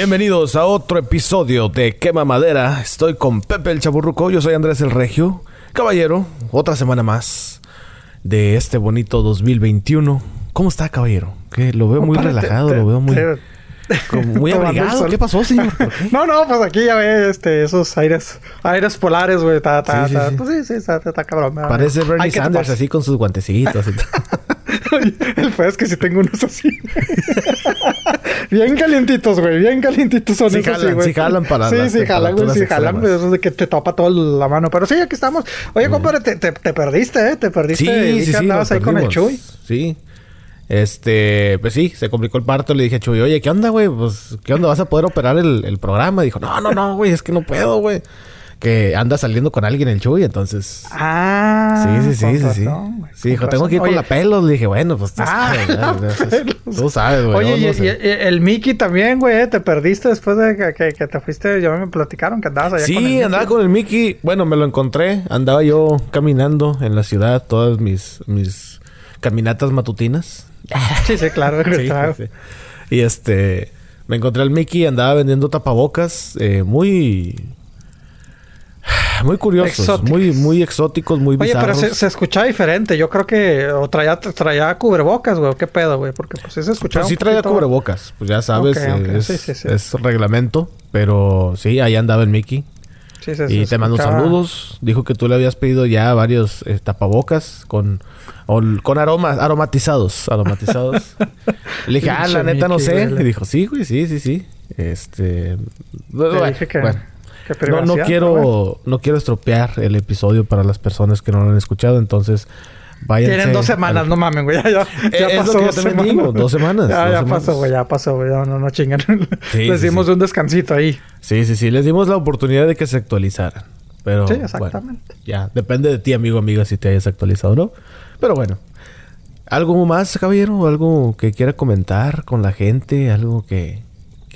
Bienvenidos a otro episodio de Quema Madera. Estoy con Pepe el Chaburruco, yo soy Andrés el Regio. Caballero, otra semana más de este bonito 2021. ¿Cómo está, caballero? Que lo veo muy relajado, te- lo veo muy, te- como muy abrigado. ¿Qué pasó, señor? No, no, pues aquí ya ve este, esos aires, aires polares, güey. Ta, ta, Sí, sí, ta. sí. Pues sí, sí, está, cabrón. Parece Bernie Ay, ¿qué te Sanders así con sus guantecitos. y El feo es que si tengo unos así. bien calientitos, güey. Bien calientitos son Sí esos, jalan, güey. sí jalan para Sí, sí, jalan, güey. Sí, jalan, güey. Eso de que te tapa toda la mano. Pero sí, aquí estamos. Oye, compadre, te, te, te perdiste, ¿eh? Te perdiste. Sí, Vi sí, que sí. andabas ahí con el. Chuy. Sí. Este, pues sí, se complicó el parto. Le dije a Chuy, oye, ¿qué onda, güey? Pues, ¿qué onda? ¿Vas a poder operar el, el programa? dijo, no, no, no, güey, es que no puedo, güey. Que anda saliendo con alguien el Chuy, entonces. Ah. Sí, sí, sí, sí, sí. Sí, dijo, tengo que ir con la pelos. Le dije, bueno, pues tú Ah, sabes. Tú sabes, güey. Oye, y, el Mickey también, güey, ¿eh? te perdiste después de que, te fuiste. Ya me platicaron que andabas allá con Sí, andaba con el Mickey. Bueno, me lo encontré. Andaba yo caminando en la ciudad, todas mis, mis caminatas matutinas. Sí, sí, claro. Y este, me encontré al Mickey, andaba vendiendo tapabocas, eh, muy, muy curiosos, Exóticos. muy, muy exóticos, muy Oye, pero se, se escuchaba diferente. Yo creo que... O traía, traía cubrebocas, güey. ¿Qué pedo, güey? Porque pues sí se escuchaba Pues sí traía poquito- cubrebocas, pues ya sabes. Es, Sí, sí, sí. es reglamento, pero sí, ahí andaba el Mickey. Sí, se- Y te mando escuchaba- saludos. Dijo que tú le habías pedido ya varios eh, tapabocas con, con aromas, aromatizados. Aromatizados. le dije, ah, la neta no sé. Y dijo, sí, güey, sí, sí, sí. Este. Te bueno, dije que... bueno. No, no quiero, no quiero estropear el episodio para las personas que no lo han escuchado, entonces váyanse. Tienen dos semanas, al- no mamen, güey. Ya, ya, Eh, ya es lo pasó que yo dos también semanas. digo, dos semanas, Ya, dos ya semanas. pasó, güey. Ya pasó, güey. No, no chingan. Sí, Les sí, dimos sí. un descansito ahí. Sí, sí, sí. Les dimos la oportunidad de que se actualizaran. Pero, Sí, bueno, exactamente. ya, depende de ti, amigo, amiga, si te hayas actualizado o no. Pero bueno. ¿Algo más, caballero? ¿Algo que quiera comentar con la gente? ¿Algo que,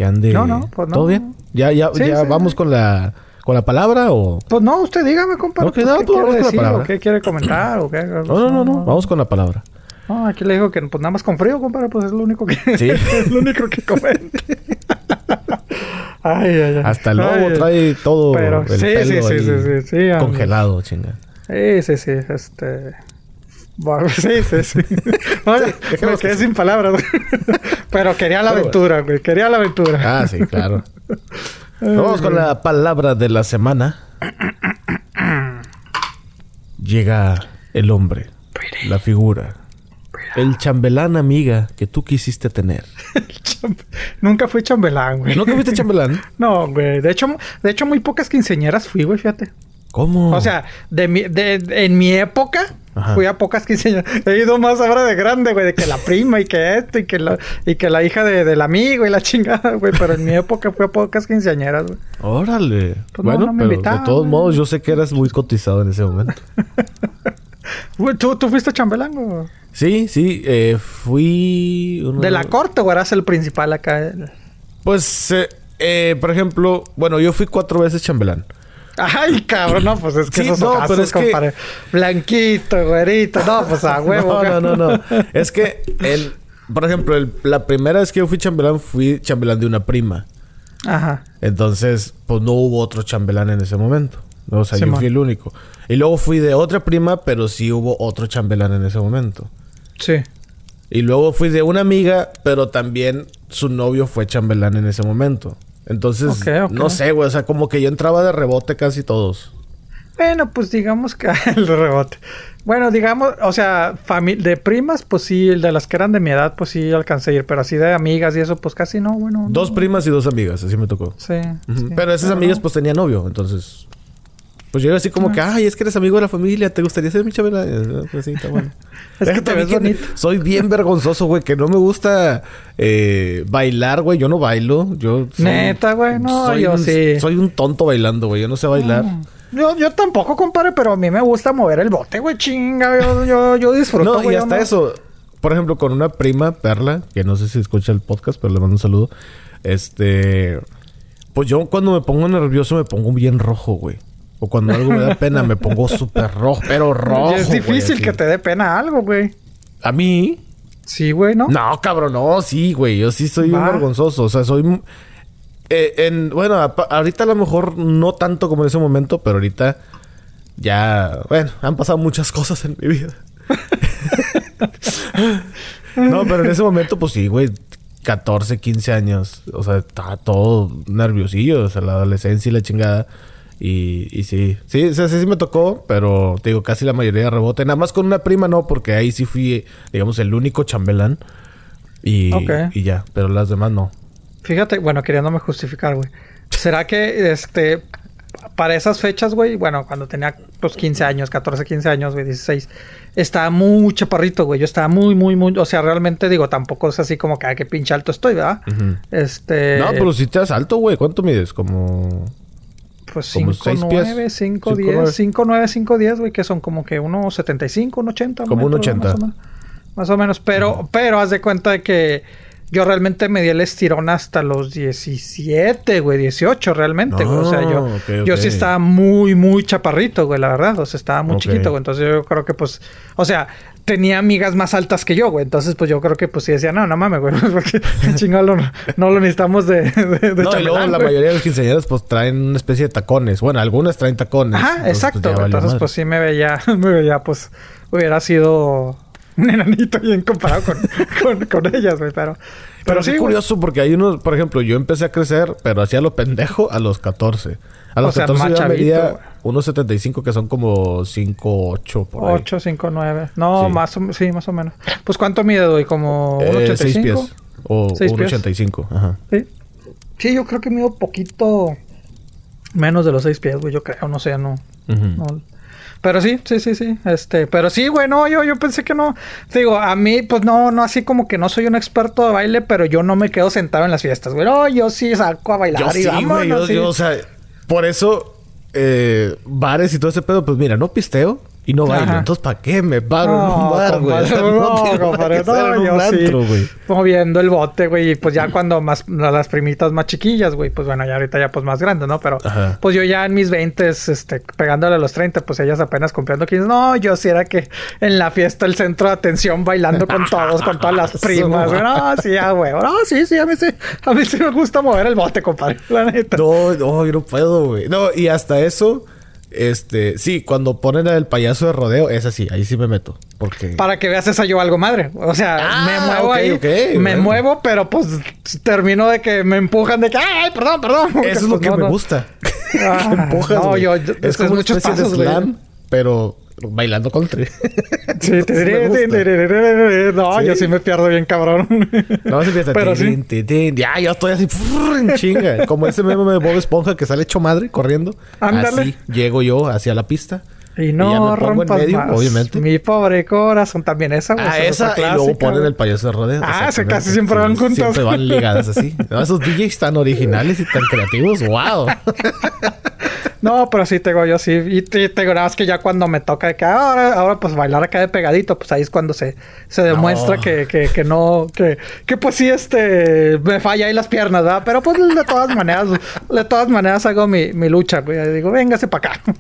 que ande... No, no, pues no. ¿Todo bien? ¿Ya, ya, Sí, ya sí, vamos sí. con la, con la palabra o...? Pues no, usted dígame, compadre. Pues, no, ¿Qué quiere comentar? ¿O qué? No, no, no, no. Vamos con la palabra. No, aquí le digo que pues nada más con frío, compadre, pues es lo único que... Sí. es lo único que comente. ay, ay, ay. Hasta el lobo Ay, trae todo Pero el sí, pelo sí, sí, sí, sí, congelado, chinga. Sí, sí, sí, este... Bueno, sí, sí, sí. Me quedé sin palabras. güey. Pero quería la aventura, güey. Quería la aventura. Ah, sí, claro. Vamos con la palabra de la semana. Llega el hombre, la figura, el chambelán amiga que tú quisiste tener. Nunca fui chambelán, güey. ¿No que fuiste chambelán? No, güey. De hecho, de hecho, muy pocas quinceañeras fui, güey, fíjate. ¿Cómo? O sea, de mi, de, de- en mi época, Ajá. fui a pocas quinceañeras. He ido más ahora de grande, güey, de que la prima y que esto y que la, y que la hija de, del amigo y la chingada, güey. Pero en mi época fui a pocas quinceañeras, güey. Órale. Pues no, bueno, no me pero de invitaban, todos güey. modos yo sé que eras muy cotizado en ese momento. ¿Tú, ¿Tú fuiste chambelán, güey? Sí, sí, eh, fui... uno- ¿De la corte o eras el principal acá? Pues, eh, eh, por ejemplo, bueno, yo fui cuatro veces chambelán. Ay, cabrón, no, pues es que Sí, esos no, pero es que- compadre. Blanquito, güerito, no, pues a huevo. No, no, no, no. Es que, el, por ejemplo, el- la primera vez que yo fui chambelán, fui chambelán de una prima. Ajá. Entonces, pues no hubo otro chambelán en ese momento. O sea, yo fui el único. Y luego fui de otra prima, pero sí hubo otro chambelán en ese momento. Sí. Y luego fui de una amiga, pero también su novio fue chambelán en ese momento. Entonces, no sé, güey. O sea, como que yo entraba de rebote casi todos. Bueno, pues digamos que el rebote. Bueno, digamos, o sea, de primas, pues sí, de las que eran de mi edad, pues sí alcancé a ir, pero así de amigas y eso, pues casi no, bueno. Dos no. primas y dos amigas, así me tocó. Sí. Pero esas amigas pues tenían novio, entonces... Pues yo era así como que, ay, es que eres amigo de la familia, ¿te gustaría ser mi chabela? Eh, Pues sí, está bueno. Es que te ves también bonito. Soy bien vergonzoso, güey, que no me gusta eh, bailar, güey. Yo no bailo. Yo soy- Neta, güey, no, soy yo un- sí. Soy un tonto bailando, güey. Yo no sé bailar. Yo, yo tampoco, compadre, pero a mí me gusta mover el bote, güey, chinga. Yo, yo, yo disfruto, No, y güey, hasta no- eso. Por ejemplo, con una prima, Perla, que no sé si escucha el podcast, pero le mando un saludo. Este... Pues yo cuando me pongo nervioso me pongo bien rojo, güey. O cuando algo me da pena me pongo súper rojo, pero rojo. Es difícil que te dé pena algo, güey. ¿A mí? Sí, güey, ¿no? No, cabrón, no, sí, güey. Yo sí soy un vergonzoso. O sea, soy... eh, en, bueno, ahorita a lo mejor no tanto como en ese momento, pero ahorita ya, bueno, han pasado muchas cosas en mi vida. no, pero en ese momento, pues sí, güey, 14, 15 años. O sea, estaba todo nerviosillo, o sea, la adolescencia y la chingada. Y, y sí, sí, o sí, me tocó, pero te digo, casi la mayoría de rebote. Nada más con una prima no, porque ahí sí fui, digamos, el único chambelán. Y, y ya, pero las demás no. Fíjate, bueno, queriéndome justificar, güey. ¿Será que, este, para esas fechas, güey, bueno, cuando tenía pues 15 años, 14, 15 años, güey, 16, estaba muy chaparrito, güey. Yo estaba muy, muy, muy, o sea, realmente digo, tampoco es así como que, ay, qué pinche alto estoy, ¿verdad? Este. No, pero si te das alto, güey. ¿Cuánto mides? Como. Pues 5, 9, 5, 10, 5, 9, 5, 10, güey, que son como que 1,75, 1,80. Como 1,80. Más o menos, pero, pero haz de cuenta de que yo realmente me di el estirón hasta los 17, güey, 18 realmente, güey. O sea, yo, yo sí estaba muy, muy chaparrito, güey, la verdad. O sea, estaba muy chiquito, güey. Entonces yo creo que, pues, o sea, tenía amigas más altas que yo, güey. Entonces, pues yo creo que, pues sí decía, no, no mames, güey, porque chingado no, lo necesitamos de, de, No, y luego la mayoría de los quinceañeros, pues traen una especie de tacones. Bueno, algunas traen tacones. Ajá, pues, exacto. entonces, pues sí me veía, me veía, pues hubiera sido un enanito bien comparado con, con, ellas, güey. Pero, pero, sí, curioso porque hay unos, por ejemplo, yo empecé a crecer, pero hacía lo pendejo a los 14. A los 14 ya medía unos 75 que son como 5, 8 por ahí. 8, 5, 9. No, más o, sí, más o menos. Pues ¿cuánto mide hoy? ¿Como 1,85? 6 pies. O 1,85. Ajá. Sí. Sí, yo creo que mido poquito menos de los 6 pies, güey. Yo creo, no sé, no. no pero sí, sí, sí, sí. Este, pero sí, güey, no, yo, yo pensé que no. digo, a mí, pues no, no, así como que no soy un experto de baile, pero yo no me quedo sentado en las fiestas, güey. No, yo sí saco a bailar yo y sí, Güey, yo, o sea, por eso, eh, bares y todo ese pedo, pues mira, no pisteo. Y no bailo. Entonces, ¿para qué me paro en un bar, güey? no, compadre, no, yo antro, sí. Moviendo el bote, güey. Y pues ya cuando más... Las primitas más chiquillas, güey. Pues bueno, ya ahorita ya pues más grandes, ¿no? Pero... Pues yo ya en mis 20 este... Pegándole a los 30, pues ellas apenas cumpliendo 15. No, yo sí era que... En la fiesta el centro de atención bailando con todos. con todas las primas, güey. No, sí, ya, güey. No, sí, sí. A mí sí... A mí sí me gusta mover el bote, compadre. La neta. No, no, yo no puedo, güey. No, y hasta eso... Este, sí, cuando ponen el payaso de rodeo, es así, ahí sí me meto. Porque... Para que veas esa yo algo madre. O sea, ah, me muevo ahí. me muevo, pero pues termino de que me empujan de que, ay, perdón, perdón. Eso es lo pues, que me gusta. Ah, empujas, no, yo, es, como muchos pasos, de slam, pero bailando country. Sí, no, yo sí me pierdo bien cabrón. No, se empieza. Pero sí. Ya, yo estoy así en chinga. Como ese meme de Bob Esponja que sale hecho madre corriendo. Ándale. Así llego yo hacia la pista. Y no rompas medio, más. obviamente. Mi pobre corazón. También esa, Ah, esa. y luego ponen el payaso de rodeo. Ah, se casi siempre van juntos. Siempre van ligadas así. esos DJs tan originales y tan creativos. ¡Wow! No, pero sí tengo yo sí. Y te, digo, nada más que ya cuando me toca de que ahora, ahora pues bailar acá de pegadito, pues ahí es cuando se, se demuestra Que, que, que, no, que, que pues sí, este, me falla ahí las piernas, ¿verdad? Pero pues de todas maneras, de todas maneras hago mi, mi lucha, güey. Digo, véngase para acá.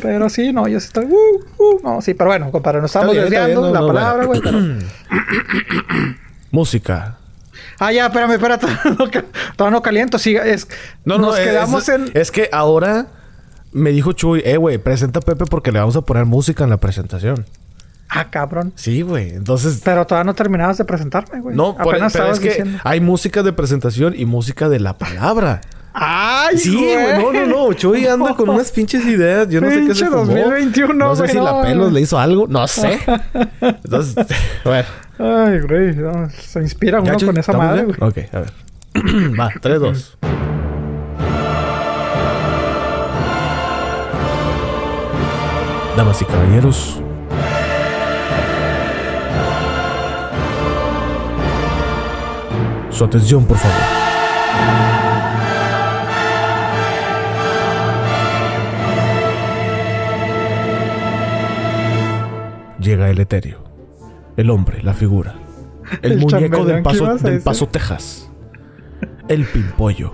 pero sí, no, yo estoy, uh, uh, no, sí, pero bueno, compadre, nos estamos desviando la palabra, güey. Música. Ah, ya, espérame, espérate. Todavía no caliento. Sí, es, no, no, nos quedamos en... Es que ahora me dijo Chuy, eh, güey, presenta a Pepe porque le vamos a poner música en la presentación. Ah, cabrón. Sí, güey. Entonces. Pero todavía no terminabas de presentarme, güey. No, Apenas pero es que hay música de presentación y música de la palabra. ¡Ay, Sí, güey. No, no, no. Chuy anda con unas pinches ideas. Yo no sé qué se fumó. 2021, No sé si la pelos le hizo algo. No sé. Entonces, bueno. Ay, güey. se inspira uno con esa madre, güey. Ok, a ver. Va, 3, 2. Damas y caballeros. Su atención, por favor. Llega el etéreo el hombre, la figura. El, muñeco del paso, del paso Texas. El pimpollo.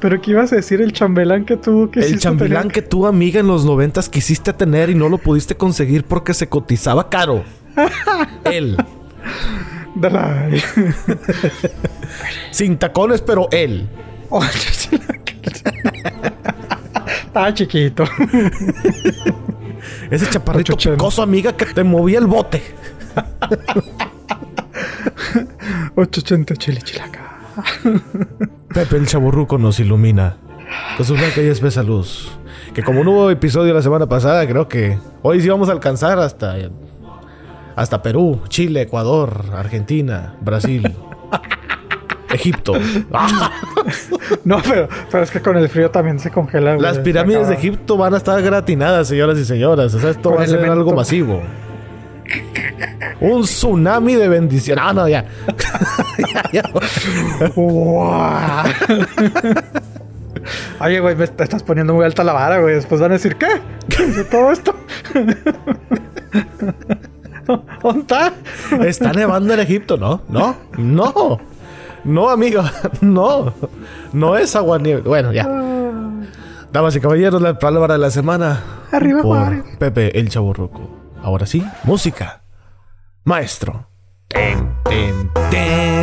Pero ¿qué ibas a decir? El chambelán que tú El chambelán que tú, amiga, en los noventas quisiste tener y no lo pudiste conseguir porque se cotizaba caro. Él. Sin tacones, pero él. Oh, Estaba chiquito. Ese chaparrito 880. picoso, amiga, que te movía el bote. 880 chile chilaca. Pepe el chaburruco nos ilumina con su blanca y espesa luz. Que como no hubo episodio la semana pasada, creo que hoy sí vamos a alcanzar hasta, hasta Perú, Chile, Ecuador, Argentina, Brasil, Egipto. No, pero, pero es que con el frío también se congela. güey. Las pirámides de Egipto van a estar gratinadas, señoras y señores. O sea, esto va a ser elemento. algo masivo. Un tsunami de bendición. Ah, no, ya. Ya, ya. ¡Guau! Oye, güey, me estás poniendo muy alta la vara, güey. Después van a decir, ¿qué? ¿Qué todo esto? ¿Dónde está? Está nevando en Egipto, ¿no? No, no. No, amigo. No. No es agua nieve. Bueno, ya. Damas y caballeros, la palabra de la semana. Arriba, por padre. Pepe el Chaburruco. Ahora sí, música. Maestro. Ten, ten, ten,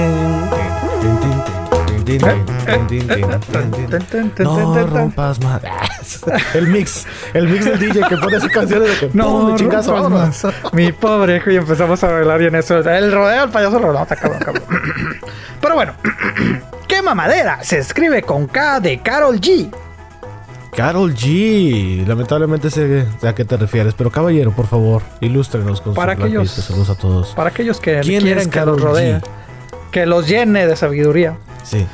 no rompas más. El mix. El mix del DJ que pone sus canciones de que no chingas más. Mi pobre hijo. Y empezamos a bailar y en eso. El rodeo al payaso lo nota, cabrón, cabrón. Pero bueno. ¿Qué mamadera? Se escribe con K de Carol G. Carol G. Lamentablemente sé a qué te refieres, pero caballero, por favor, ilústrenos con para sus aquellos, Saludos a todos. Para aquellos que quieren Karol que los rodea que los llene de sabiduría. Sí.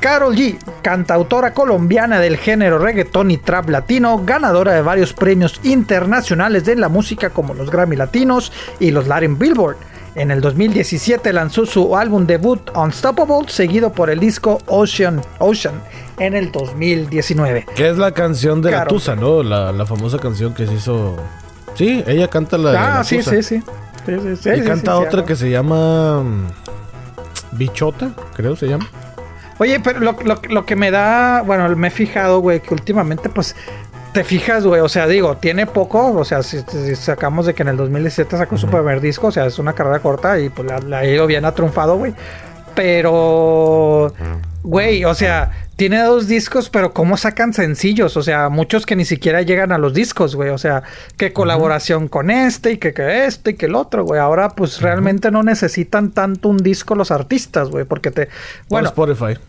Carol G, cantautora colombiana del género reggaetón y trap latino, ganadora de varios premios internacionales de la música como los Grammy Latinos y los Latin Billboard. En el 2017 lanzó su álbum debut Unstoppable, seguido por el disco Ocean, Ocean en el 2019. Que es la canción de la Karol. Tusa, ¿no? La, la famosa canción que se hizo. Sí, ella canta la de Ah, la sí, Tusa. sí, sí. Sí, sí, sí, Y sí, canta otra que se llama. Bichota, creo se llama. Oye, pero lo, lo- lo que me da, bueno, me he fijado, güey, que últimamente, pues, te fijas, güey, o sea, digo, tiene poco, o sea, si, si sacamos de que en el 2017 sacó su primer disco, o sea, es una carrera corta y pues la, la ha ido bien, ha triunfado, güey. Pero, güey, o sea, tiene dos discos, pero ¿cómo sacan sencillos? O sea, muchos que ni siquiera llegan a los discos, güey. O sea, que colaboración con este y que, que este y que el otro, güey. Ahora, pues realmente no necesitan tanto un disco los artistas, güey, porque te... Bueno, Bueno, Spotify.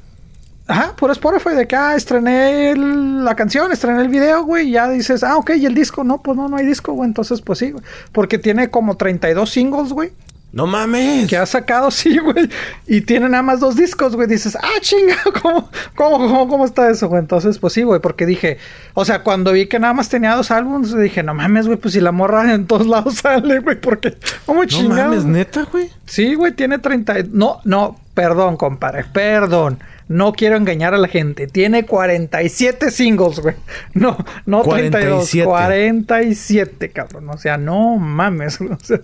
Ajá, por Spotify, de que, ah, estrené el- la canción, estrené el video, güey, y ya dices, ah, ok, y el disco, no, pues no, no hay disco, güey, entonces, pues sí, güey, porque tiene como 32 singles, güey, ¡No mames! que ha sacado, sí, güey, y tiene nada más dos discos, güey, dices, ah, chinga, ¿cómo, cómo, cómo, cómo está eso, güey? Entonces, pues sí, güey, porque dije, o sea, cuando vi que nada más tenía dos álbumes, dije, no mames, güey, pues si la morra en todos lados sale, güey, porque, ¿cómo No chingados? mames, neta, güey. Sí, güey, tiene 30. y- No, no, perdón, compadre, perdón. No quiero engañar a la gente. Tiene 47 singles, güey. No, no 32. 47. 47, cabrón. O sea, no mames. güey. O sea,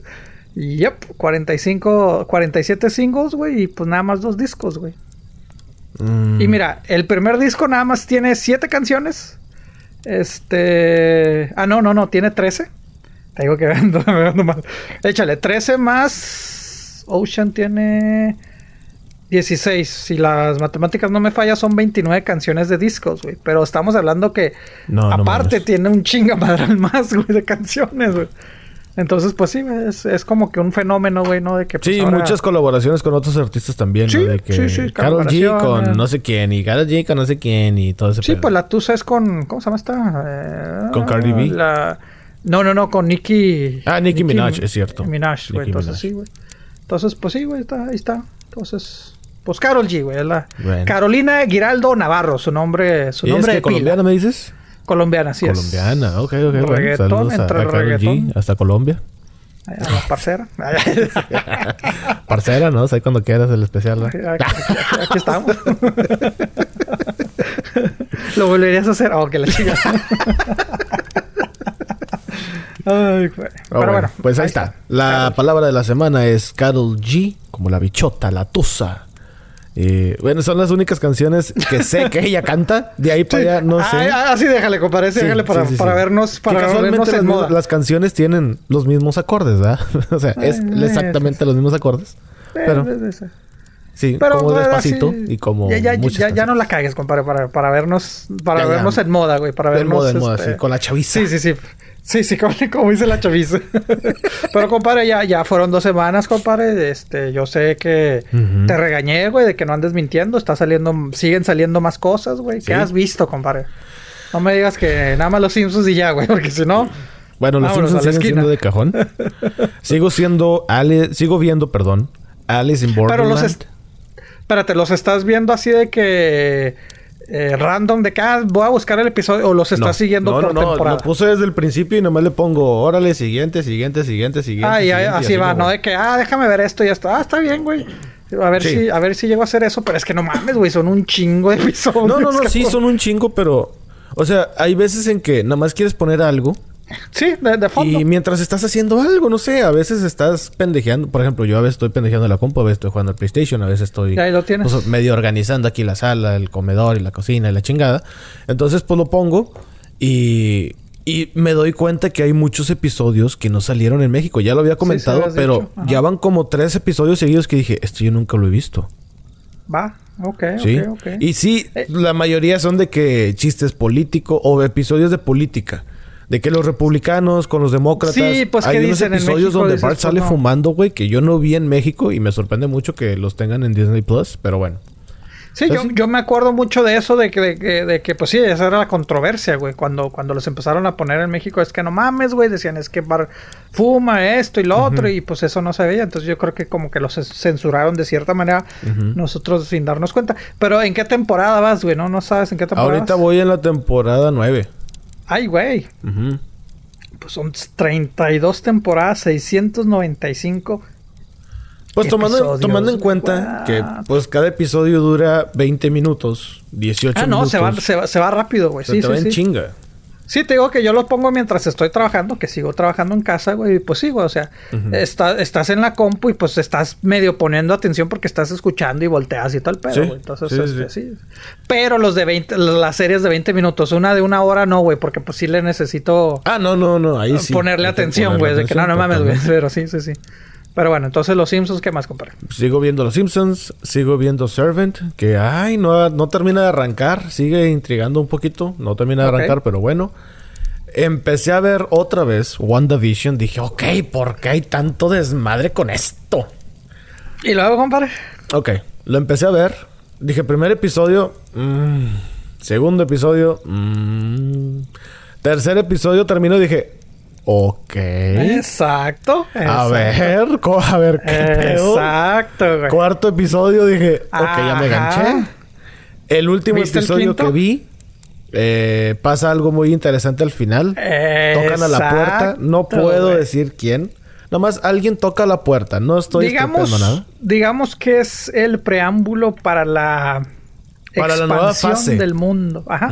yep, 45, 47 singles, güey. Y pues nada más dos discos, güey. Mm, Y mira, el primer disco nada más tiene 7 canciones. Este. Ah, no, no, no, tiene 13. Te digo que ando, me ando mal. Échale, 13 más. Ocean tiene 16. Si las matemáticas no me fallan, son 29 canciones de discos, güey. Pero estamos hablando que No, aparte tiene un chingamadral más, güey, de canciones, güey. Entonces, pues sí, es, es como que un fenómeno, güey, ¿no? De que pues, Sí, ahora- muchas colaboraciones con otros artistas también, Sí, ¿no? De que sí, sí, Karol G con no sé quién y Karol G con no sé quién y todo ese Sí, pedo. pues la tusa es con. ¿Cómo se llama esta? Eh, ¿Con Cardi B? La... No, no, no, con Nicki. Ah, Nicki Minaj, es cierto. Minaj, güey. Entonces Minaj. sí, güey. Entonces, pues sí, güey, está, ahí está. Entonces. Pues Carol G, güey. es la- Bueno. Carolina Giraldo Navarro, su nombre, su ¿Y es nombre que de pila. colombiana me dices? Colombiana, sí es. colombiana, ok, ok. Bueno, saludos a, entre a. G hasta Colombia. Ay, A la parcera. Parcera, ¿no? Ahí cuando quieras el especial. ¿no? Aquí, aquí- aquí estamos. Lo volverías a hacer. Oh, que la chica. Ay. Ah, Pero bueno, bueno. pues ahí está. La palabra de la semana es Carol G, como la bichota, la tusa. Eh, bueno, son las únicas canciones que sé que ella canta. De ahí para allá no sé. Ay, ay, así déjale, compadre. Sí, déjale para, sí, sí, para sí. vernos, para casualmente vernos las, en moda. mismas- las canciones tienen los mismos acordes, ¿verdad? o sea, es exactamente los mismos acordes. pero... Eh, eh, sí. Sí, Pero, como eh, despacito y como Ya, ya, no la cagues, compadre, para, para vernos... Para vernos en moda, güey. Para En vernos... moda, en moda, este, sí, con la chaviza. Sí, sí, sí. Sí, sí, como, como dice la chaviza. Pero, compadre, ya, ya fueron dos semanas, compadre. Este, yo sé que te regañé, güey, de que no andes mintiendo. Está saliendo, siguen saliendo más cosas, güey. Sí. ¿Qué has visto, compadre? No me digas que nada más los Simpsons y ya, güey, porque si no... Bueno, los Simpsons siguen esquina. siendo de cajón. sigo siendo Ale, sigo viendo, perdón, Alice in Pero Borderland. los... est- Espérate, ¿los estás viendo así de que... eh, random de que ah, voy a buscar el episodio o los estás No, siguiendo no, por no, no, temporada? Lo puse desde el principio y nomás le pongo, órale, siguiente, siguiente, siguiente, siguiente. Ah, y siguiente, así va, no de que, ah, déjame ver esto y esto. Ah, está bien, güey. A ver Sí. si, a ver si llego a hacer eso, pero es que no mames, güey, son un chingo de episodios. No, no, no, sí, son un chingo, pero... O sea, hay veces en que nada más quieres poner algo Sí, de, de fondo. y mientras estás haciendo algo, no sé, a veces estás pendejeando. Por ejemplo, yo a veces estoy pendejeando en la compu, a veces estoy jugando al PlayStation, a veces estoy... Y ahí lo tienes. pues, medio organizando aquí la sala, el comedor y la cocina y la chingada. Entonces, pues lo pongo y... Y me doy cuenta que hay muchos episodios que no salieron en México. Ya lo había comentado, pero ya van como tres episodios seguidos que dije, esto yo nunca lo he visto. Va, ok, Sí. ok, ok. Y sí, Eh. la mayoría son de que chistes políticos o episodios de política. De que los republicanos con los demócratas. Sí, pues, hay ¿qué unos dicen en episodios México? donde Bart sale no. fumando, güey, que yo no vi en México y me sorprende mucho que los tengan en Disney Plus, pero bueno. Sí, yo, yo me acuerdo mucho de eso, de que, de, que, de que, pues sí, esa era la controversia, güey. Cuando, cuando los empezaron a poner en México, es que no mames, güey. Decían, es que bar fuma esto y lo otro, y pues eso no se veía. Entonces yo creo que como que los censuraron de cierta manera, nosotros sin darnos cuenta. Pero ¿en qué temporada vas, güey? No, no sabes en qué temporada. Ahorita vas? voy en la temporada 9. Ay, güey. Ujú. Pues son 32 temporadas, 695. Pues tomando, tomando en cuenta what? que pues cada episodio dura 20 minutos, 18 Ah, no, minutos. se va, se, va, se va rápido, güey. Se Sí, te va sí, en sí. chinga. Sí, te digo que yo lo pongo mientras estoy trabajando, que sigo trabajando en casa, güey. y Pues sí, güey. O sea, está- estás en la compu y pues estás medio poniendo atención porque estás escuchando y volteas y todo el pedo, Sí, güey. Entonces, sí, este, sí. Pero los de 20, las series de 20 minutos, una de una hora no, güey, porque pues sí le necesito Ah, no, no, no, ahí sí. ponerle atención, ponerle güey. De que no, no mames, güey. Pero sí, sí, sí. Pero bueno, entonces los Simpsons, ¿qué más, compadre? Sigo viendo Los Simpsons, sigo viendo Servant, que ay, no, no termina de arrancar, sigue intrigando un poquito, no termina de arrancar, pero bueno. Empecé a ver otra vez WandaVision, dije, ok, ¿por qué hay tanto desmadre con esto? Y luego, compadre. Ok, lo empecé a ver, dije, primer episodio, mm, segundo episodio, mm, tercer episodio terminó y dije, ok. Exacto. A exacto. ver, a ver qué pedo. Exacto, güey. Cuarto episodio dije, ok, ya me ganché. El último ¿Viste el episodio que vi, eh, pasa algo muy interesante al final. Tocan a la puerta. No puedo güey. decir quién. Nomás alguien toca la puerta. No estoy digamos, nada. digamos que es el preámbulo para la Para la nueva expansión fase. del mundo. Ajá.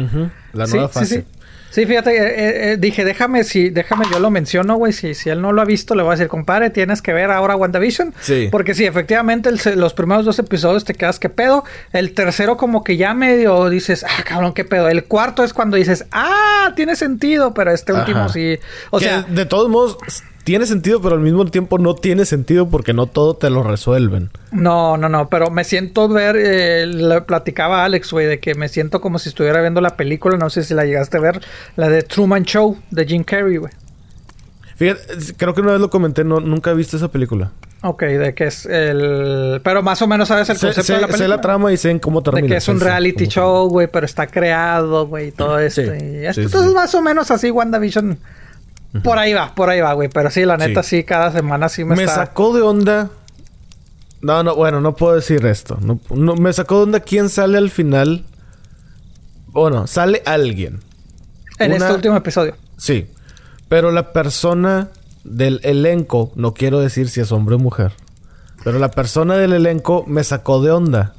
La nueva sí, fase. Sí, Sí, fíjate, eh, eh, eh, dije, déjame, si, déjame, yo lo menciono, güey. Si, si él no lo ha visto, le voy a decir, compadre, tienes que ver ahora WandaVision. Sí. Porque sí, efectivamente, el los primeros dos episodios te quedas, ¿qué pedo? El tercero, como que ya medio dices, ah, cabrón, ¿qué pedo? El cuarto es cuando dices, ah, tiene sentido, pero este último sí. O Que, sea, de todos modos, tiene sentido, pero al mismo tiempo no tiene sentido porque no todo te lo resuelven. No, no, no, pero me siento ver, eh, le platicaba a Alex, güey, de que me siento como si estuviera viendo la película, no sé si la llegaste a ver, la de Truman Show, de Jim Carrey, güey. Fíjate, creo que una vez lo comenté, no, nunca he visto esa película. Ok, de que es el... Pero más o menos sabes el Sé, concepto sé- de la sé película. la trama y sé en cómo termina. de que es un sé- sé reality show, güey, pero está creado, güey, todo esto. Sí, y esto sí, entonces sí. más o menos así WandaVision... Por ahí va, por ahí va, güey. Pero sí, la neta, sí, Sí. cada semana sí me, me está... sacó de onda. No, no, bueno, no puedo decir esto. No, no- me sacó de onda quién sale al final. Bueno, sale alguien. En una- este último episodio. Sí. Pero la persona del elenco, no quiero decir si es hombre o mujer. Pero la persona del elenco me sacó de onda.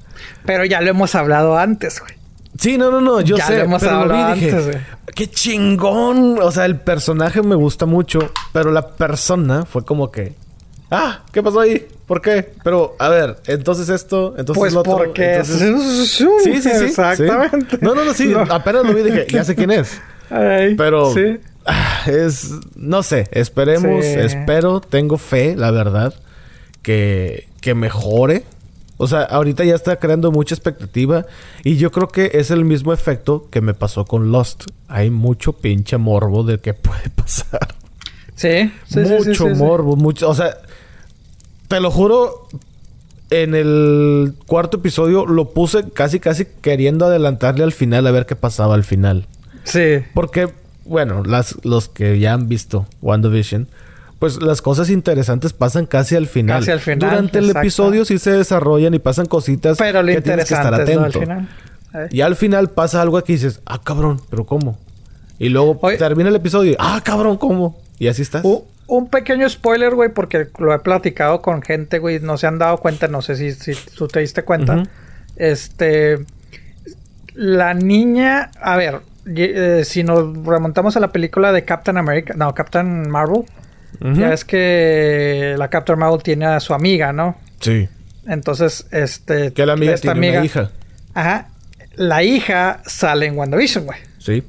Pero ya lo hemos hablado antes, güey. Sí, no, no, no, yo Ya sé, lo hemos pero lo vi dije, antes, qué chingón. O sea, el personaje me gusta mucho, pero la persona fue como que, ah, ¿qué pasó ahí? ¿Por qué? Pero, a ver, entonces esto, entonces Pues lo otro, porque... entonces- Sí, Sí, sí. Exactamente. sí. No, no, no, sí. No. Apenas lo vi y dije, ya sé quién es. Ay, Pero Sí. ah, es, no sé, esperemos, Sí. espero, tengo fe, la verdad, que, que mejore. O sea, ahorita ya está creando mucha expectativa. Y yo creo que es el mismo efecto que me pasó con Lost. Hay mucho pinche morbo de que puede pasar. Sí, sí mucho sí, morbo, mucho. O sea, te lo juro, en el cuarto episodio lo puse casi, casi queriendo adelantarle al final a ver qué pasaba al final. Sí. Porque, bueno, las, los que ya han visto WandaVision, pues las cosas interesantes pasan casi al final. Casi al final. Durante el episodio sí se desarrollan y pasan cositas pero lo que tienes que estar atento. ¿no? al final. Eh. Y al final pasa algo que dices, ah, cabrón, pero ¿cómo? Y luego Oye, termina el episodio, ah, cabrón, ¿cómo? Y así estás. Uh, un pequeño spoiler, güey, porque lo he platicado con gente, güey, no se han dado cuenta, no sé si, si tú te diste cuenta. Uh -huh. Este. La niña. A ver, eh, si nos remontamos a la película de Captain America. No, Captain Marvel. Uh -huh. Ya es que la Captain Marvel tiene a su amiga, ¿no? Sí. Entonces, este. Que la amiga esta tiene amiga, una hija. Ajá. La hija sale en WandaVision, güey. Sí.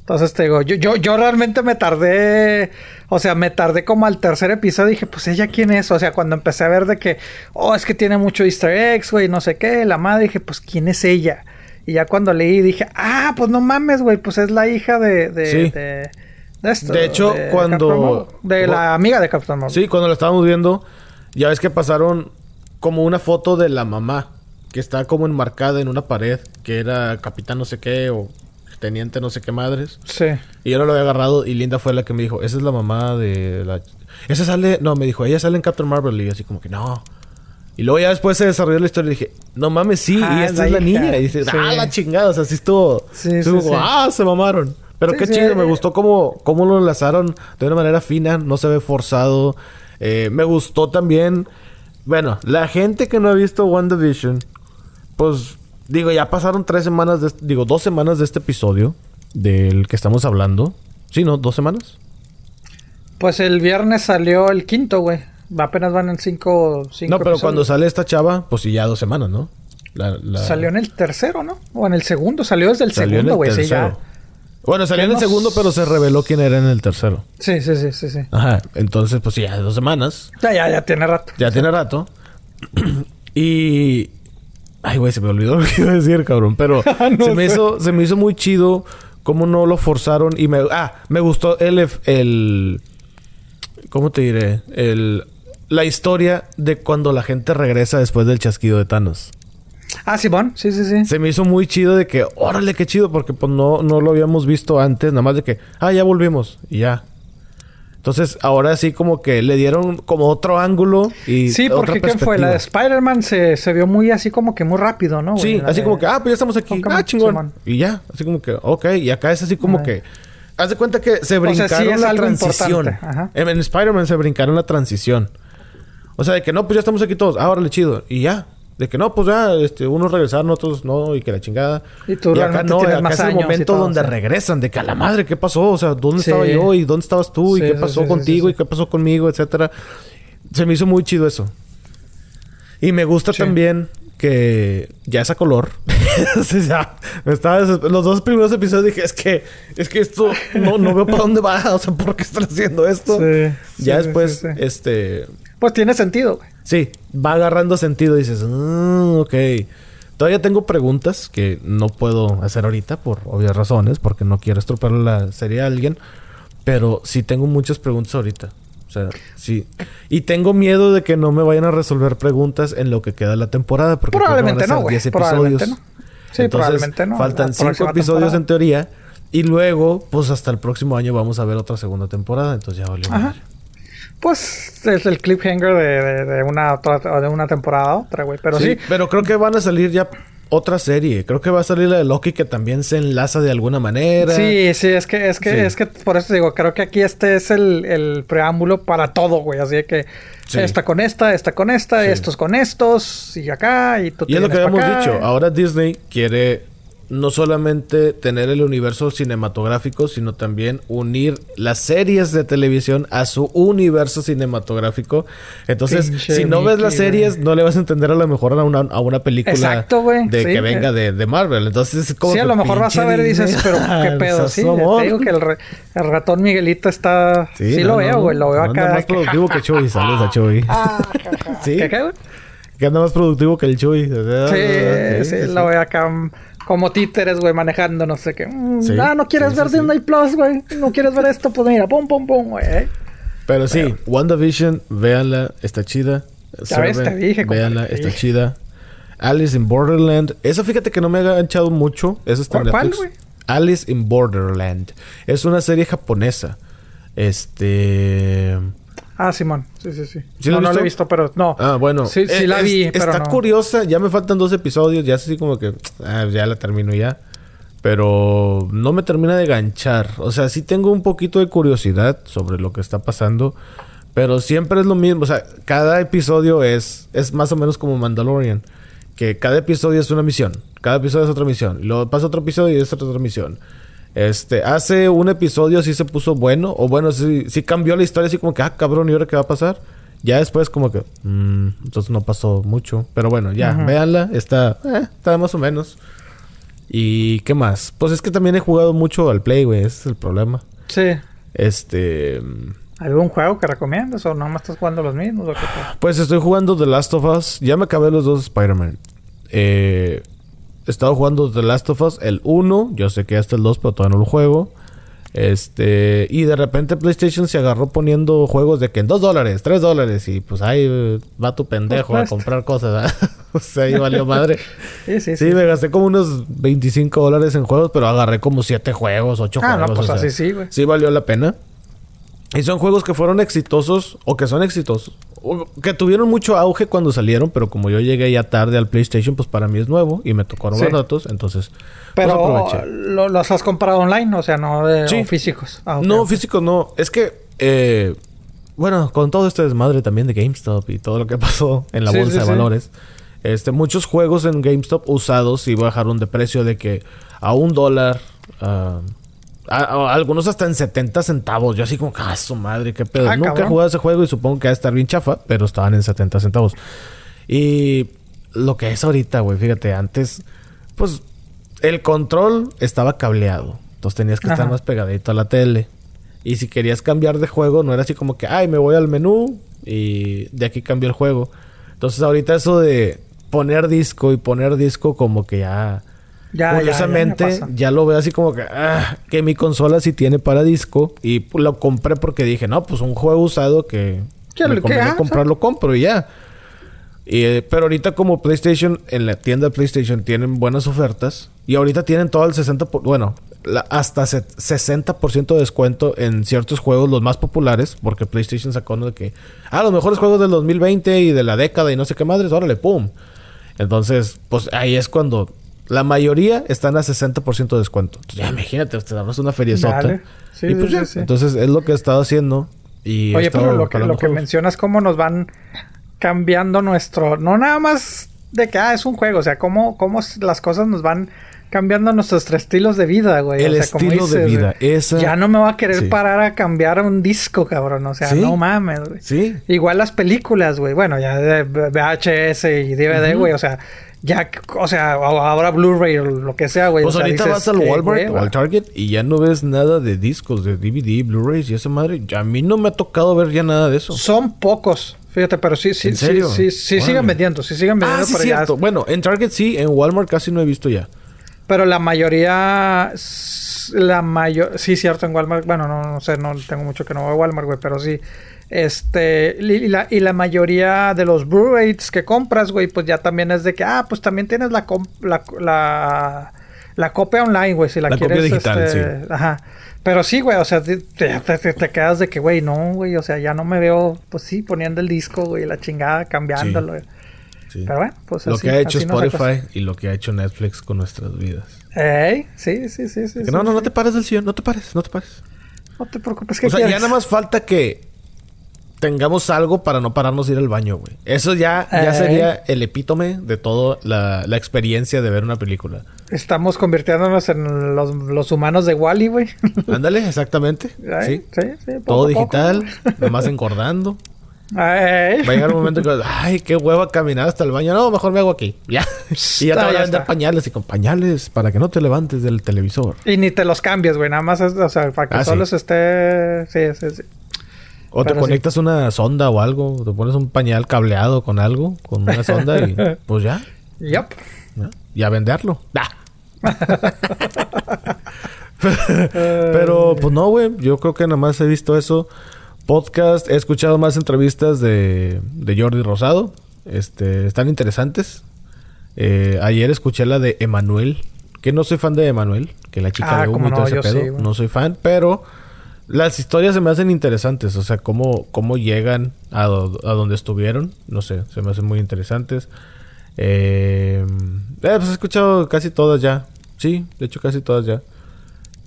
Entonces te digo, yo, yo, yo realmente me tardé, o sea, me tardé como al tercer episodio. Dije, pues ella quién es. O sea, cuando empecé a ver de que, oh, es que tiene mucho easter eggs, güey, no sé qué, la madre, dije, pues quién es ella. Y ya cuando leí dije, ah, pues no mames, güey, pues es la hija de, de, sí. de, de esto. De hecho, de cuando... De la amiga de Captain Marvel. Sí, cuando la estábamos viendo, ya ves que pasaron como una foto de la mamá, que está como enmarcada en una pared, que era capitán no sé qué o teniente no sé qué madres. Sí. Y yo no lo había agarrado y Linda fue la que me dijo, esa es la mamá de la... Esa sale... No, me dijo, ella sale en Captain Marvel. Y así como que no. Y luego ya después se desarrolló la historia y dije, no mames, sí, ah, y esta es la hija. niña. Y dice, sí. ah, la chingada, o sea, así estuvo. Sí, estuvo sí, como, sí. ah, se mamaron. Pero qué chido, me gustó cómo, cómo lo enlazaron de una manera fina, no se ve forzado. Eh, me gustó también. Bueno, la gente que no ha visto WandaVision, pues digo, ya pasaron tres semanas, de, digo, dos semanas de este episodio del que estamos hablando. Sí, ¿no? ¿Dos semanas? Pues el viernes salió el quinto, güey. Apenas van en cinco, cinco No, pero episodios. cuando sale esta chava, pues sí, ya dos semanas, ¿no? La, la... Salió en el tercero, ¿no? O en el segundo. Salió desde el salió segundo, güey. Sí, ya. Bueno, salió en el segundo, pero se reveló quién era en el tercero. Sí, sí, sí, sí, sí. Ajá. Entonces, pues ya dos semanas. Ya, ya, ya tiene rato. Ya sí. tiene rato. y... Ay, güey, se me olvidó lo que iba a decir, cabrón. Pero no se, me hizo, se me hizo muy chido cómo no lo forzaron. Y me... Ah, me gustó el... el ¿Cómo te diré? El... La historia de cuando la gente regresa después del chasquido de Thanos. Ah, Simón, sí, sí, sí. Se me hizo muy chido de que, órale, qué chido, porque pues no, no lo habíamos visto antes, nada más de que, ah, ya volvimos, y ya. Entonces, ahora sí como que le dieron como otro ángulo y Sí, porque ¿qué fue? La de Spider-Man se, se vio muy así como que muy rápido, ¿no? Sí, así de... como que, ah, pues ya estamos aquí. Ah, chingón. Simón. Y ya, así como que, ok. Y acá es así como que... Haz de cuenta que se brincaron o sea, sí la transición. En, en Spider-Man se brincaron la transición. O sea, de que no, pues ya estamos aquí todos. Ah, órale, chido. Y ya. De que no, pues ya, este, unos regresaron, otros no, y que la chingada. Y tú y acá no, acá es el momento todo, donde o sea. regresan, de que a la madre, ¿qué pasó? O sea, ¿dónde sí. estaba yo? ¿Y dónde estabas tú? ¿Y qué pasó sí, contigo? ¿Y qué pasó conmigo? Etcétera. Se me hizo muy chido eso. Y me gusta también que ya es a color. o sea, ya me estaba los dos primeros episodios dije, es que es que esto no, no veo para dónde va, o sea, ¿por qué están haciendo esto? ya después este pues tiene sentido, güey. Sí, va agarrando sentido. Dices, mm, ok. Todavía tengo preguntas que no puedo hacer ahorita por obvias razones, porque no quiero estropear la serie a alguien. Pero sí tengo muchas preguntas ahorita. O sea, sí. Y tengo miedo de que no me vayan a resolver preguntas en lo que queda de la temporada. Porque probablemente no, güey. Probablemente no. Sí, Entonces, probablemente no. Faltan cinco episodios temporada. en teoría. Y luego, pues hasta el próximo año vamos a ver otra segunda temporada. Entonces ya valió. Ajá. Pues es el cliffhanger de, de, de, una otra, de una temporada otra, güey. Pero sí, sí, Pero creo que van a salir ya otra serie. Creo que va a salir la de Loki que también se enlaza de alguna manera. Sí, sí, es que, es que, sí. es que por eso digo, creo que aquí este es el, el preámbulo para todo, güey. Así que sí. esta con esta, esta con esta, estos con estos, y acá, y tú Y es lo que habíamos dicho. Ahora Disney quiere no solamente tener el universo cinematográfico, sino también unir las series de televisión a su universo cinematográfico. Entonces, si no ves las series, no le vas a entender a lo mejor a una, a una película de que venga de, de, Marvel. Entonces, como Sí, a lo mejor vas a ver y dices, pero qué pedo. sí, te digo que el, el, ratón Miguelito está... Sí, lo veo, güey. Lo veo acá. Anda más productivo que Chuy. Saludos a Chuy. Ah, sí. ¿Qué, qué, Que anda más productivo que el Chuy. Sí, sí, lo veo acá como títeres, güey, manejando, no sé qué. Mm, ah, no quieres ver Disney Plus, güey. No quieres ver esto, pues mira, pum, pum, pum, güey. Pero sí, WandaVision, véanla, está chida. Ya ves, te dije, Véanla, está chida. Alice in Borderland. Eso fíjate que no me ha enganchado mucho. Eso está en Netflix. Alice in Borderland. Es una serie japonesa. Este. Ah, Simón. Sí, sí, sí. no, no lo he visto, pero no. Ah, bueno. Sí, sí la vi, Está curiosa. Ya me faltan dos episodios. Ya así como que... Ah, ya la termino ya. Pero no me termina de ganchar. O sea, sí tengo un poquito de curiosidad sobre lo que está pasando. Pero siempre es lo mismo. O sea, cada episodio es, es más o menos como Mandalorian. Que cada episodio es una misión. Cada episodio es otra misión. Y luego pasa otro episodio y es otra misión. Este, hace un episodio sí se puso bueno, o bueno, sí, sí cambió la historia, así como que, ah, cabrón, ¿y ahora qué va a pasar? Ya después como que, mmm, entonces no pasó mucho. Pero bueno, ya, véanla, está, eh, está más o menos. ¿Y qué más? Pues es que también he jugado mucho al Play, güey, ese es el problema. Sí. Este... ¿Algún juego que recomiendas o no más estás jugando los mismos? pues estoy jugando The Last of Us. Ya me acabé los dos Spider-Man. Eh, he estado jugando The Last of Us, el 1, yo sé que hasta el 2, pero todavía no lo juego. Este, y de repente PlayStation se agarró poniendo juegos de que en 2 dólares, 3 dólares, y pues ahí va tu pendejo a comprar cosas. o sea, ahí valió madre. sí, sí, sí, me gasté como unos 25 dólares en juegos, pero agarré como 7 juegos, 8 ah, juegos. No, pues así sí, güey. Sí valió la pena. Y son juegos que fueron exitosos o que son exitosos que tuvieron mucho auge cuando salieron, pero como yo llegué ya tarde al PlayStation, pues para mí es nuevo y me tocaron los datos, entonces pues, pero los has comprado online, o sea, no de físicos. Ah, no, físicos no. Es que eh, bueno, con todo este desmadre también de GameStop y todo lo que pasó en la bolsa de valores, este muchos juegos en GameStop usados y bajaron de precio de que a un dólar uh, algunos hasta en 70 centavos. Yo así como, ah, su madre, qué pedo. Ah, Nunca he jugado ese juego y supongo que va a estar bien chafa, pero estaban en 70 centavos. Y lo que es ahorita, güey, fíjate, antes, pues el control estaba cableado. Entonces tenías que estar más pegadito a la tele. Y si querías cambiar de juego, no era así como que, ay, me voy al menú y de aquí cambio el juego. Entonces ahorita eso de poner disco y poner disco como que ya Curiosamente, ya, lo veo así como que, ah, que mi consola sí tiene para disco. Y lo compré porque dije, no, pues un juego usado que me conviene comprar, lo compro y ya. Y, pero ahorita como PlayStation, en la tienda de PlayStation tienen buenas ofertas. Y ahorita tienen todo el 60%, bueno, hasta 60% de descuento en ciertos juegos, los más populares. Porque PlayStation sacó uno de que, ah, los mejores juegos del 2020 y de la década y no sé qué madres, órale, pum. Entonces, pues ahí es cuando la mayoría están a 60% de descuento. ya imagínate, te damos una feria y pues ya. Entonces es lo que he estado haciendo. Y Oye, pero lo que, lo que mencionas, cómo nos van cambiando nuestro. No nada más de que ah, es un juego, o sea, cómo, cómo las cosas nos van cambiando nuestros estilos de vida, güey. El estilo de vida. Esa... Ya no me va a querer parar a cambiar un disco, cabrón. O sea, no mames, güey. Sí. Igual las películas, güey. Bueno, ya de VHS y DVD, güey. O sea, ya, o sea, ahora Blu-ray o lo que sea, güey. Pues ahorita vas al Walmart o al Target y ya no ves nada de discos, de DVD, Blu-rays y esa madre. A mí no me ha tocado ver ya nada de eso. Son pocos. Fíjate, pero sí, sí, sí, sí, sí siguen vendiendo, sí siguen vendiendo. Ah, sí, cierto. Bueno, en Target sí, en Walmart casi no he visto ya. Pero la mayoría, la mayor, sí, cierto, en Walmart, bueno, no, no sé, no tengo mucho que no voy a Walmart, güey, pero sí, este, y la, y la mayoría de los Blu-rays que compras, güey, pues ya también es de que, ah, pues también tienes la, la, la, copia online, güey, si la, quieres. Copia digital, este, sí. Ajá. Pero sí, güey, o sea, te, te, quedas de que, güey, no, güey, o sea, ya no me veo, pues sí, poniendo el disco, güey, la chingada, cambiándolo. Sí. Pero bueno, pues Lo que ha hecho Spotify y lo que ha hecho Netflix con nuestras vidas. Ey, sí, sí, sí, sí. no, no, no te pares del sillón, no te pares, no te pares. No te preocupes, que O sea, ya nada más falta que tengamos algo para no pararnos de ir al baño, güey. Eso ya, ya sería el epítome de toda la, experiencia de ver una película. Estamos convirtiéndonos en los, los humanos de Wally, güey. Ándale, exactamente. Ay, sí. sí, sí, Todo a poco. digital, nomás engordando. Ay. Va a llegar un momento que, ay, qué hueva caminar hasta el baño. No, mejor me hago aquí. Ya. Y ya te van a vender pañales y con pañales para que no te levantes del televisor. Y ni te los cambies, güey. Nada más, es, o sea, para que Ah, solo esté... Sí, sí, sí. O te sí. conectas una sonda o algo, te pones un pañal cableado con algo, con una sonda y pues ya. Yup. ¿no? Y a venderlo. Pero pues no, güey. Yo creo que nada más he visto eso. Podcast, he escuchado más entrevistas de, de Jordi Rosado. Este, están interesantes. Eh, ayer escuché la de Emanuel. Que no soy fan de Emanuel. Que la chica Ah, de humo y todo ese pedo. sí, no soy fan, pero las historias se me hacen interesantes. O sea, cómo, cómo llegan a, do- a donde estuvieron. No sé, se me hacen muy interesantes. Eh, eh, pues he escuchado casi todas ya. Sí, de hecho casi todas ya.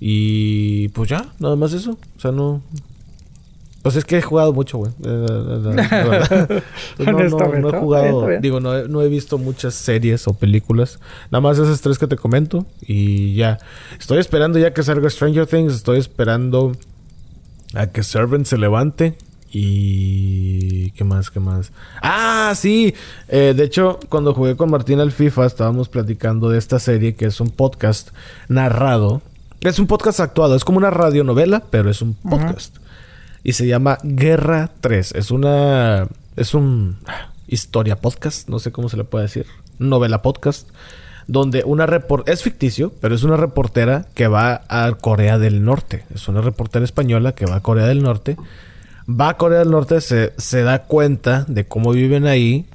Y pues ya, nada más eso. O sea, no... Pues es que he jugado mucho, güey. Eh, la verdad. Pues no, no, no he jugado... Digo, no he, no he visto muchas series o películas. Nada más esas tres que te comento. Y ya. Estoy esperando ya que salga Stranger Things. Estoy esperando a que Servant se levante. Y... ¿Qué más? ¿Qué más? Ah, sí. Eh, de hecho, cuando jugué con Martín al FIFA, estábamos platicando de esta serie que es un podcast narrado. Es un podcast actuado. Es como una radionovela, pero es un podcast. Y se llama Guerra 3. Es una... Es un... ah, Historia podcast. No sé cómo se le puede decir. Novela podcast. Donde una repor Es ficticio, pero es una reportera que va a Corea del Norte. Es una reportera española que va a Corea del Norte. Va a Corea del Norte, se, se da cuenta de cómo viven ahí.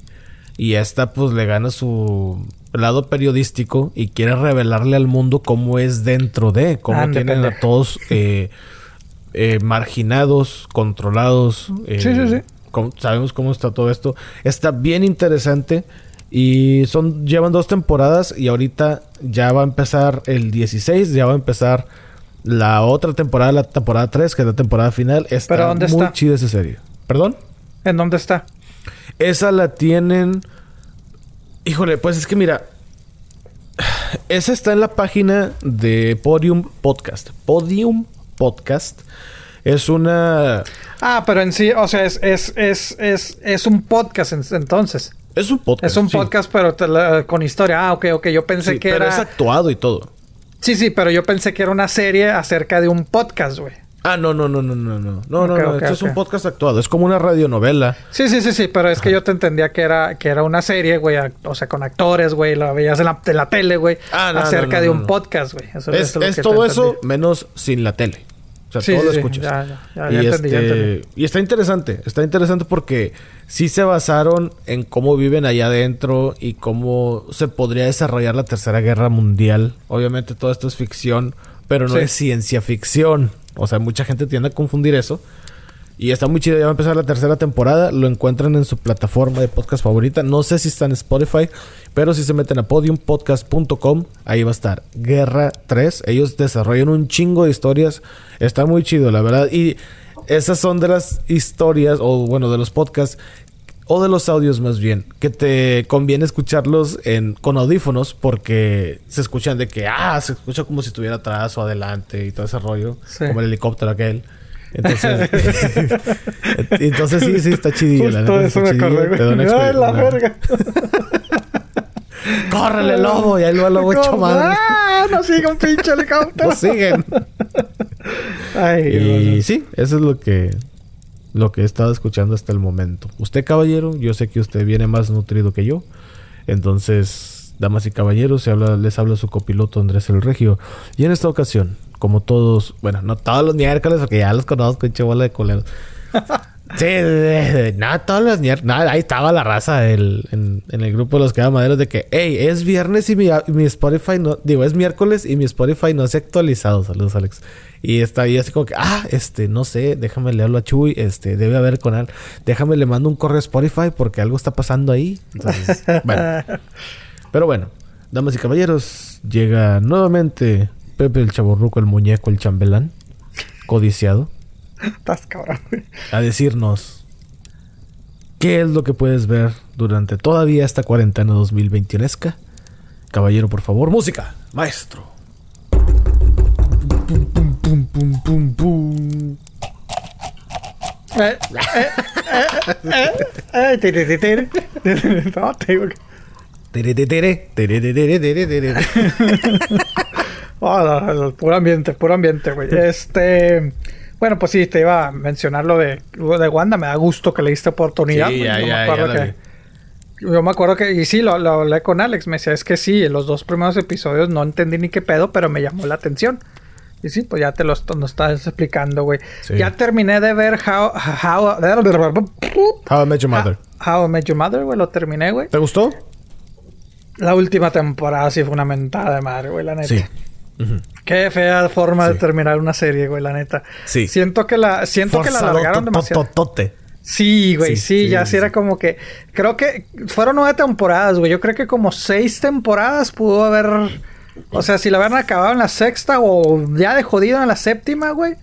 Y esta pues le gana su lado periodístico y quiere revelarle al mundo cómo es dentro de, cómo Ande, tienen a todos eh, eh, marginados, controlados. eh, Sí, sí, sí. cómo- sabemos cómo está todo esto. Está bien interesante. Y son, llevan dos temporadas y ahorita ya va a empezar el 16, ya va a empezar la otra temporada, la temporada 3, que es la temporada final. Está ¿Pero dónde muy está? chida esa serie. ¿Perdón? ¿En dónde está? Esa la tienen. Híjole, pues es que mira. Esa está en la página de Podium Podcast. Podium Podcast es una. Ah, pero en sí, o sea, es, es, es, es, es un podcast en- entonces. Es un podcast. Es un sí. podcast, pero te la- con historia. Ah, ok, ok. Yo pensé Sí, que pero era... es actuado y todo. Sí, sí, pero yo pensé que era una serie acerca de un podcast, güey. Ah, no, no, no, no, no, no. No, no, no. ok, Esto es un podcast actuado. Es como una radionovela. Sí, sí, sí, sí, pero es que yo te entendía que era, que era una serie, güey, o sea, con actores, güey, lo veías en la, la tele, güey, Ah, no, acerca no, no, de un podcast, güey. Eso- Es, eso todo eso menos sin la tele. O sea, Sí, todo sí, lo escuchas. Ya, ya, ya, y, entendí, este, y está interesante. Está interesante porque sí se basaron en cómo viven allá adentro y cómo se podría desarrollar la Tercera Guerra Mundial. Obviamente todo esto es ficción, pero no Sí. es ciencia ficción. O sea, mucha gente tiende a confundir eso. Y está muy chido, ya va a empezar la tercera temporada. Lo encuentran en su plataforma de podcast favorita. No sé si está en Spotify, pero si se meten a podiumpodcast.com, ahí va a estar Guerra 3. Ellos desarrollan un chingo de historias. Está muy chido, la verdad. Y esas son de las historias, o bueno, de los podcasts, o de los audios más bien, que te conviene escucharlos en, con audífonos porque se escuchan de que, ah, se escucha como si estuviera atrás o adelante y todo ese rollo, Sí. como el helicóptero aquel. Entonces, entonces sí, sí, está chidillo. la neta, eso me chidillo, acordé, güey. Ay, la experiencia- verga. ¡Córrele, lobo! Y ahí lo lobo hecho madre. ¡Ah! No siga un pinche helicóptero. Lo siguen. Ay, Y sí, eso es lo que lo que he estado escuchando hasta el momento. Usted, caballero, yo sé que usted viene más nutrido que yo. Entonces, damas y caballeros, se habla, les habla su copiloto Andrés el Regio. Y en esta ocasión, como todos, bueno, no todos los miércoles, porque ya los conozco, pinche bola de culeros. Sí, de- no, todos los miércoles. No, ahí estaba la raza del- en, en el grupo de los que maderos de que, hey, es viernes y mi, y mi Spotify no. Digo, es miércoles y mi Spotify no se ha actualizado. Saludos, Alex. Y está ahí así como que, ah, este, no sé, déjame leerlo a Chuy. Este, debe haber con él. Déjame le mando un correo a Spotify porque algo está pasando ahí. Entonces, bueno. Pero bueno, damas y caballeros, llega nuevamente Pepe el Chaborruco, el muñeco, el chambelán, codiciado Estás cabrón, a decirnos qué es lo que puedes ver durante todavía esta cuarentena 2021esca. Caballero, por favor. Música, maestro. Pum, pum, pum. Eh, eh, eh, eh, eh. No, que- Oh, puro ambiente, puro ambiente, güey. Este. Bueno, pues sí, te iba a mencionar lo de, lo de Wanda. Me da gusto que le diste oportunidad. Sí, güey. ya, Yo me acuerdo ya que- Yo me acuerdo que, y sí, lo, lo hablé con Alex, me decía, es que sí, los dos primeros episodios no entendí ni qué pedo, pero me llamó la atención. Y sí, pues ya te lo nos estás explicando, güey. Sí. Ya terminé de ver How... How, How I Met Your Mother. How I Met Your Mother, güey, lo terminé, güey. ¿Te gustó? La última temporada sí fue una mentada de madre, güey, la neta. Sí. Qué fea forma de terminar una serie, güey, la neta. Sí. Siento que la, siento que la alargaron demasiado. to- tote. Sí, güey, Sí, sí, ya sí era como que. Creo que fueron nueve temporadas, güey. Yo creo que como seis temporadas pudo haber. O sea, si la hubieran acabado en la sexta o ya de jodido en la séptima, güey.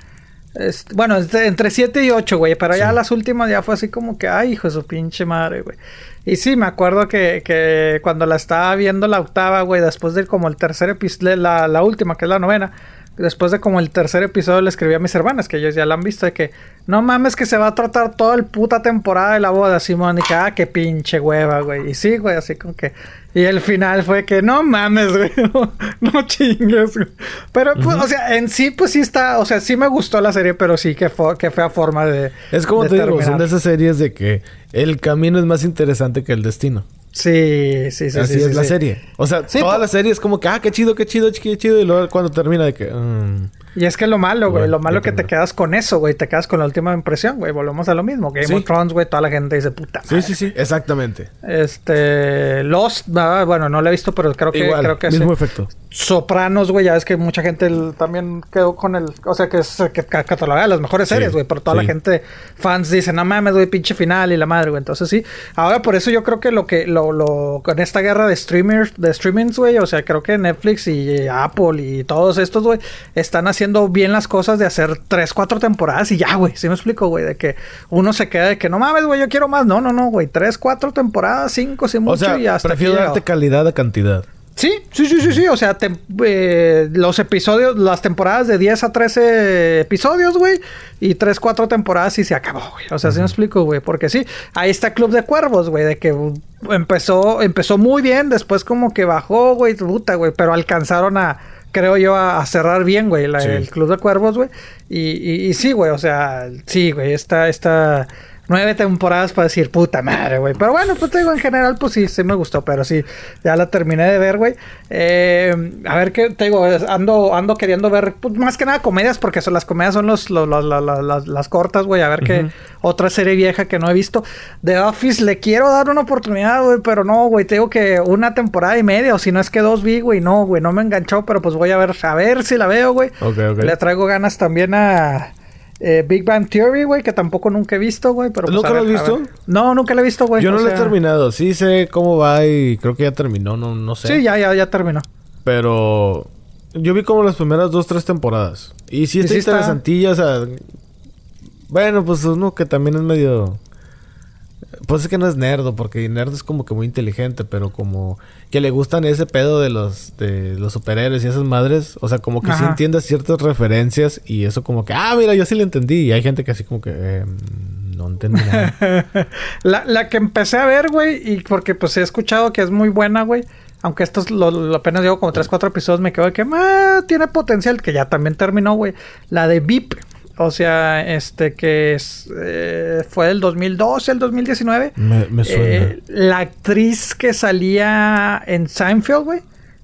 Es- bueno, es de- entre siete y ocho, güey. Pero ya las últimas ya fue así como que, ay, hijo de su pinche madre, güey. Y sí, me acuerdo que, que cuando la estaba viendo la octava, güey, después de como el tercer episodio, la, la última, que es la novena, después de como el tercer episodio le escribí a mis hermanas, que ellos ya la han visto, de que no mames que se va a tratar toda el puta temporada de la boda, Simón, y que, ah, qué pinche hueva, güey. Y sí, güey, así como que... Y el final fue que, no mames, güey, no, no chingues, güey. Pero, pues, o sea, en sí, pues sí está, o sea, sí me gustó la serie, pero sí que, fue que fea forma de... Es como de te digo, son de esas series de que el camino es más interesante que el destino. Sí, sí, sí. Así sí, es sí, la sí. serie. O sea, toda la serie es como que, ah, qué chido, qué chido, qué chido. Y luego cuando termina de que... mm, Y es que lo malo, güey, lo malo que te quedas con eso, güey, te quedas con la última impresión, güey, volvemos a lo mismo. Game Sí. of Thrones, güey, toda la gente dice puta. Sí, sí, sí. Exactamente. Este, Lost, ah, bueno, no la he visto, pero creo que Igual, creo que mismo sí. efecto. Sopranos, güey, ya es que mucha gente también quedó con el, o sea, que es que ca- catalogada de las mejores Sí, series, güey, pero toda sí. la gente fans dicen, "No mames, güey, pinche final y la madre, güey." Entonces sí, ahora por eso yo creo que lo que lo lo con esta guerra de streamers, de streamings, güey, o sea, creo que Netflix y Apple y todos estos, güey, están haciendo bien las cosas de hacer tres, cuatro temporadas y ya, güey, ¿sí me explico, güey? De que uno se queda de que no mames, güey, yo quiero más. No, no, no, güey, tres, cuatro temporadas, cinco, sin mucho sea, y hasta prefiero aquí darte calidad a cantidad. Sí, sí, sí, sí, sí. O sea, te- eh, los episodios, las temporadas de 10 a 13 episodios, güey. Y 3, 4 temporadas y se acabó, güey. O sea, ¿sí me explico, güey? Porque sí, ahí está Club de Cuervos, güey. De que uh, empezó, empezó muy bien, después como que bajó, güey, puta, güey. Pero alcanzaron a, creo yo, a, a cerrar bien, güey, la- Sí. el Club de Cuervos, güey. Y, y, y sí, güey, o sea, sí, güey, esta, esta... Nueve temporadas para decir puta madre, güey. Pero bueno, pues te digo, en general, pues sí, sí me gustó. Pero sí, ya la terminé de ver, güey. Eh, a ver qué te digo, ando, ando queriendo ver, pues, más que nada comedias, porque son, las comedias son los, los- los- la- la- las, las cortas, güey. A ver qué otra serie vieja que no he visto. The Office, le quiero dar una oportunidad, güey, pero no, güey. Te digo que una temporada y media, o si no es que dos vi, güey. No, güey, no me enganchó, pero pues voy a ver, a ver si la veo, güey. Le traigo ganas también a. eh, Big Bang Theory, güey, que tampoco nunca he visto, güey. pero pues, ¿Nunca lo has visto? No, nunca lo he visto, güey. Yo no lo he terminado. Sí sé cómo va y creo que ya terminó, no, no sé. Sí, ya, ya, ya terminó. Pero yo vi como las primeras dos, tres temporadas. Y sí Y está sí está- interesantilla, o sea... Bueno, pues uno que también es medio... Pues es que no es nerdo, porque nerd es como que muy inteligente, pero como que le gustan ese pedo de los de los superhéroes y esas madres, o sea, como que sí Ajá. entiende ciertas referencias y eso como que, ah, mira, yo sí le entendí. Y hay gente que así como que, eh, no entendí nada. La, la que empecé a ver, güey, y porque pues he escuchado que es muy buena, güey. Aunque esto es lo, lo- apenas llevo como 3, 4 episodios, me quedo de que ah, tiene potencial, que ya también terminó, güey. La de VIP. O sea, este que es, eh, fue del 2012 al 2019. me, me suena. Eh, la actriz que salía en Seinfeld, güey.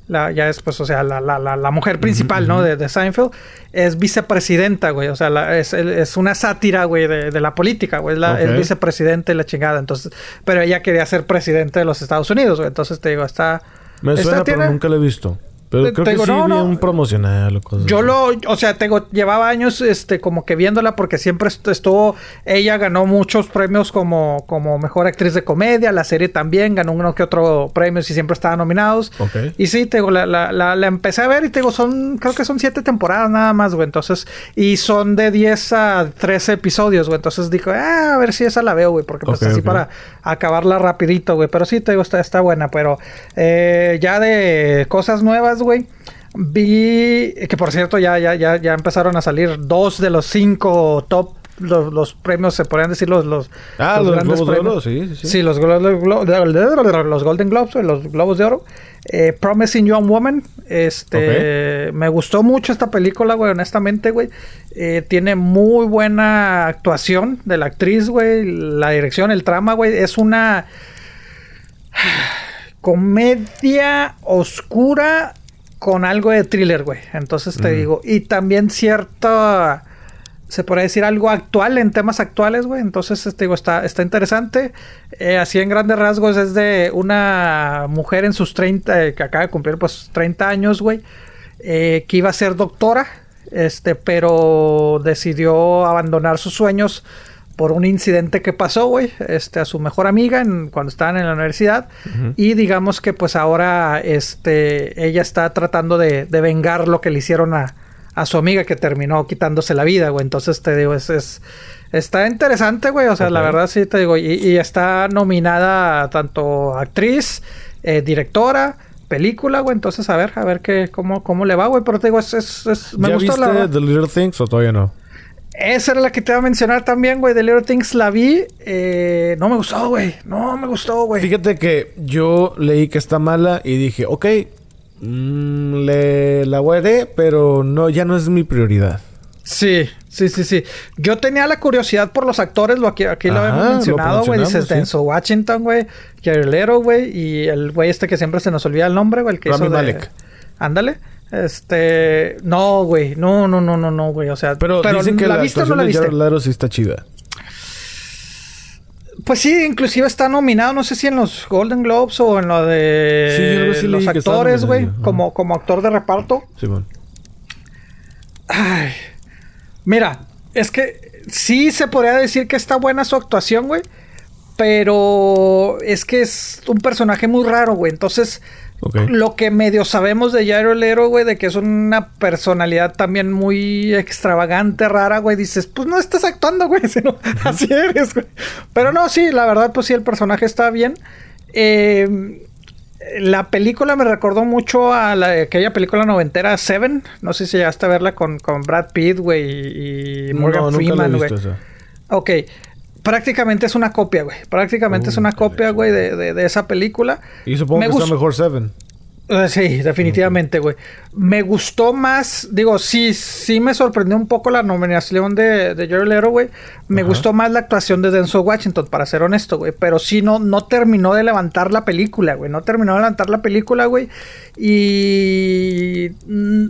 La, ya es, pues, o sea, la, la, la, la mujer principal, ¿no? De, de Seinfeld. Es vicepresidenta, güey. O sea, la- es, es una sátira, güey, de, de la política, güey. Es, la- es Ok. vicepresidente y la chingada. Entonces, pero ella quería ser presidente de los Estados Unidos, güey. Entonces, te digo, está... me esta suena, tiene- pero nunca lo he visto. Pero creo que sí no, vi no. un promocional o cosas Yo así. lo, o sea, tengo, llevaba años, este, como que viéndola porque siempre est- estuvo, ella ganó muchos premios como, como mejor actriz de comedia, la serie también ganó uno que otro premio y siempre estaban nominados. Ok. Y sí, te digo, la, la, la, la empecé a ver y te digo, son, creo que son siete temporadas nada más, güey. Entonces, y son de 10 a 13 episodios, güey. Entonces digo, ah, a ver si esa la veo, güey, porque pues así para acabarla rapidito, güey. Pero sí, te digo, está, está buena, pero eh, ya de cosas nuevas, güey. Vi que por cierto ya, ya, ya, ya empezaron a salir dos de los cinco top los, los premios, se podrían decir los, los, Ah, los grandes Globos de premios. Oro, sí, sí, sí. Sí, los, glo- glo- los Golden Globes, los Globos de Oro. Eh, Promising Young Woman. Este, me gustó mucho esta película, güey, honestamente, güey. Eh, tiene muy buena actuación de la actriz, güey. La dirección, el trama, güey. Es una comedia oscura con algo de thriller, güey. Entonces te Mm. digo, y también cierta se podría decir algo actual en temas actuales, güey. Entonces, este, digo, está, está interesante. Eh, así en grandes rasgos es de una mujer en sus 30, eh, que acaba de cumplir pues 30 años, güey, eh, que iba a ser doctora, este, pero decidió abandonar sus sueños por un incidente que pasó, güey, este, a su mejor amiga en- cuando estaban en la universidad. Y digamos que pues ahora, este, ella está tratando de, de vengar lo que le hicieron a, a su amiga que terminó quitándose la vida, güey. Entonces te digo, es, es- está interesante, güey. O sea, la Ok. verdad sí te digo. Y, y está nominada tanto actriz, eh, directora, película, güey. Entonces, a ver, a ver qué, cómo, cómo le va, güey. Pero te digo, es, es, es- me ¿Ya gustó viste la. The Little Things o todavía no? Esa era la que te iba a mencionar también, güey. The Little Things la vi. eh, no me gustó, güey. No me gustó, güey. Fíjate que yo leí que está mala y dije, ok, mm, le la veré, pero no, ya no es mi prioridad. Sí, sí, sí, sí. Yo tenía la curiosidad por los actores, lo aquí, aquí lo habíamos mencionado, güey. Dices sí. Denzel Washington, güey. Jared güey. Y el güey este que siempre se nos olvida el nombre, güey. El que Rami hizo de... Malek. Ándale. Este... No, güey. No, no, no, no, no, güey. O sea... Pero, dicen que ¿la, la, viste o no la de viste? Jared Leto sí está chida. Pues sí, inclusive está nominado, no sé si en los Golden Globes o en lo de Sí, los actores, güey. Como, como actor de reparto. Simón. Ay, mira, es que sí se podría decir que está buena su actuación, güey. Pero es que es un personaje muy raro, güey. Entonces, Lo que medio sabemos de Jared Leto, güey, de que es una personalidad también muy extravagante, rara, güey. Dices, pues no estás actuando, güey, sino así eres, güey. Pero no, sí, la verdad, pues sí, el personaje está bien. Eh, la película me recordó mucho a la, aquella película noventera Seven. No sé si llegaste a verla con, con Brad Pitt, güey, y Morgan no, Freeman, güey. Ok. Prácticamente es una copia, güey. Prácticamente es Uh, una copia, güey, de, de- de esa película. Y supongo Me que está mejor Seven. Eh, Sí, definitivamente, güey. Me gustó más, digo, sí, sí me sorprendió un poco la nominación de, de Jared Leto, güey. Me gustó más la actuación de Denzel Washington, para ser honesto, güey. Pero sí, no, no terminó de levantar la película, güey. No terminó de levantar la película, güey. Y... mm,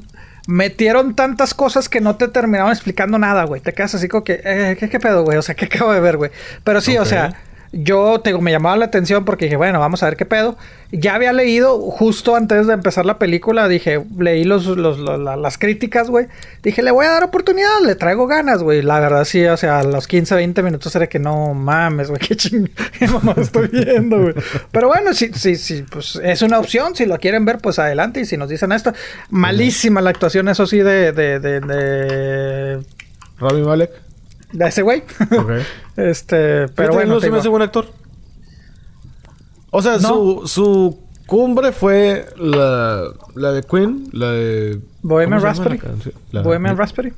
metieron tantas cosas que no te terminaron explicando nada, güey. Te quedas así como que, eh, ¿qué, qué pedo, güey? O sea, ¿qué acabo de ver, güey? Pero sí, o sea, yo te me llamaba la atención porque dije, bueno, vamos a ver qué pedo. Ya había leído justo antes de empezar la película, dije, leí los, los- los- la- las críticas, güey. Dije, le voy a dar oportunidad, le traigo ganas, güey. La verdad, sí, o sea, a los 15, 20 minutos era que no mames, güey, qué ching, qué mamá estoy viendo, güey. Pero bueno, sí, sí, sí, pues es una opción. Si lo quieren ver, pues adelante. Y si nos dicen esto, malísima la actuación, eso sí, de, de, de, de, Rami Malek. De ese güey. Ok. este, pero bueno, no se me hace buen actor. O sea, No. su, su cumbre fue la, la de Queen, la de... Bohemian ¿cómo se llama Rhapsody. la Bohemian Raspberry.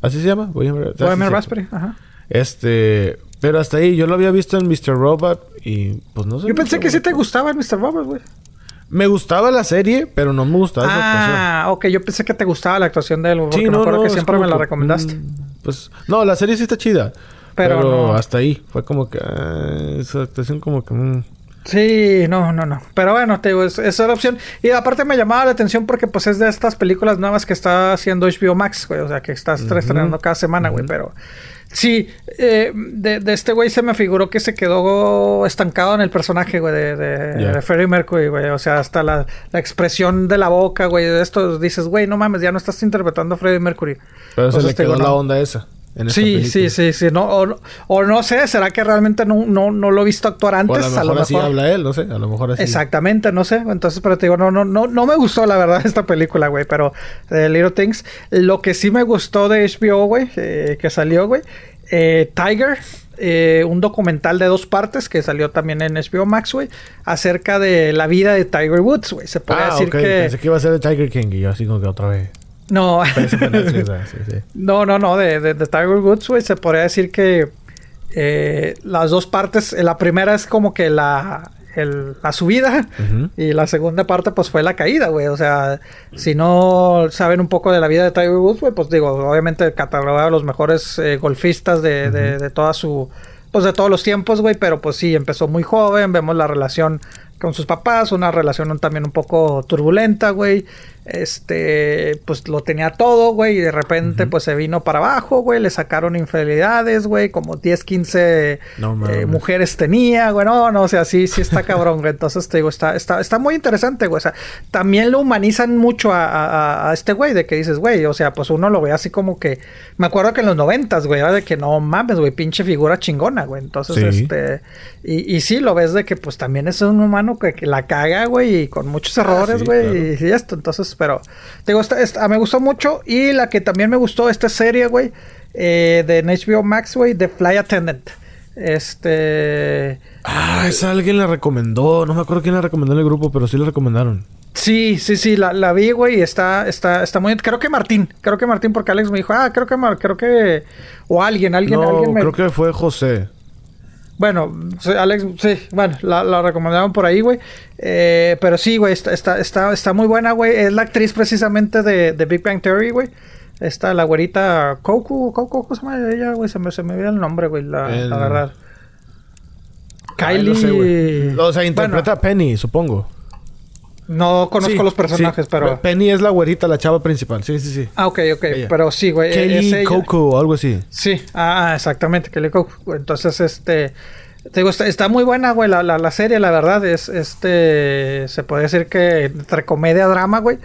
¿Así se llama? Bohemian. Raspberry, ajá. Este... Pero hasta ahí, yo lo había visto en Mr. Robot y pues no sé. Yo pensé que sí te gustaba el Mr. Robert, güey. Me gustaba la serie, pero no me gustaba esa actuación. Ah, ok. Yo pensé que te gustaba la actuación de él, porque Sí, me no, acuerdo no, que siempre me la que, recomendaste. Pues, no, la serie sí está chida. Pero Pero, no. hasta ahí. Fue como que... esa actuación como que... mm. Sí, no, no, no. Pero bueno, te digo, es- esa es la opción. Y aparte me llamaba la atención porque pues es de estas películas nuevas que está haciendo HBO Max, güey. O sea, que está estrenando cada semana, güey. Pero Sí, eh, de, de, este güey se me figuró que se quedó estancado en el personaje, güey, de, de, Freddie Mercury, güey. O sea, hasta la, la, expresión de la boca, güey, de esto dices, güey, no mames, ya no estás interpretando a Freddie Mercury. Pero se le quedó la onda esa. Sí, sí, sí, sí, no, o, no sé, será que realmente no, no, no lo he visto actuar antes. a lo mejor, así habla él, no sé, a lo mejor así. Exactamente, no sé. Entonces, pero te digo, no, no, no, no me gustó la verdad esta película, güey, pero eh, Little Things. Lo que sí me gustó de HBO, güey, eh, que salió, güey, eh, Tiger, eh, un documental de dos partes que salió también en HBO Max, güey, acerca de la vida de Tiger Woods, güey. Se puede ah, decir que. Pensé que iba a ser de Tiger King y yo así como que otra vez. No. No, no, no, de, de, Tiger Woods, güey. Se podría decir que eh, las dos partes, la primera es como que la, la subida y la segunda parte pues fue la caída, güey. O sea, si no saben un poco de la vida de Tiger Woods, güey, pues digo, obviamente catalogado a los mejores eh, golfistas de, de, de, toda su... Pues de todos los tiempos, güey, pero pues sí, empezó muy joven, vemos la relación con sus papás, una relación también un poco turbulenta, güey este, pues lo tenía todo, güey, y de repente, pues se vino para abajo, güey, le sacaron infidelidades, güey, como 10, 15 eh, mujeres tenía, güey, no, no, o sea, sí, sí está cabrón, güey, entonces te digo, está, está, está muy interesante, güey, o sea, también lo humanizan mucho a, a, este güey, de que dices, güey, o sea, pues uno lo ve así como que, me acuerdo que en los noventas, güey, era de que no mames, güey, pinche figura chingona, güey, entonces, este, y, y sí, lo ves de que, pues también es un humano que, la caga, güey, y con muchos ah, errores, güey, y, y esto, entonces, pero, digo, esta, me gustó mucho. Y la que también me gustó, esta serie, güey, eh, de HBO Max, güey, The Fly Attendant. Este. Ah, esa alguien la recomendó. No me acuerdo quién la recomendó en el grupo, pero sí la recomendaron. Sí, sí, sí, la, la vi, güey, está, está, está muy... Creo que Martín, creo que Martín, porque Alex me dijo, ah, creo que, creo que... O alguien, alguien, no, alguien creo que fue José. Bueno, Alex, sí, bueno, la, la recomendaron por ahí, güey. Eh, pero sí, güey, está, está, está, está muy buena, güey. Es la actriz precisamente de, de Big Bang Theory, güey. Está la güerita Coco, Coco, ¿cómo se llama ella, güey? Se me, se me el nombre, güey, la, la verdad. Kylie. o sea, interpreta a Penny, supongo. No conozco los personajes, pero. Penny es la güerita, la chava principal. Sí, sí, sí. Ah, ok, ok. Pero sí, güey. Kelly Coco o algo así. Sí, ah, exactamente, Kelly Coco. Entonces, este. Te digo, está, muy buena, güey, la, la, serie, la verdad. Es este. Se puede decir que entre comedia drama, güey.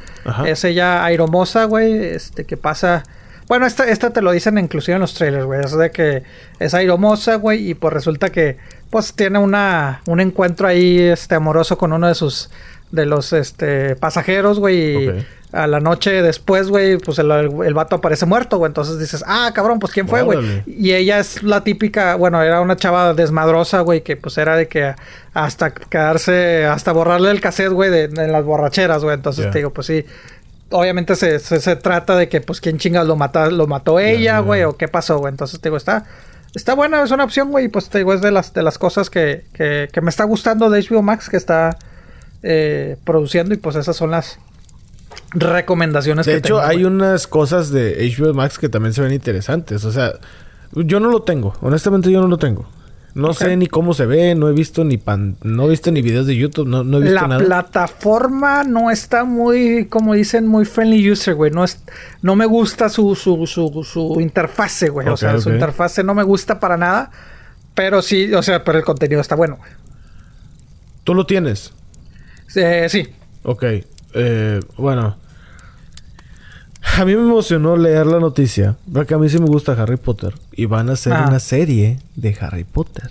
Es ella airomosa, güey. Este, que pasa. Bueno, esta, esta te lo dicen inclusive en los trailers, güey. Es de que es airomosa, güey. Y pues resulta que. Pues tiene una, un encuentro ahí, este, amoroso con uno de sus de los este, pasajeros, güey. Y a la noche después, güey, pues el, el, vato aparece muerto, güey. Entonces dices, ah, cabrón, pues quién fue, güey. Y ella es la típica, bueno, era una chava desmadrosa, güey, que pues era de que hasta quedarse, hasta borrarle el cassette, güey, de, las borracheras, güey. Entonces te digo, pues sí. Obviamente se, se, trata de que, pues, quién chingas lo, mata, lo mató ella, güey, o qué pasó, güey. Entonces te digo, está. Está buena, es una opción, güey. Pues te digo, es de las, de las cosas que, que, que me está gustando de HBO Max, que está eh, produciendo y pues esas son las recomendaciones de hecho hay unas cosas de HBO Max que también se ven interesantes o sea yo no lo tengo honestamente yo no lo tengo no sé ni cómo se ve, no he visto ni pan, no he visto ni videos de YouTube, no, he visto nada. La plataforma no está muy, como dicen, muy friendly user, güey. No es, no me gusta su, su, su, su interfase, güey. o sea, su interfase no me gusta para nada. Pero sí, o sea, pero el contenido está bueno, güey. ¿Tú lo tienes? Eh, sí. Ok. Eh, bueno. A mí me emocionó leer la noticia. Porque a mí sí me gusta Harry Potter. Y van a hacer ah. una serie de Harry Potter.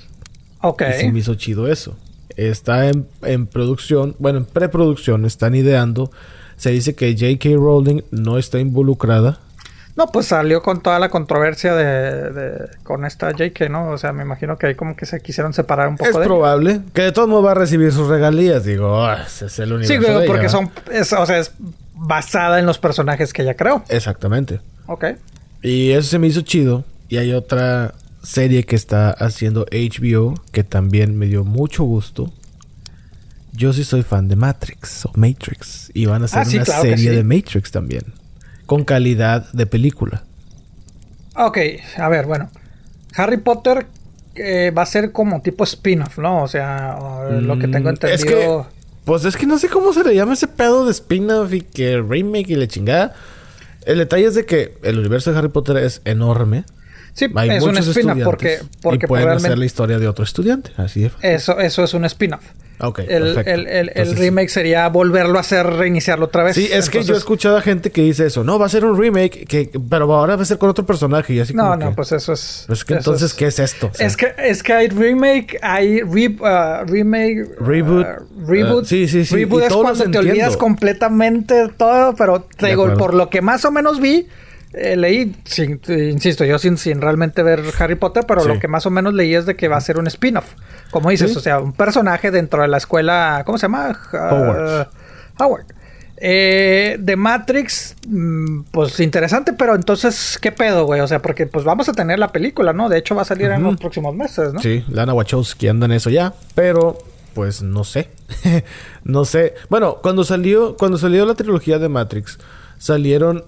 Ok. Y sí me hizo chido eso. Está en, en producción. Bueno, en preproducción. Están ideando. Se dice que J.K. Rowling no está involucrada. No, pues salió con toda la controversia de, con esta JK, ¿no? O sea, me imagino que ahí como que se quisieron separar un poco. Es probable. Que de todos modos va a recibir sus regalías. Digo, ah, es el universo. Sí, porque son, o sea, es basada en los personajes que ella creó. Exactamente. Ok. Y eso se me hizo chido. Y hay otra serie que está haciendo HBO que también me dio mucho gusto. Yo sí soy fan de Matrix o Matrix. Y van a hacer ah, una serie de Matrix también con calidad de película. Ok, a ver, bueno. Harry Potter eh, va a ser como tipo spin-off, ¿no? O sea, lo que tengo mm, entendido. Es que, pues es que no sé cómo se le llama ese pedo de spin-off y que remake y la chingada. El detalle es de que el universo de Harry Potter es enorme. Sí, Hay es un spin-off porque, porque y pueden hacer la historia de otro estudiante. Así es. Eso, eso es un spin-off. Ok, el, el- el- remake sería volverlo a hacer, reiniciarlo otra vez. Sí, es que yo he escuchado a gente que dice eso. No, va a ser un remake, que, pero ahora va a ser con otro personaje. Y así No, como no, que, pues eso es. pues es que eso entonces, es- ¿qué es esto? O sea, Es que, es que hay remake, hay re- uh, remake, Reboot, uh, reboot. uh, sí, sí, sí, Reboot y es cuando te entiendo. olvidas completamente todo, pero te digo, por lo que más o menos vi, eh, leí, sin, eh, insisto, yo sin, sin realmente ver Harry Potter, pero Sí. lo que más o menos leí es de que va a ser un spin-off. Como dices, Sí. o sea, un personaje dentro de la escuela, ¿cómo se llama? Uh, Hogwarts. Howard. Eh, de Matrix, mm, pues interesante, pero entonces, ¿qué pedo, güey? O sea, porque pues vamos a tener la película, ¿no? De hecho, va a salir en los próximos meses, ¿no? Sí, Lana Wachowski anda en eso ya, pero pues no sé. no sé. Bueno, cuando salió cuando salió la trilogía de Matrix, salieron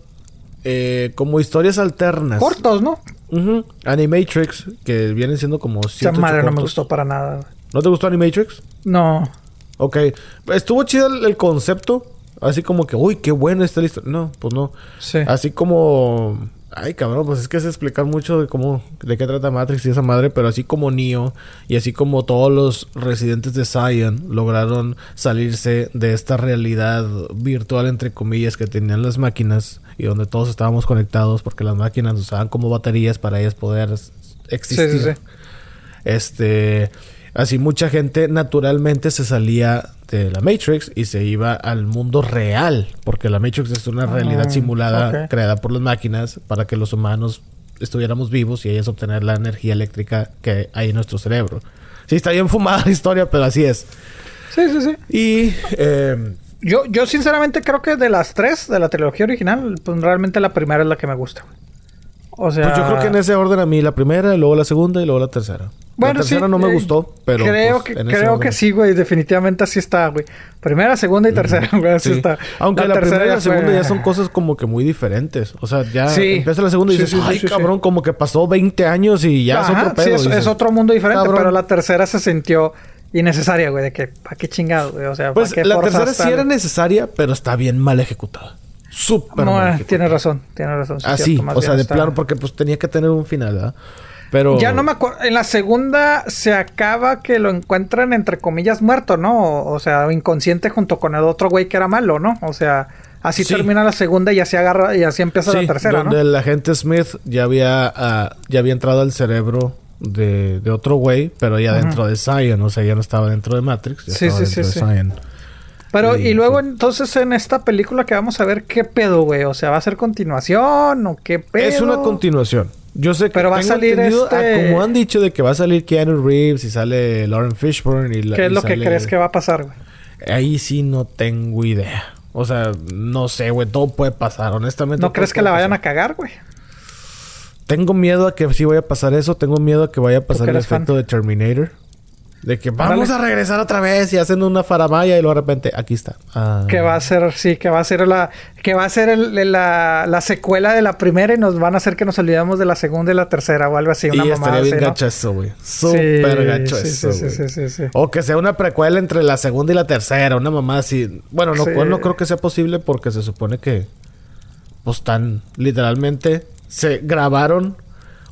eh, como historias alternas. Cortos, ¿no? Animatrix, que vienen siendo como Esa madre no me gustó para nada. ¿No te gustó Animatrix? No. Ok. Estuvo chido el, el concepto. Así como que, uy, qué bueno está la historia. No, pues no. Sí. Así como... Ay, cabrón, pues es que es explicar mucho de cómo... De qué trata Matrix y esa madre. Pero así como Neo y así como todos los residentes de Zion lograron salirse de esta realidad virtual, entre comillas, que tenían las máquinas. Y donde todos estábamos conectados porque las máquinas usaban como baterías para ellas poder existir. Sí, sí, sí. Este, así mucha gente naturalmente se salía de la Matrix y se iba al mundo real, porque la Matrix es una realidad Ah, simulada creada por las máquinas para que los humanos estuviéramos vivos y ellas obtener la energía eléctrica que hay en nuestro cerebro. Sí, está bien fumada la historia, pero así es. Sí, sí, sí. Y eh, Yo, yo sinceramente creo que de las tres de la trilogía original, pues realmente la primera es la que me gusta. Güey. O sea... pues yo creo que en ese orden a mí la primera, y luego la segunda y luego la tercera. Bueno, la tercera sí, no me eh, gustó, pero creo pues, que en creo que sí, güey, definitivamente así está, güey. Primera, segunda y tercera, güey, así Sí. está. Aunque la, tercera primera y la fue- segunda ya son cosas como que muy diferentes. O sea, ya Sí. empieza la segunda y dices, ay, cabrón, como que pasó 20 años y ya es otro pedo. sí, es, dices, es otro mundo diferente, cabrón. pero la tercera se sintió innecesaria, güey, de que, ¿para qué chingado, güey? O sea, ¿para Pues qué la tercera sí era necesaria, pero está bien mal ejecutada. Súper No, tienes razón, tienes razón. sí, más o sea, de está- plano, porque pues tenía que tener un final, ¿verdad? Pero... Ya no me acuerdo. En la segunda se acaba que lo encuentran entre comillas muerto, ¿no? O, sea, inconsciente junto con el otro güey que era malo, ¿no? O sea, así Sí. termina la segunda y así agarra y así empieza Sí, la tercera, donde ¿no? el agente Smith ya había, ah, ya había entrado al cerebro de, de otro güey, pero ya dentro de Zion, o sea, ya no estaba dentro de Matrix, ya Sí, estaba dentro sí. de Zion. Pero, y- luego entonces en esta película que vamos a ver, ¿qué pedo, güey? O sea, ¿va a ser continuación o qué pedo? Es una continuación. Yo sé que Pero va a salir ah, este- como han dicho de que va a salir Keanu Reeves y sale Lauren Fishburne y la- ¿Qué es y lo que crees que va a pasar, güey? Ahí sí no tengo idea. O sea, no sé, güey, todo puede pasar, honestamente. ¿No crees que la vayan pasar. a cagar, güey? Tengo miedo a que sí vaya a pasar eso, tengo miedo a que vaya a pasar el fan. efecto de Terminator. De que vamos Órale. a regresar otra vez y hacen una faramaya y luego de repente aquí está. Ah. Que va a ser, sí, que va a ser la, que va a ser el- la, la secuela de la primera y nos van a hacer que nos olvidemos de la segunda y la tercera o algo así, una y mamada estaría bien así, ¿no? gacho eso, güey. Súper Sí, gacho sí, eso, sí. O que sea una precuela entre la segunda y la tercera, una mamá así. Bueno, no creo que sea posible porque se supone que, pues tan literalmente se grabaron.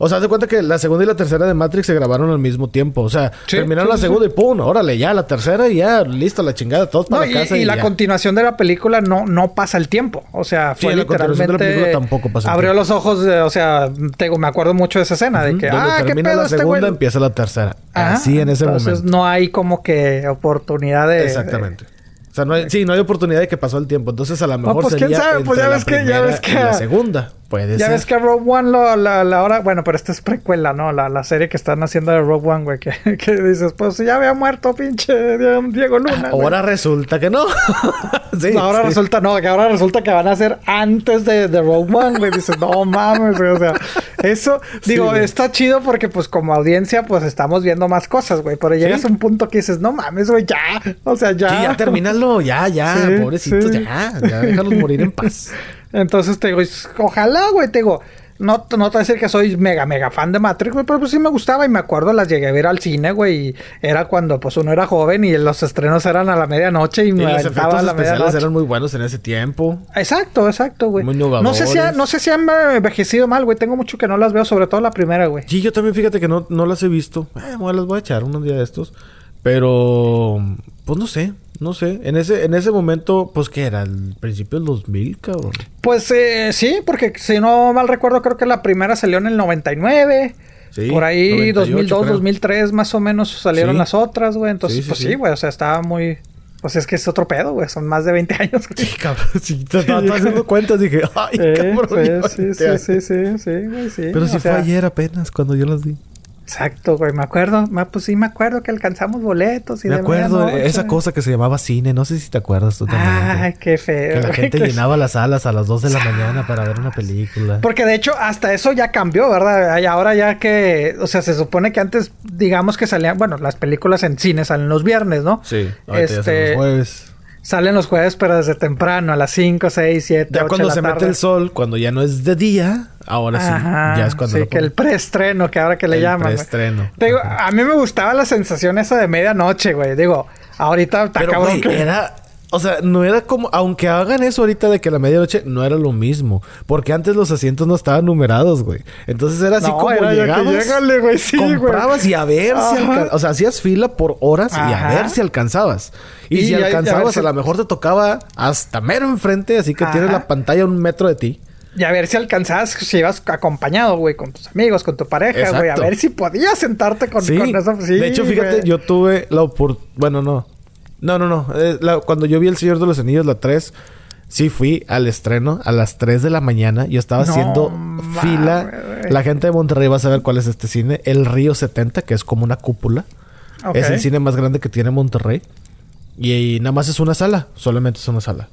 O sea, haz de cuenta que la segunda y la tercera de Matrix se grabaron al mismo tiempo. O sea, Sí, terminaron sí, la sí, segunda y pum, órale, ya la tercera y ya, listo, la chingada, todos para No, y, casa. y Y, la ya. continuación de la película no, no pasa el tiempo. O sea, fue la continuación de la literalmente. película tampoco pasa el abrió tiempo. los ojos, de- o sea, te me acuerdo mucho de esa escena de que, Donde ah, qué termina pedo la este segunda, güey. empieza la tercera. Ajá, Así en ese entonces momento. no hay como que oportunidad de. Exactamente. O sea, no hay, sí, no hay oportunidad de que pasó el tiempo. Entonces, a lo mejor pues, quién sabe, pues, ya ves que- ya ves que- la segunda. Puede Ya ser. ves que Rogue One, lo, la, la hora, bueno, pero esta es precuela, ¿no? La, la serie que están haciendo de Rogue One, güey, que, que dices, pues ya había muerto pinche Diego Luna. güey. Ahora resulta que no. sí, ahora sí. resulta, no, que ahora resulta que van a hacer antes de, de Rogue One, güey. Dices, no mames, güey. O sea, eso, digo, está chido porque, pues, como audiencia, pues estamos viendo más cosas, güey. Pero llegas a un punto que dices, no mames, güey, ya. O sea, ya. Sí, ya termínalo. Ya, ya. Pobrecitos, ya. Ya déjalos morir en paz. Entonces te digo, ojalá, güey, te digo, no, no te voy a decir que soy mega, mega fan de Matrix, güey, pero pues sí me gustaba y me acuerdo, las llegué a ver al cine, güey, y era cuando pues uno era joven y los estrenos eran a la medianoche y, Y me los efectos a la especiales eran muy buenos en ese tiempo. Exacto, exacto, güey. Muy No sé si, ha- no sé si han envejecido mal, güey. Tengo mucho que no las veo, sobre todo la primera, güey. Sí, yo también fíjate que no, no las he visto. Eh, bueno, las voy a echar unos días de estos. Pero, pues no sé, no sé. En ese, en ese momento, pues que era, el principio del 2000, cabrón. Pues eh, sí, porque si no mal recuerdo, creo que la primera salió en el 99. Sí, Por ahí 98 2002, creo. 2003 más o menos salieron Sí. las otras, güey. Entonces, Sí, pues sí, güey. O sea, estaba muy... Pues es que es otro pedo, güey. Son más de 20 años, güey. Sí, cabrón. Sí, te estaba haciendo cuentas. Dije, ay, Eh, cabrón. ya sí, sí, 20 sí, sí, sí, güey, sí. Pero si sea, fue ayer apenas cuando yo las vi. Exacto, güey. Me acuerdo. Pues sí, me acuerdo que alcanzamos boletos y Me de acuerdo esa cosa que se llamaba cine. No sé si te acuerdas tú también. Ay, qué feo. que la gente llenaba las salas a las 2 de la mañana para ver una película. Porque de hecho, hasta eso ya cambió, ¿verdad? Y ahora ya que, o sea, se supone que antes, digamos que salían, bueno, las películas en cine salen los viernes, ¿no? Sí, ahorita ya Este, los jueves. Salen los jueves, pero desde temprano, a las 5, 6, 7, Ya 8 cuando de la se mete tarde. el sol, cuando ya no es de día, ahora sí, Ajá, ya es cuando sí, lo que el preestreno, que ahora que le El llaman. preestreno. Digo, a mí me gustaba la sensación esa de medianoche, güey. Digo, ahorita está Pero, cabrón güey, que... era... O sea, no era como... Aunque hagan eso ahorita de que a la medianoche, no era lo mismo. Porque antes los asientos no estaban numerados, güey. Entonces era así No, como era llegabas... llégale, güey, sí, güey. comprabas y a ver si alcanzabas. O sea, hacías fila por horas y a ver si alcanzabas. Y, Y si a alcanzabas, si- a lo mejor te tocaba hasta mero enfrente. Así que tienes la pantalla a un metro de ti. Y a ver si alcanzabas, si ibas acompañado, güey, con tus amigos, con tu pareja, güey. A ver si podías sentarte con, Sí. con eso. Sí, de hecho, fíjate, güey. yo tuve la oportunidad. Bueno, no. No, no, no. Eh, la- Cuando yo vi El Señor de los Anillos, la 3, sí fui al estreno a las 3 de la mañana. Yo estaba No haciendo fila. La gente de Monterrey va a saber cuál es este cine. El Río 70, que es como una cúpula. Es el cine más grande que tiene Monterrey. Y, y nada más es una sala. Solamente es una sala.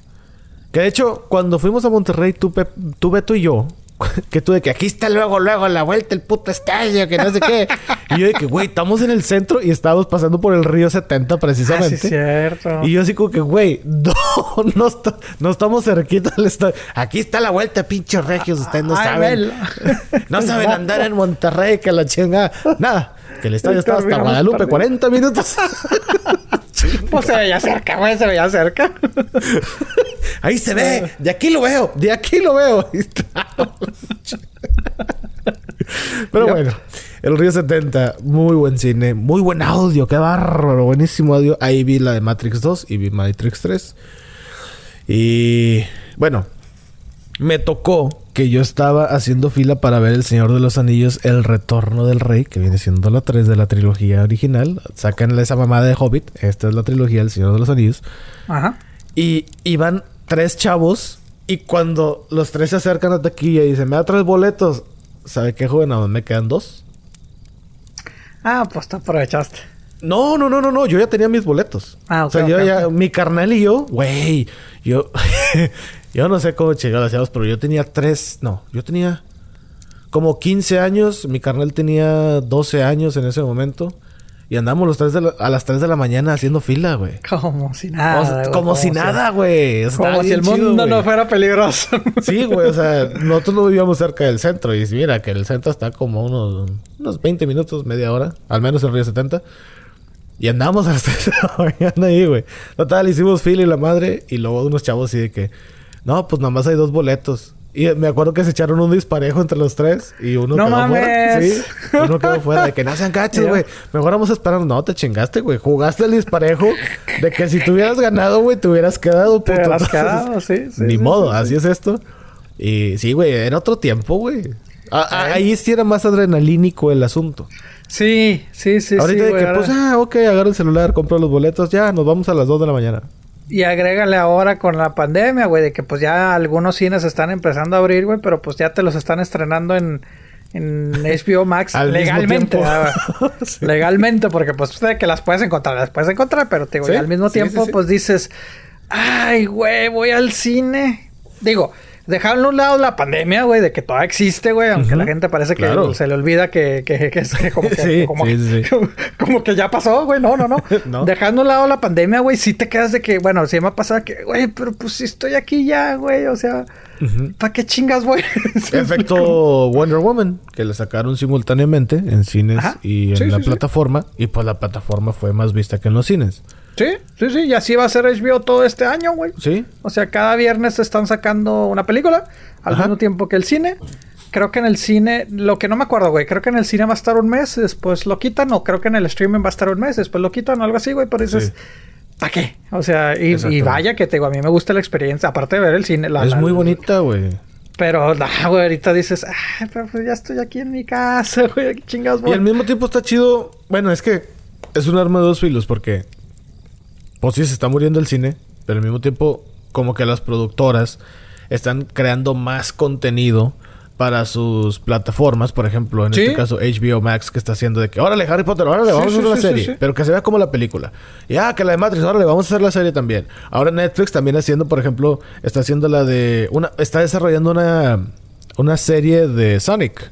Que de hecho, cuando fuimos a Monterrey, tú, tú Beto y yo, que tú de que aquí está luego, luego a la vuelta el puto estadio, que no sé qué. y yo de que, güey, estamos en el centro y estábamos pasando por el río 70 Ah, sí, precisamente. es cierto. Y yo así como que, güey, no, no, está- no estamos cerquita del estadio. Aquí está la vuelta, pinches regios, ustedes no Ay, saben. no saben andar en Monterrey, que la chinga. Nada, que el estadio está hasta Guadalupe, perdiendo. 40 minutos. Pues se veía cerca, güey, se veía cerca. Ahí se ve, de aquí lo veo, de aquí lo veo. Pero Yep. bueno, el Río 70, muy buen cine, muy buen audio, qué bárbaro, buenísimo audio. Ahí vi la de Matrix 2 y vi Matrix 3. Y bueno, me tocó que yo estaba haciendo fila para ver El Señor de los Anillos, El Retorno del Rey, que viene siendo la 3 de la trilogía original. Sacan esa mamada de Hobbit, esta es la trilogía del Señor de los Anillos. Ajá. Y iban tres chavos. Y cuando los tres se acercan a taquilla y dicen, me da tres boletos. ¿Sabe qué, joven? Más me quedan dos. Ah, pues te aprovechaste. No, no, no, no, no. Yo ya tenía mis boletos. Ah, ok, O sea, yo ya... Mi carnal y yo... Güey. Yo... yo no sé cómo chingados hacíamos, pero yo tenía tres... No, yo tenía... Como 15 años. Mi carnal tenía 12 años en ese momento. Y andamos los tres de la- a las 3 de la mañana haciendo fila, güey. Como si nada. O sea, güey, como, si nada, güey. Como si el chido, mundo no fuera peligroso. Sí, güey, o sea, nosotros no vivíamos cerca del centro. Y mira que el centro está como unos, unos 20 minutos, media hora, al menos el Río 70. Y andamos a las 3 de la mañana ahí, güey. Total, hicimos fila y la madre. Y luego unos chavos así de que, no, pues nada más hay dos boletos. Y me acuerdo que se echaron un disparejo entre los tres. Y uno ¡No quedó fuera. mames! Sí, uno quedó fuera. De que no sean cachos, güey. Mejor vamos a esperar. No, te chingaste, güey. Jugaste el disparejo. De que si te hubieras ganado, güey, te hubieras quedado, Te puto. hubieras Entonces, quedado, sí, sí, Ni sí, modo, sí, así es esto. Y sí, güey, era otro tiempo, güey. Ahí sí era más adrenalínico el asunto. Sí, sí, sí. Ahorita de que, ahora- pues, ah, ok, agarra el celular, compra los boletos, ya, nos vamos a las 2 de la mañana. Y agrégale ahora con la pandemia, güey, de que pues ya algunos cines están empezando a abrir, güey, pero pues ya te los están estrenando en, en HBO Max Al legalmente. Legalmente, porque pues de que las puedes encontrar, las puedes encontrar, pero te digo, Sí, al mismo tiempo sí. pues dices, ay, güey, voy al cine. Digo, dejaron a un lado la pandemia, güey, de que todavía existe, güey, aunque la gente parece que se le olvida que, que, que, que como, que, como, que ya pasó, güey, no, no, no. Dejando a un lado la pandemia, güey, sí te quedas de que, bueno, sí me ha pasado que, güey, pero pues si estoy aquí ya, güey, o sea, ¿para qué chingas, güey? Efecto Wonder Woman, que le sacaron simultáneamente en cines y en la plataforma, y pues la plataforma fue más vista que en los cines. Sí, sí, sí. Y así va a ser HBO todo este año, güey. Sí. O sea, cada viernes están sacando una película al mismo tiempo que el cine. Creo que en el cine, lo que no me acuerdo, güey. Creo que en el cine va a estar un mes, después lo quitan. O creo que en el streaming va a estar un mes, después lo quitan o algo así, güey. Pero dices, ¿para qué? O sea, y, vaya que te digo, a mí me gusta la experiencia. Aparte de ver el cine. es muy bonita, güey. Pero, güey, ahorita dices, ay, pero pues ya estoy aquí en mi casa, güey, chingados, güey. Y al mismo tiempo está chido. Bueno, es que es un arma de dos filos porque pues sí, se está muriendo el cine, pero al mismo tiempo, como que las productoras están creando más contenido para sus plataformas, por ejemplo, en este caso HBO Max, que está haciendo de que, órale, Harry Potter, órale, vamos a hacer la serie, pero que se vea como la película. Y ah, que la de Matrix, órale, vamos a hacer la serie también. Ahora Netflix también haciendo, por ejemplo, está haciendo la de una, está desarrollando una, una serie de Sonic.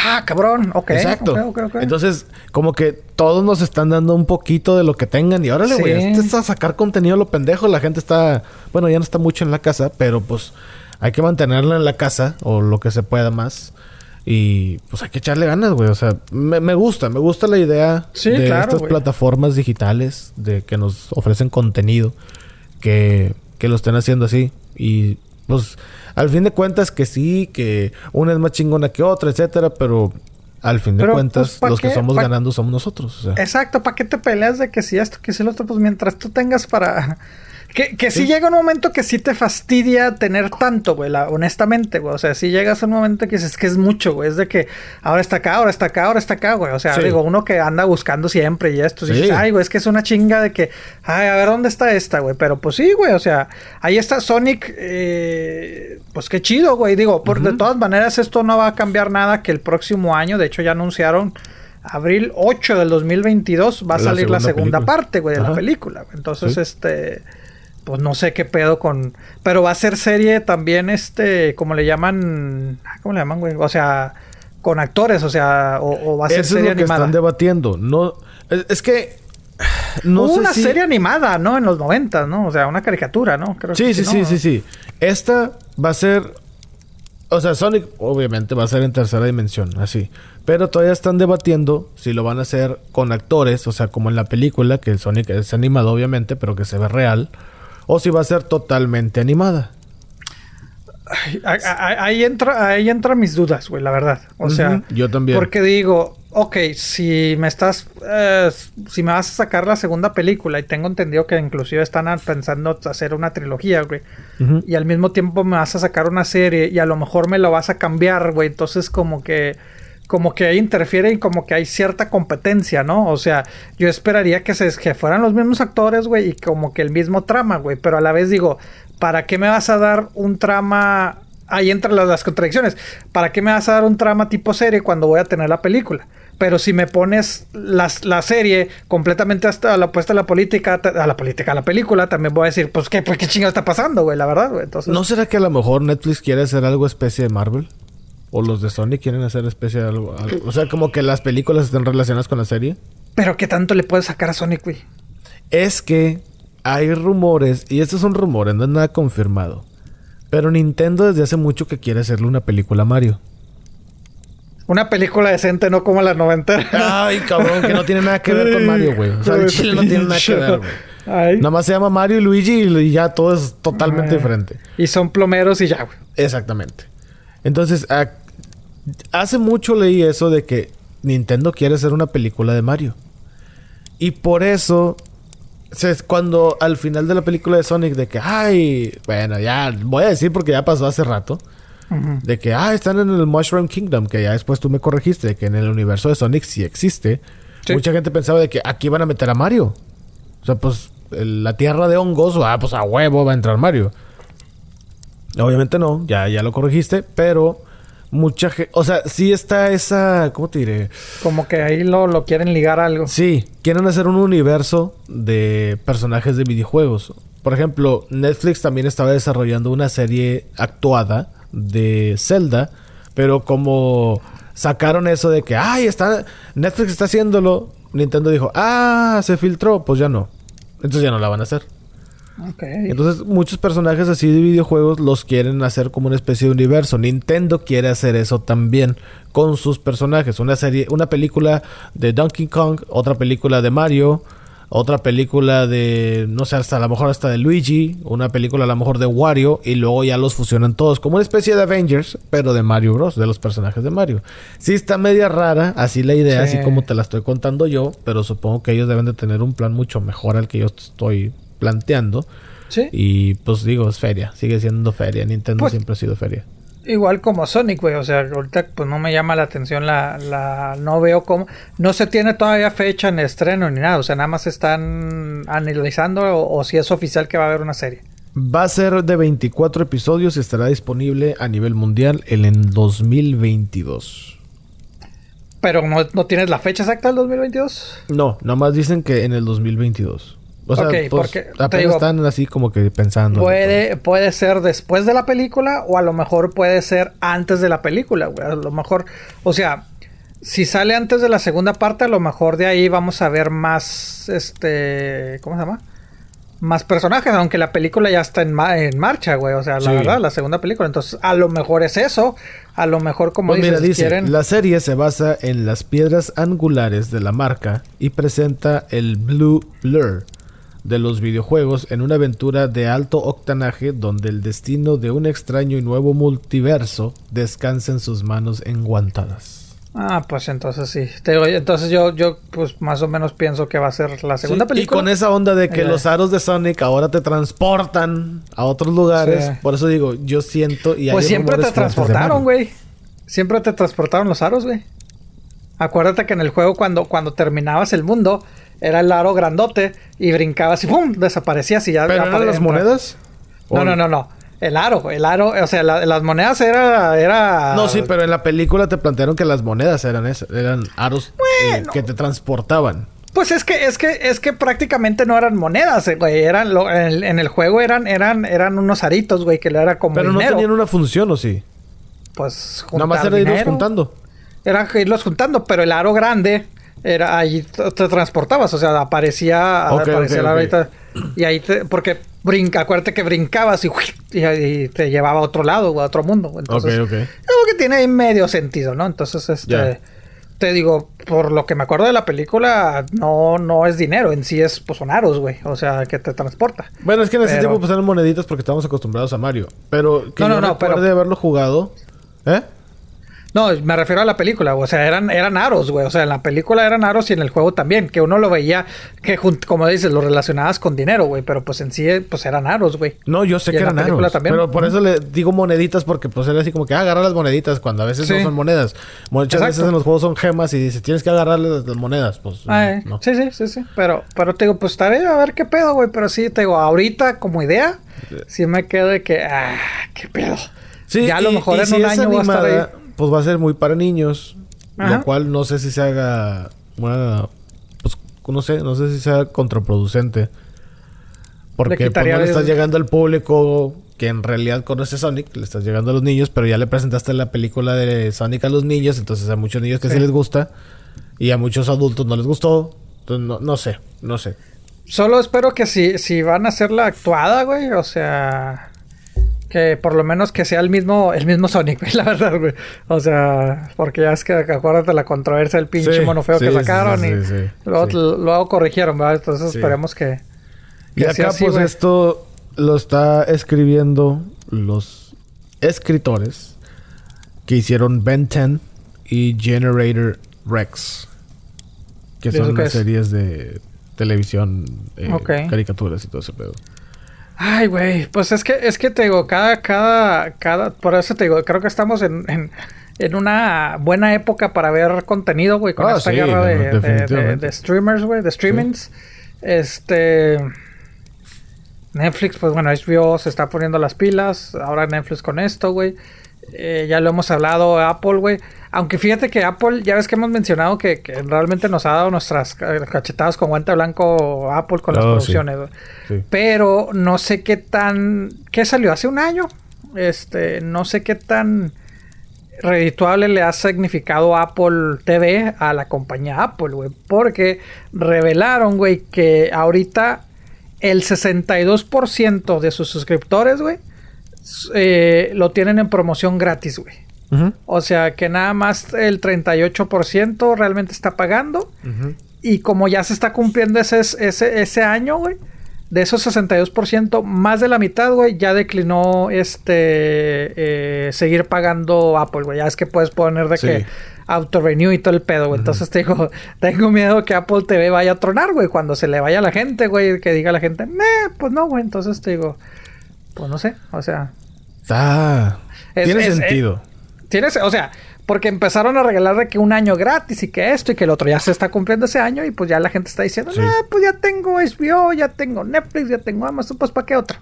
Ah, cabrón, ok. Exacto. Entonces, como que todos nos están dando un poquito de lo que tengan. Y ahora le voy a sacar contenido a lo pendejo. La gente está, bueno, ya no está mucho en la casa, pero pues hay que mantenerla en la casa o lo que se pueda más. Y pues hay que echarle ganas, güey. O sea, me, gusta, me gusta la idea de estas plataformas digitales de que nos ofrecen contenido que, que lo estén haciendo así. Y pues al fin de cuentas que sí, que una es más chingona que otra, etcétera, pero al fin de pues, cuentas, los que somos ganando somos nosotros. Exacto, ¿para qué te peleas de que si esto, que si lo otro? Pues mientras tú tengas para que, que sí. llega un momento que sí te fastidia tener tanto, güey, honestamente, güey. O sea, sí llegas a un momento que dices que es mucho, güey. Es de que ahora está acá, ahora está acá, ahora está acá, güey. O sea, digo, uno que anda buscando siempre y esto. Sí. ay, güey, es que es una chinga de que, ay, a ver dónde está esta, güey. Pero pues sí, güey, o sea, ahí está Sonic, eh, pues qué chido, güey. Digo, por de todas maneras, esto no va a cambiar nada que el próximo año, de hecho, ya anunciaron abril 8 del 2022 va a salir la segunda parte, güey, de la película. Entonces, este pues no sé qué pedo con. Pero va a ser serie también, este, como le llaman. ¿Cómo le llaman, güey? O sea, con actores, o sea, o, va a ser Eso serie es lo que están debatiendo. No, es, que. No Hubo una serie animada, ¿no? En los 90, ¿no? O sea, una caricatura, ¿no? Creo sí, sí, sí, sí, sí. Esta va a ser. O sea, Sonic obviamente va a ser en tercera dimensión, así. Pero todavía están debatiendo si lo van a hacer con actores, o sea, como en la película, que Sonic es animado obviamente, pero que se ve real o si va a ser totalmente animada. ahí, entra, ahí entra mis dudas, güey, la verdad. O sea, yo también. Porque digo, ok, si me estás, eh, si me vas a sacar la segunda película y tengo entendido que inclusive están pensando hacer una trilogía, güey, y al mismo tiempo me vas a sacar una serie y a lo mejor me lo vas a cambiar, güey, entonces como que como que interfiere y como que hay cierta competencia, ¿no? O sea, yo esperaría que, se, que fueran los mismos actores, güey, y como que el mismo trama, güey, pero a la vez digo, ¿para qué me vas a dar un trama? Ahí entran las, contradicciones. ¿Para qué me vas a dar un trama tipo serie cuando voy a tener la película? Pero si me pones la, la serie completamente hasta la puesta a la política, a la política, a la película, también voy a decir, pues qué, pues, qué está pasando, güey, la verdad, güey. Entonces... ¿No será que a lo mejor Netflix quiere hacer algo especie de Marvel? O los de Sony quieren hacer especie de algo, O sea, como que las películas estén relacionadas con la serie. Pero ¿qué tanto le puedes sacar a Sonic, güey? Es que hay rumores, y estos son rumores, no es nada confirmado. Pero Nintendo desde hace mucho que quiere hacerle una película a Mario. Una película decente, no como la noventera. Ay, cabrón, que no tiene nada que ver con Mario, güey. O sea, el chile no tiene nada que ver, güey. Nada más se llama Mario y Luigi y ya todo es totalmente diferente. Y son plomeros y ya, güey. Exactamente. Entonces, hace mucho leí eso de que Nintendo quiere hacer una película de Mario. Y por eso, cuando al final de la película de Sonic, de que, ay, bueno, ya voy a decir porque ya pasó hace rato, de que, ah, están en el Mushroom Kingdom, que ya después tú me corregiste, de que en el universo de Sonic sí existe. Mucha gente pensaba de que aquí van a meter a Mario. O sea, pues la tierra de hongos, ah, pues a huevo va a entrar Mario. Obviamente no, ya, ya lo corregiste, pero mucha gente, o sea, sí está esa, ¿cómo te diré? Como que ahí lo, lo quieren ligar a algo. Sí, quieren hacer un universo de personajes de videojuegos. Por ejemplo, Netflix también estaba desarrollando una serie actuada de Zelda, pero como sacaron eso de que, ay, está, Netflix está haciéndolo, Nintendo dijo, ah, se filtró, pues ya no. Entonces ya no la van a hacer. Entonces muchos personajes así de videojuegos los quieren hacer como una especie de universo. Nintendo quiere hacer eso también con sus personajes. Una serie, una película de Donkey Kong, otra película de Mario, otra película de, no sé, hasta a lo mejor hasta de Luigi, una película a lo mejor de Wario, y luego ya los fusionan todos, como una especie de Avengers, pero de Mario Bros, de los personajes de Mario. Sí está media rara, así la idea, así como te la estoy contando yo, pero supongo que ellos deben de tener un plan mucho mejor al que yo estoy planteando. Sí. Y pues digo, es feria, sigue siendo feria, Nintendo pues siempre ha sido feria. Igual como Sonic, güey. O sea, ahorita pues no me llama la atención la, la... No veo cómo... No se tiene todavía fecha en estreno ni nada. O sea, nada más están analizando o, si es oficial que va a haber una serie. Va a ser de 24 episodios y estará disponible a nivel mundial en el 2022. ¿Pero no, no tienes la fecha exacta del 2022? No, nada más dicen que en el 2022. O sea, pues, porque apenas están así como que pensando. Puede, puede ser después de la película o a lo mejor puede ser antes de la película, güey. A lo mejor, o sea, si sale antes de la segunda parte, a lo mejor de ahí vamos a ver más, este, ¿cómo se llama? Más personajes, aunque la película ya está en, en marcha, güey. O sea, la verdad, la segunda película. Entonces, a lo mejor es eso. A lo mejor, como pues dices, dice, la serie se basa en las piedras angulares de la marca y presenta el Blue Blur de los videojuegos en una aventura de alto octanaje donde el destino de un extraño y nuevo multiverso descansa en sus manos enguantadas. Ah, pues entonces sí. entonces yo, yo pues más o menos pienso que va a ser la segunda película. Y con esa onda de que los aros de Sonic ahora te transportan a otros lugares. Por eso digo, yo siento y Pues siempre te transportaron, güey. Siempre te transportaron los aros, güey. Acuérdate que en el juego cuando, cuando terminabas el mundo, era el aro grandote y brincabas y ¡pum! desaparecías y ya. ¿Pero eran las monedas? No, no, no, no. El aro, el aro, o sea, las monedas era, era. No, sí, pero en la película te plantearon que las monedas eran eso, eran aros eh, que te transportaban. Pues es que, es que, es que prácticamente no eran monedas, eh, güey. Eran en, el, juego eran, eran, eran unos aritos, güey, que era como. Pero no tenían una función, ¿o sí? Pues juntar Nada más era irlos juntando. Era irlos juntando, pero el aro grande era ahí te transportabas, o sea, aparecía, aparecía la y ahí te, porque brinca, acuérdate que brincabas y, y, te llevaba a otro lado, a otro mundo. Entonces, algo que tiene ahí medio sentido, ¿no? Entonces, este, te digo, por lo que me acuerdo de la película, no, no es dinero, en sí es, pues son aros, güey, o sea, que te transporta. Bueno, es que en ese tiempo pues eran moneditas porque estábamos acostumbrados a Mario, pero que no, no, no, pero de haberlo jugado, ¿eh? No, me refiero a la película, o sea, eran, eran aros, güey. O sea, en la película eran aros y en el juego también, que uno lo veía, que como dices, lo relacionabas con dinero, güey. Pero pues en sí, pues eran aros, güey. No, yo sé que eran aros. Pero por eso le digo moneditas, porque pues era así como que ah, agarrar las moneditas, cuando a veces no son monedas. Muchas veces en los juegos son gemas y dices, tienes que agarrar las, monedas. Pues ah, eh. no. Sí, sí, sí, sí. Pero, pero te digo, pues estaré a ver qué pedo, güey. Pero sí, te digo, ahorita como idea, sí me quedo de que, ah, qué pedo. Sí, ya a lo mejor en un año va a estar ahí pues va a ser muy para niños. Lo cual no sé si se haga una... Pues no sé, no sé si sea contraproducente. Porque pues, no le estás llegando al público que en realidad conoce Sonic, le estás llegando a los niños, pero ya le presentaste la película de Sonic a los niños, entonces a muchos niños que sí, les gusta y a muchos adultos no les gustó. Entonces no, no sé, no sé. Solo espero que si, si van a hacer la actuada, güey, o sea, que por lo menos que sea el mismo, el mismo Sonic, güey, la verdad, güey. O sea, porque ya es que acuérdate la controversia del pinche mono feo que sacaron y luego, luego, corrigieron, ¿verdad? Entonces esperemos que. y acá, pues, esto lo está escribiendo los escritores que hicieron Ben 10 y Generator Rex. Que son las series de televisión, eh, caricaturas y todo ese pedo. Ay, güey, pues es que, es que te digo, cada, cada, cada, por eso te digo, creo que estamos en, en, una buena época para ver contenido, güey, con ah, esta guerra de, de, streamers, güey, de streamings. Este. Netflix, pues bueno, HBO se está poniendo las pilas. Ahora Netflix con esto, güey. Eh, ya lo hemos hablado, Apple, güey. Aunque fíjate que Apple, ya ves que hemos mencionado que, realmente nos ha dado nuestras cachetadas con guante blanco Apple con las oh, producciones. Pero no sé qué tan... ¿Qué salió? ¿Hace un año? este, no sé qué tan redituable le ha significado Apple TV a la compañía Apple, güey. Porque revelaron, güey, que ahorita el 62% de sus suscriptores, güey, eh, lo tienen en promoción gratis, güey. O sea que nada más el 38% realmente está pagando. Y como ya se está cumpliendo ese, ese, ese año, güey, de esos 62%, más de la mitad, güey, ya declinó este eh, seguir pagando Apple, güey. Ya es que puedes poner de que auto renew y todo el pedo, güey. Entonces te digo, tengo miedo que Apple TV vaya a tronar, güey, cuando se le vaya a la gente, güey, que diga a la gente, "Me, pues no, güey." Entonces te digo, pues no sé, o sea, ah, tiene sentido. Tienes, o sea, porque empezaron a regalar de que un año gratis y que esto y que el otro ya se está cumpliendo ese año y pues ya la gente está diciendo, ah, pues ya tengo HBO, ya tengo Netflix, ya tengo Amazon, pues ¿para qué otro?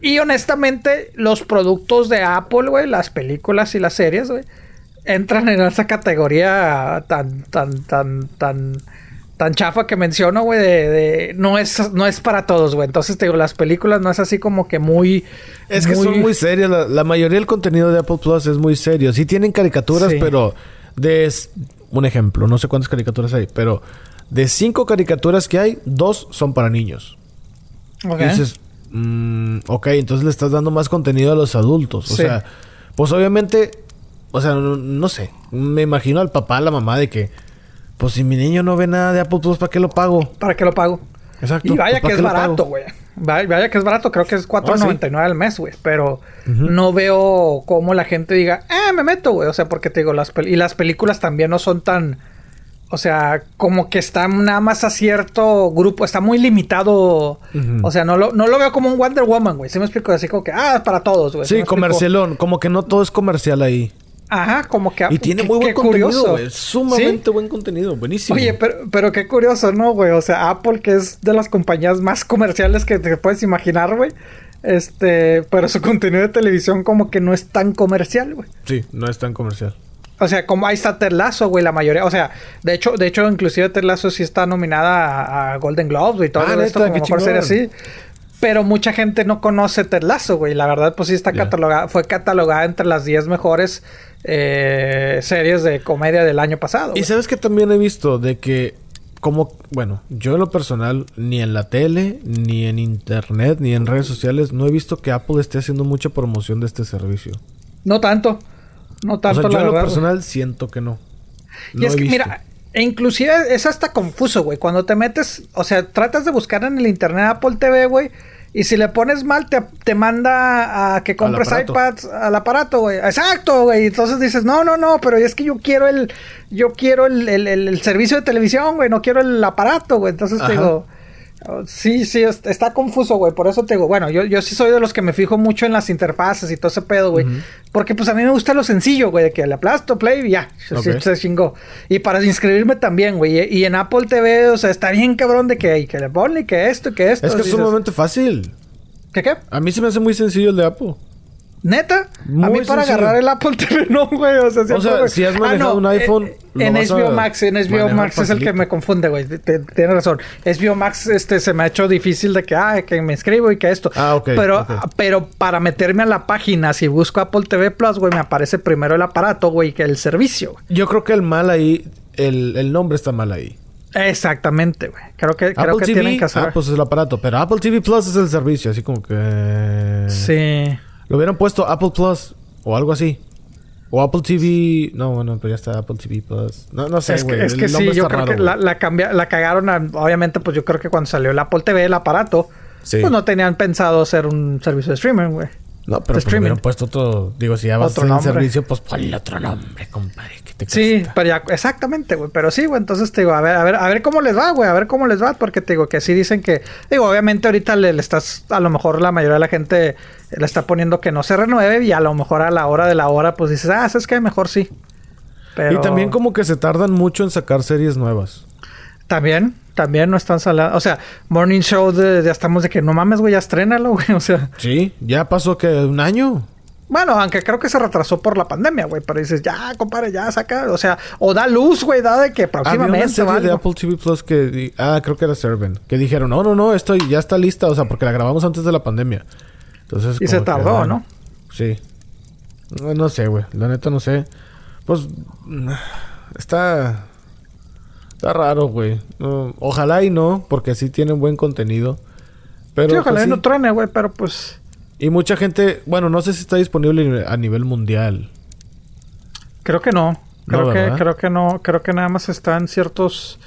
Y honestamente, los productos de Apple, güey, las películas y las series, güey, entran en esa categoría tan, tan, tan, tan tan chafa que menciono, güey, de, no es no es para todos, güey. Entonces te digo, las películas no es así como que muy es que son muy serias. La, mayoría del contenido de Apple Plus es muy serio. Sí tienen caricaturas, pero de un ejemplo, no sé cuántas caricaturas hay, pero de cinco caricaturas que hay, dos son para niños. Ok. dices, mm, ok, entonces le estás dando más contenido a los adultos. O sea, pues obviamente, o sea, no sé, me imagino al papá, a la mamá de que pues si mi niño no ve nada de Apple Plus, ¿para qué lo pago? ¿Para qué lo pago? Exacto. Y vaya pues, que es barato, güey. Vaya, que es barato, creo que es 4.99 al mes, güey. Pero no veo cómo la gente diga, eh, me meto, güey. O sea, porque te digo, las y las películas también no son tan. O sea, como que están nada más a cierto grupo, está muy limitado. O sea, no lo, no lo veo como un Wonder Woman, güey. ¿Sí me explico? Así como que, ah, para todos, güey. Sí, comercialón. Como que no todo es comercial ahí. Ajá, como que... Y tiene muy buen contenido, güey. Sumamente buen contenido. Buenísimo. Oye, pero, pero qué curioso, ¿no, güey? O sea, Apple, que es de las compañías más comerciales que te puedes imaginar, güey. Este, pero su contenido de televisión como que no es tan comercial, güey. Sí, no es tan comercial. O sea, como ahí está Terlazo, güey, la mayoría. O sea, de hecho, de hecho, inclusive Terlazo sí está nominada a, Golden Globes y todo ah, esto como mejor serie así. Pero mucha gente no conoce Terlazo, güey. La verdad, pues sí está catalogada, fue catalogada entre las 10 mejores eh, series de comedia del año pasado. Y sabes que también he visto de que, como, bueno, yo en lo personal, ni en la tele, ni en internet, ni en redes sociales, no he visto que Apple esté haciendo mucha promoción de este servicio. No tanto. No tanto, yo en lo personal siento que no. y es que, mira, e inclusive es hasta confuso, güey. Cuando te metes, o sea, tratas de buscar en el internet Apple TV, güey. Y si le pones mal, te, te manda a que compres iPads al aparato, güey. Exacto, güey. Entonces dices, no, no, no, pero es que yo quiero el, yo quiero el, el, el servicio de televisión, güey. No quiero el aparato, güey. Entonces te digo, Sí, sí, está confuso, güey. Por eso te digo, bueno, yo, yo sí soy de los que me fijo mucho en las interfaces y todo ese pedo, güey. Porque pues a mí me gusta lo sencillo, güey, de que le aplasto, play y ya, se, chingó. Y para inscribirme también, güey. Y en Apple TV, o sea, está bien cabrón de que, que le pone, que esto, que esto. Es que es sumamente fácil. ¿Qué qué? A mí se me hace muy sencillo el de Apple. ¿Neta? a mí para agarrar el Apple TV no, güey. O sea, si, has ah, manejado un iPhone... Eh, en HBO Max, en HBO Max es el que me confunde, güey. Tienes razón. HBO Max este, se me ha hecho difícil de que, ah, que me escribo y que esto. Ah, ok. Pero, pero para meterme a la página, si busco Apple TV Plus, güey, me aparece primero el aparato, güey, que el servicio. Yo creo que el mal ahí, el, el nombre está mal ahí. Exactamente, güey. Creo que, creo que tienen que hacer. Ah, pues es el aparato. Pero Apple TV Plus es el servicio, así como que. Sí. Lo hubieran puesto Apple Plus o algo así. O Apple TV. No, bueno, pero ya está Apple TV Plus. No, no sé, güey. Es que, es que sí, yo creo que la, la, la cagaron. obviamente, pues yo creo que cuando salió el Apple TV, el aparato, pues no tenían pensado hacer un servicio de streaming, güey. No, pero pues hubieran puesto otro. Digo, si ya vas a hacer servicio, pues ponle otro nombre, compadre. ¿qué te sí, pero ya, exactamente, güey. Pero sí, güey. Entonces te digo, a ver, a ver, a ver cómo les va, güey. A ver cómo les va. Porque te digo que así dicen que. Digo, obviamente ahorita le, estás. A lo mejor la mayoría de la gente le está poniendo que no se renueve. Y a lo mejor a la hora de la hora, pues dices, ah, es que mejor sí. Pero... Y también como que se tardan mucho en sacar series nuevas. También, también no están saladas. O sea, Morning Show de, ya estamos de que no mames, güey, ya estrénalo, güey. O sea. Sí, ya pasó que un año. Bueno, aunque creo que se retrasó por la pandemia, güey. Pero dices, ya, compadre, ya saca. O sea, o da luz, güey, da de que próximamente. Había una de Apple TV Plus que. Ah, creo que era Servant. Que dijeron, no, no, no, esto ya está lista. O sea, porque la grabamos antes de la pandemia. Entonces. Y se tardó, ¿no? Sí. No, no sé, güey. La neta no sé. Pues... Está... Está raro, güey. No, ojalá y no, porque sí tienen buen contenido. Pero, sí, ojalá pues, y sí. no truene, güey, pero pues... Y mucha gente... Bueno, no sé si está disponible a nivel mundial. Creo que no. No, Creo que, creo que no. Creo que nada más está en ciertos...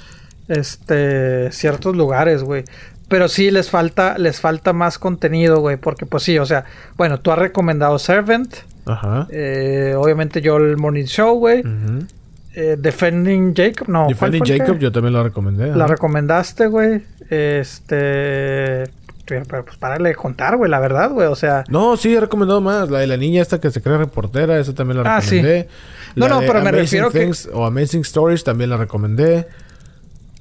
Este... Ciertos lugares, güey. Pero sí les falta... Les falta más contenido, güey. Porque pues sí, o sea... Bueno, tú has recomendado Servant. Ajá. eh, obviamente yo el Morning Show, güey. Ujú. Eh, Defending Jacob. No, ¿cuál Defending Jacob, yo también lo recomendé. La ajá. recomendaste, güey. Este... Pero, pues párale de contar, güey, la verdad, güey. O sea... No, sí, he recomendado más. La de la niña esta que se cree reportera, esa también la Ah, sí. recomendé. No, La no, de pero me refiero que- O Amazing Stories también la recomendé.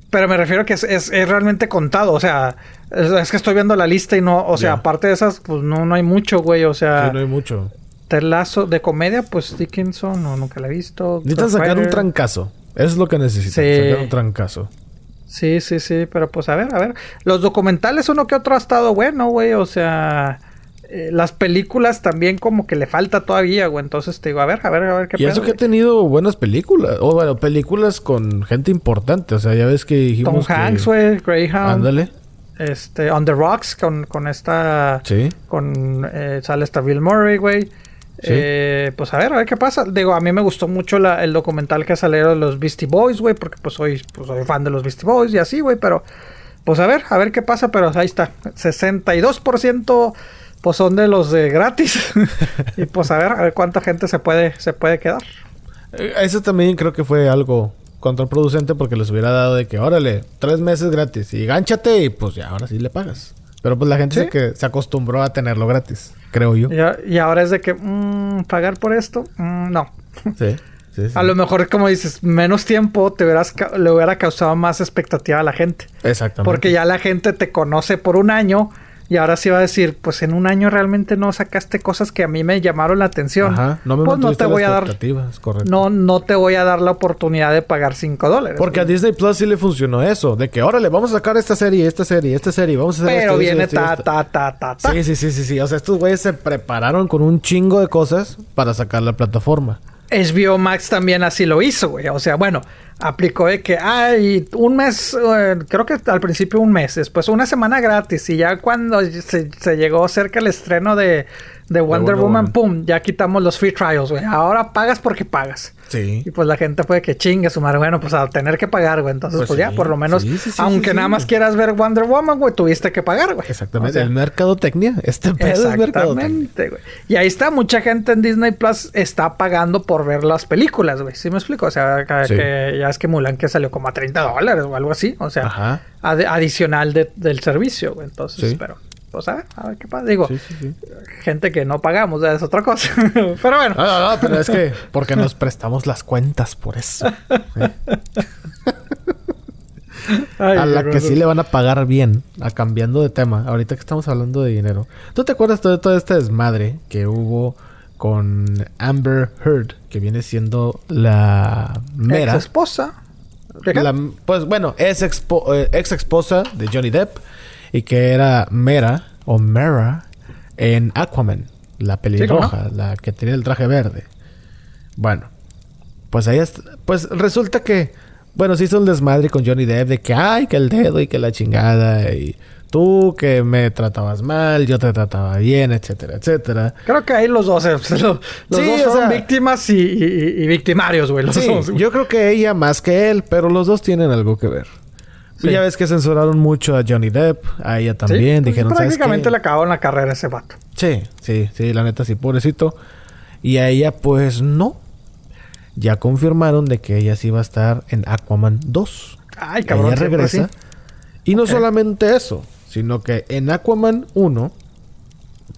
Pero me refiero que es, es, es realmente contado. O sea, es, es que estoy viendo la lista y no... O sea, aparte de esas, pues no, no hay mucho, güey. O sea... Sí, no hay mucho. Ted Lasso de comedia, pues Dickinson, no, nunca la he visto. Necesitan sacar un trancazo. Eso es lo que necesitan. Sí. Sacar un trancazo. Sí, sí, sí, pero pues a ver, a ver. Los documentales, uno que otro ha estado bueno, güey. O sea, eh, las películas también como que le falta todavía, güey. Entonces te digo, a ver, a ver, a ver qué Y eso pedo, que ha tenido buenas películas. O bueno, películas con gente importante. O sea, ya ves que Tom dijimos que... Hanks, güey, Greyhound. Ándale. Este, On the Rocks con, con esta... Sí. Con... eh, sale esta Bill Murray, güey. Eh, pues a ver, a ver qué pasa. Digo, a mí me gustó mucho la- el documental que salió de los Beastie Boys, güey, porque pues soy, pues soy fan de los Beastie Boys y así, güey, pero pues a ver, a ver qué pasa, pero ahí está. 62% pues son de los de gratis. y pues a ver, a ver cuánta gente se puede, se puede quedar. Eh, Eso también creo que fue algo contraproducente porque les hubiera dado de que, órale, tres meses gratis y gánchate y pues ya, ahora sí le pagas. Pero pues la gente Sí. se, que se acostumbró a tenerlo gratis, creo yo. Y, y ahora es de que, mm, pagar por esto, Mm, no. Sí, sí, sí. A lo mejor, como dices, menos tiempo te hubieras le hubiera causado más expectativa a la gente. Exactamente. Porque ya la gente te conoce por un año y ahora sí va a decir, pues en un año realmente no sacaste cosas que a mí me llamaron la atención. Ajá, no me pues no te voy a dar, correcto. no, no te voy a dar la oportunidad de pagar 5 dólares. Porque a Disney Plus sí le funcionó eso, de que órale, vamos a sacar esta serie, esta serie, esta serie, vamos a hacer Pero esto, viene esto ta, esto. ta, ta, ta, ta. Sí, sí, sí, sí, sí. O sea, estos güeyes se prepararon con un chingo de cosas para sacar la plataforma. HBO Max también así lo hizo, güey. O sea, bueno, aplicó de que, ay, un mes, eh, creo que al principio un mes, después una semana gratis. Y ya cuando se, se llegó cerca el estreno de, de Wonder, Wonder Woman, Woman. pum, ya quitamos los free trials, güey. Ahora pagas porque pagas. Sí. Y pues la gente fue que chingue su madre. Bueno, pues a tener que pagar, güey. Entonces, Pues pues, ya, por lo menos, sí, sí, sí, aunque nada más quieras ver Wonder Woman, güey, tuviste que pagar, güey. Exactamente. O sea, el mercadotecnia. Este pedo es. Exactamente, güey. Y ahí está, mucha gente en Disney Plus está pagando por ver las películas, güey. ¿Sí me explico? O sea, que, ya es que Mulan que salió como a 30 dólares o algo así. O sea, Ajá. ad- adicional de- del servicio, güey. Entonces, Sí. pero, pues a ver, a ver qué pasa. Digo, Sí, sí, sí. gente que no pagamos, es otra cosa. pero bueno. No, no, no, pero es que porque nos prestamos las cuentas por eso. ¿eh? Ay, a la que sí le van a pagar bien, a cambiando de tema, ahorita que estamos hablando de dinero. ¿Tú te acuerdas de todo este desmadre que hubo con Amber Heard, que viene siendo la mera? Ex esposa. Pues bueno, es expo- eh, ex esposa de Johnny Depp y que era Mera o Mera en Aquaman, la pelirroja, la que tenía el traje verde. Bueno, pues ahí pues resulta que bueno, se hizo un desmadre con Johnny Depp de que ay, que el dedo y que la chingada y tú que me tratabas mal, yo te trataba bien, etcétera, etcétera. Creo que ahí los dos, eh, los, los Sí, dos son sea- víctimas y, y- y victimarios, güey. Los Sí, dos, güey. yo creo que ella más que él, pero los dos tienen algo que ver. Sí. Y Ya ves que censuraron mucho a Johnny Depp, a ella Sí, también. pues, Dijeron, ¿sabes prácticamente le acabó la carrera a ese vato. Sí, sí, sí, la neta sí, pobrecito. Y a ella, pues no. Ya confirmaron de que ella sí va a estar en Aquaman 2. Ay, cabrón. ella siempre regresa. Y no solamente eso, sino que en Aquaman 1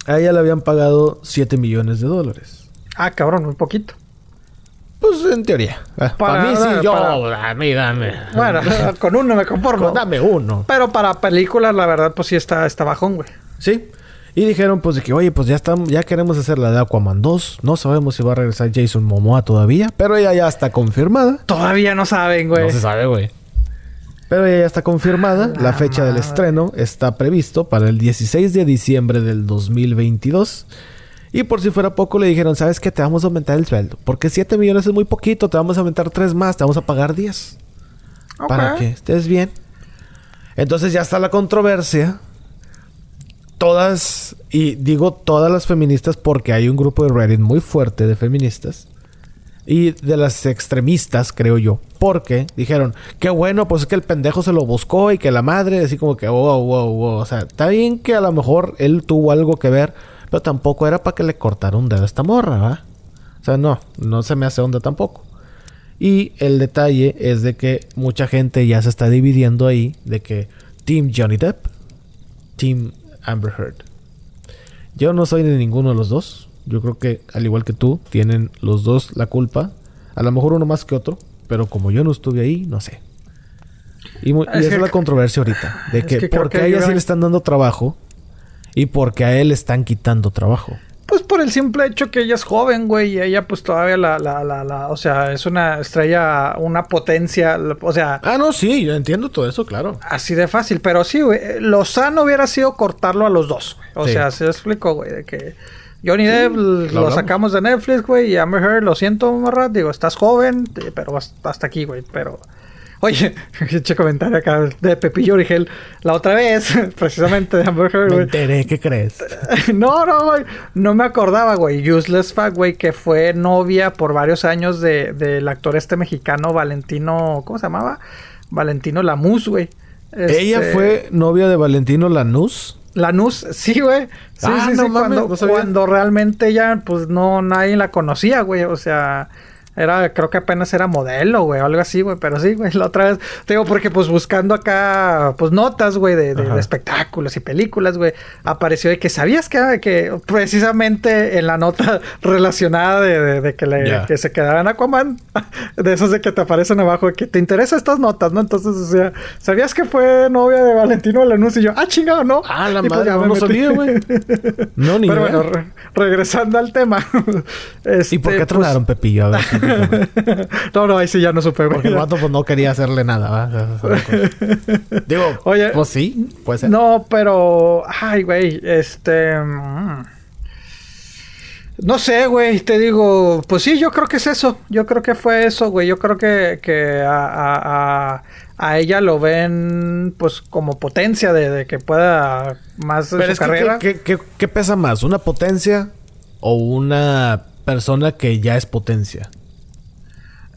a ella le habían pagado 7 millones de dólares. Ah, cabrón, muy poquito. Pues en teoría. Ah, Para- Para, mí sí, yo, para- a mí dame. Bueno, con uno me conformo. dame uno. Pero para películas, la verdad, pues sí está, está bajón, güey. Sí. Y dijeron pues de que, oye, pues ya estamos, ya queremos hacer la de Aquaman 2. No sabemos si va a regresar Jason Momoa todavía, pero ella ya está confirmada. Todavía no saben, güey. No se sabe, güey. Pero ella ya está confirmada. La La fecha del estreno está previsto para el 16 de diciembre del 2022. Y por si fuera poco le dijeron, ¿sabes qué? Te vamos a aumentar el sueldo. Porque 7 millones es muy poquito, te vamos a aumentar 3 más, te vamos a pagar 10. Para que estés bien. Entonces ya está la controversia. Todas, y digo todas las feministas porque hay un grupo de Reddit muy fuerte de feministas. Y de las extremistas, creo yo. Porque dijeron, qué bueno, pues es que el pendejo se lo buscó y que la madre, así como que, wow, wow, wow. O sea, está bien que a lo mejor él tuvo algo que ver pero tampoco era para que le cortara un dedo a esta morra, ¿va? O sea, no, no se me hace onda tampoco. Y el detalle es de que mucha gente ya se está dividiendo ahí de que Team Johnny Depp, Team Amber Heard. Yo no soy de ninguno de los dos. Yo creo que, al igual que tú, tienen los dos la culpa. A lo mejor uno más que otro, pero como yo no estuve ahí, no sé. Y, esa es la controversia ahorita. De que, porque a ella sí le están dando trabajo y porque a él le están quitando trabajo. Pues por el simple hecho que ella es joven, güey, y ella pues todavía la, la, la, la, o sea, es una estrella, una potencia, o sea... Ah, no, sí, yo entiendo todo eso, claro. Así de fácil, pero sí, güey, lo sano hubiera sido cortarlo a los dos, güey. O sea, se explico, güey, de que Johnny Depp lo, sacamos de Netflix, güey, y Amber Heard, lo siento, Marra, digo, estás joven, pero hasta aquí, güey, pero... Oye, eche comentario acá de Pepillo Origel. La otra vez, precisamente de Amber Heard, Me enteré, ¿qué crees? no, no, güey. No me acordaba, güey. Useless Fact, güey, que fue novia por varios años del de, actor este mexicano Valentino. ¿Cómo se llamaba? Valentino Lanús, güey. ¿Ella Este, fue novia de Valentino Lanús? Lanús, sí, güey. Sí, Ah, sí, no sí. mames, cuando, no cuando realmente ella, pues no, nadie la conocía, güey. O sea, era, creo que apenas era modelo, güey, o algo así, güey. Pero sí, güey, la otra vez, te digo, porque pues buscando acá, pues notas, güey, de, de- Ajá. de espectáculos y películas, güey, apareció de que sabías que, que precisamente en la nota relacionada de, de- que, le, Ya. que se quedaba en Aquaman, de esos de que te aparecen abajo, de que te interesan estas notas, ¿no? Entonces, o sea, ¿sabías que fue novia de Valentino Lanús? Y yo, ah, chingado, ¿no? Ah, la Y pues madre, ya no, sabía, güey. No, ni Pero idea. bueno, re- regresando al tema. ¿Y por qué este, tronaron, Pepillo? A ver, pues, no, no, ahí sí ya no supe, güey. Porque el vato pues no quería hacerle nada, cosa. Digo, Oye, pues sí, puede ser. No, pero. Ay, güey. Este. mm. No sé, güey. Te digo. Pues sí, yo creo que es eso. Yo creo que fue eso, güey. Yo creo que, que a, a- a- a ella lo ven, pues, como potencia de, de que pueda más de Pero su es que, carrera. ¿qué, qué, qué- qué pesa más? ¿Una potencia o una persona que ya es potencia?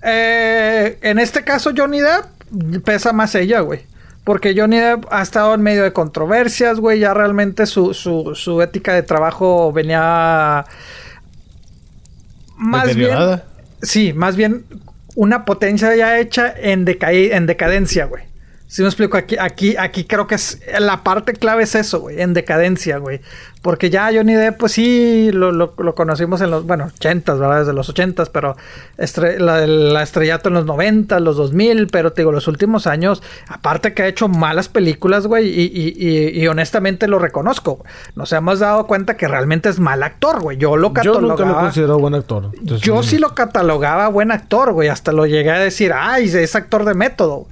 Eh, en este caso, Johnny Depp pesa más ella, güey. Porque Johnny Depp ha estado en medio de controversias, güey. Ya realmente su, su, su ética de trabajo venía. Más bien. Sí, más bien una potencia ya hecha en, en decadencia, güey. Si me explico, aquí, aquí, aquí creo que es la parte clave es eso, güey, en decadencia, güey. Porque ya Johnny Depp, pues sí, lo, lo- lo conocimos en los, bueno, 80 ¿verdad? Desde los 80 pero estre- la, la estrellato en los 90 los 2000, pero te digo, los últimos años, aparte que ha hecho malas películas, güey, y, y- y- y honestamente lo reconozco. güey. Nos hemos dado cuenta que realmente es mal actor, güey. Yo lo Yo nunca lo catalogaba- considero buen actor. Entonces, yo sí lo catalogaba buen actor, güey. Hasta lo llegué a decir, ay, es actor de método.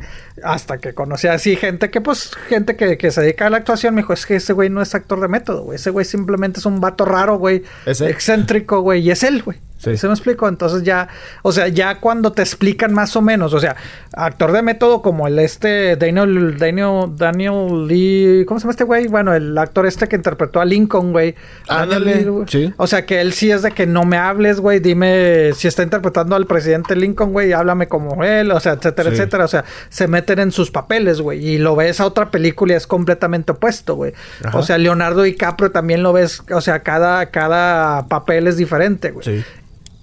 Hasta que conocí así gente que, pues, gente que, que se dedica a la actuación, me dijo, es que ese güey no es actor de método, güey. Ese güey simplemente es un vato raro, güey. Excéntrico, güey. Y es él, güey. Sí. ¿Se me explico? Entonces ya, o sea, ya cuando te explican más o menos, o sea, actor de método como el este Daniel, Daniel, Daniel Lee, ¿cómo se llama este güey? Bueno, el actor este que interpretó a Lincoln, güey. Ándale, Lee, güey. sí. O sea, que él sí es de que no me hables, güey, dime si está interpretando al presidente Lincoln, güey, háblame como él, o sea, etcétera, Sí. etcétera. O sea, se meten en sus papeles, güey, y lo ves a otra película y es completamente opuesto, güey. O sea, Leonardo DiCaprio también lo ves, o sea, cada, cada papel es diferente, güey. Sí.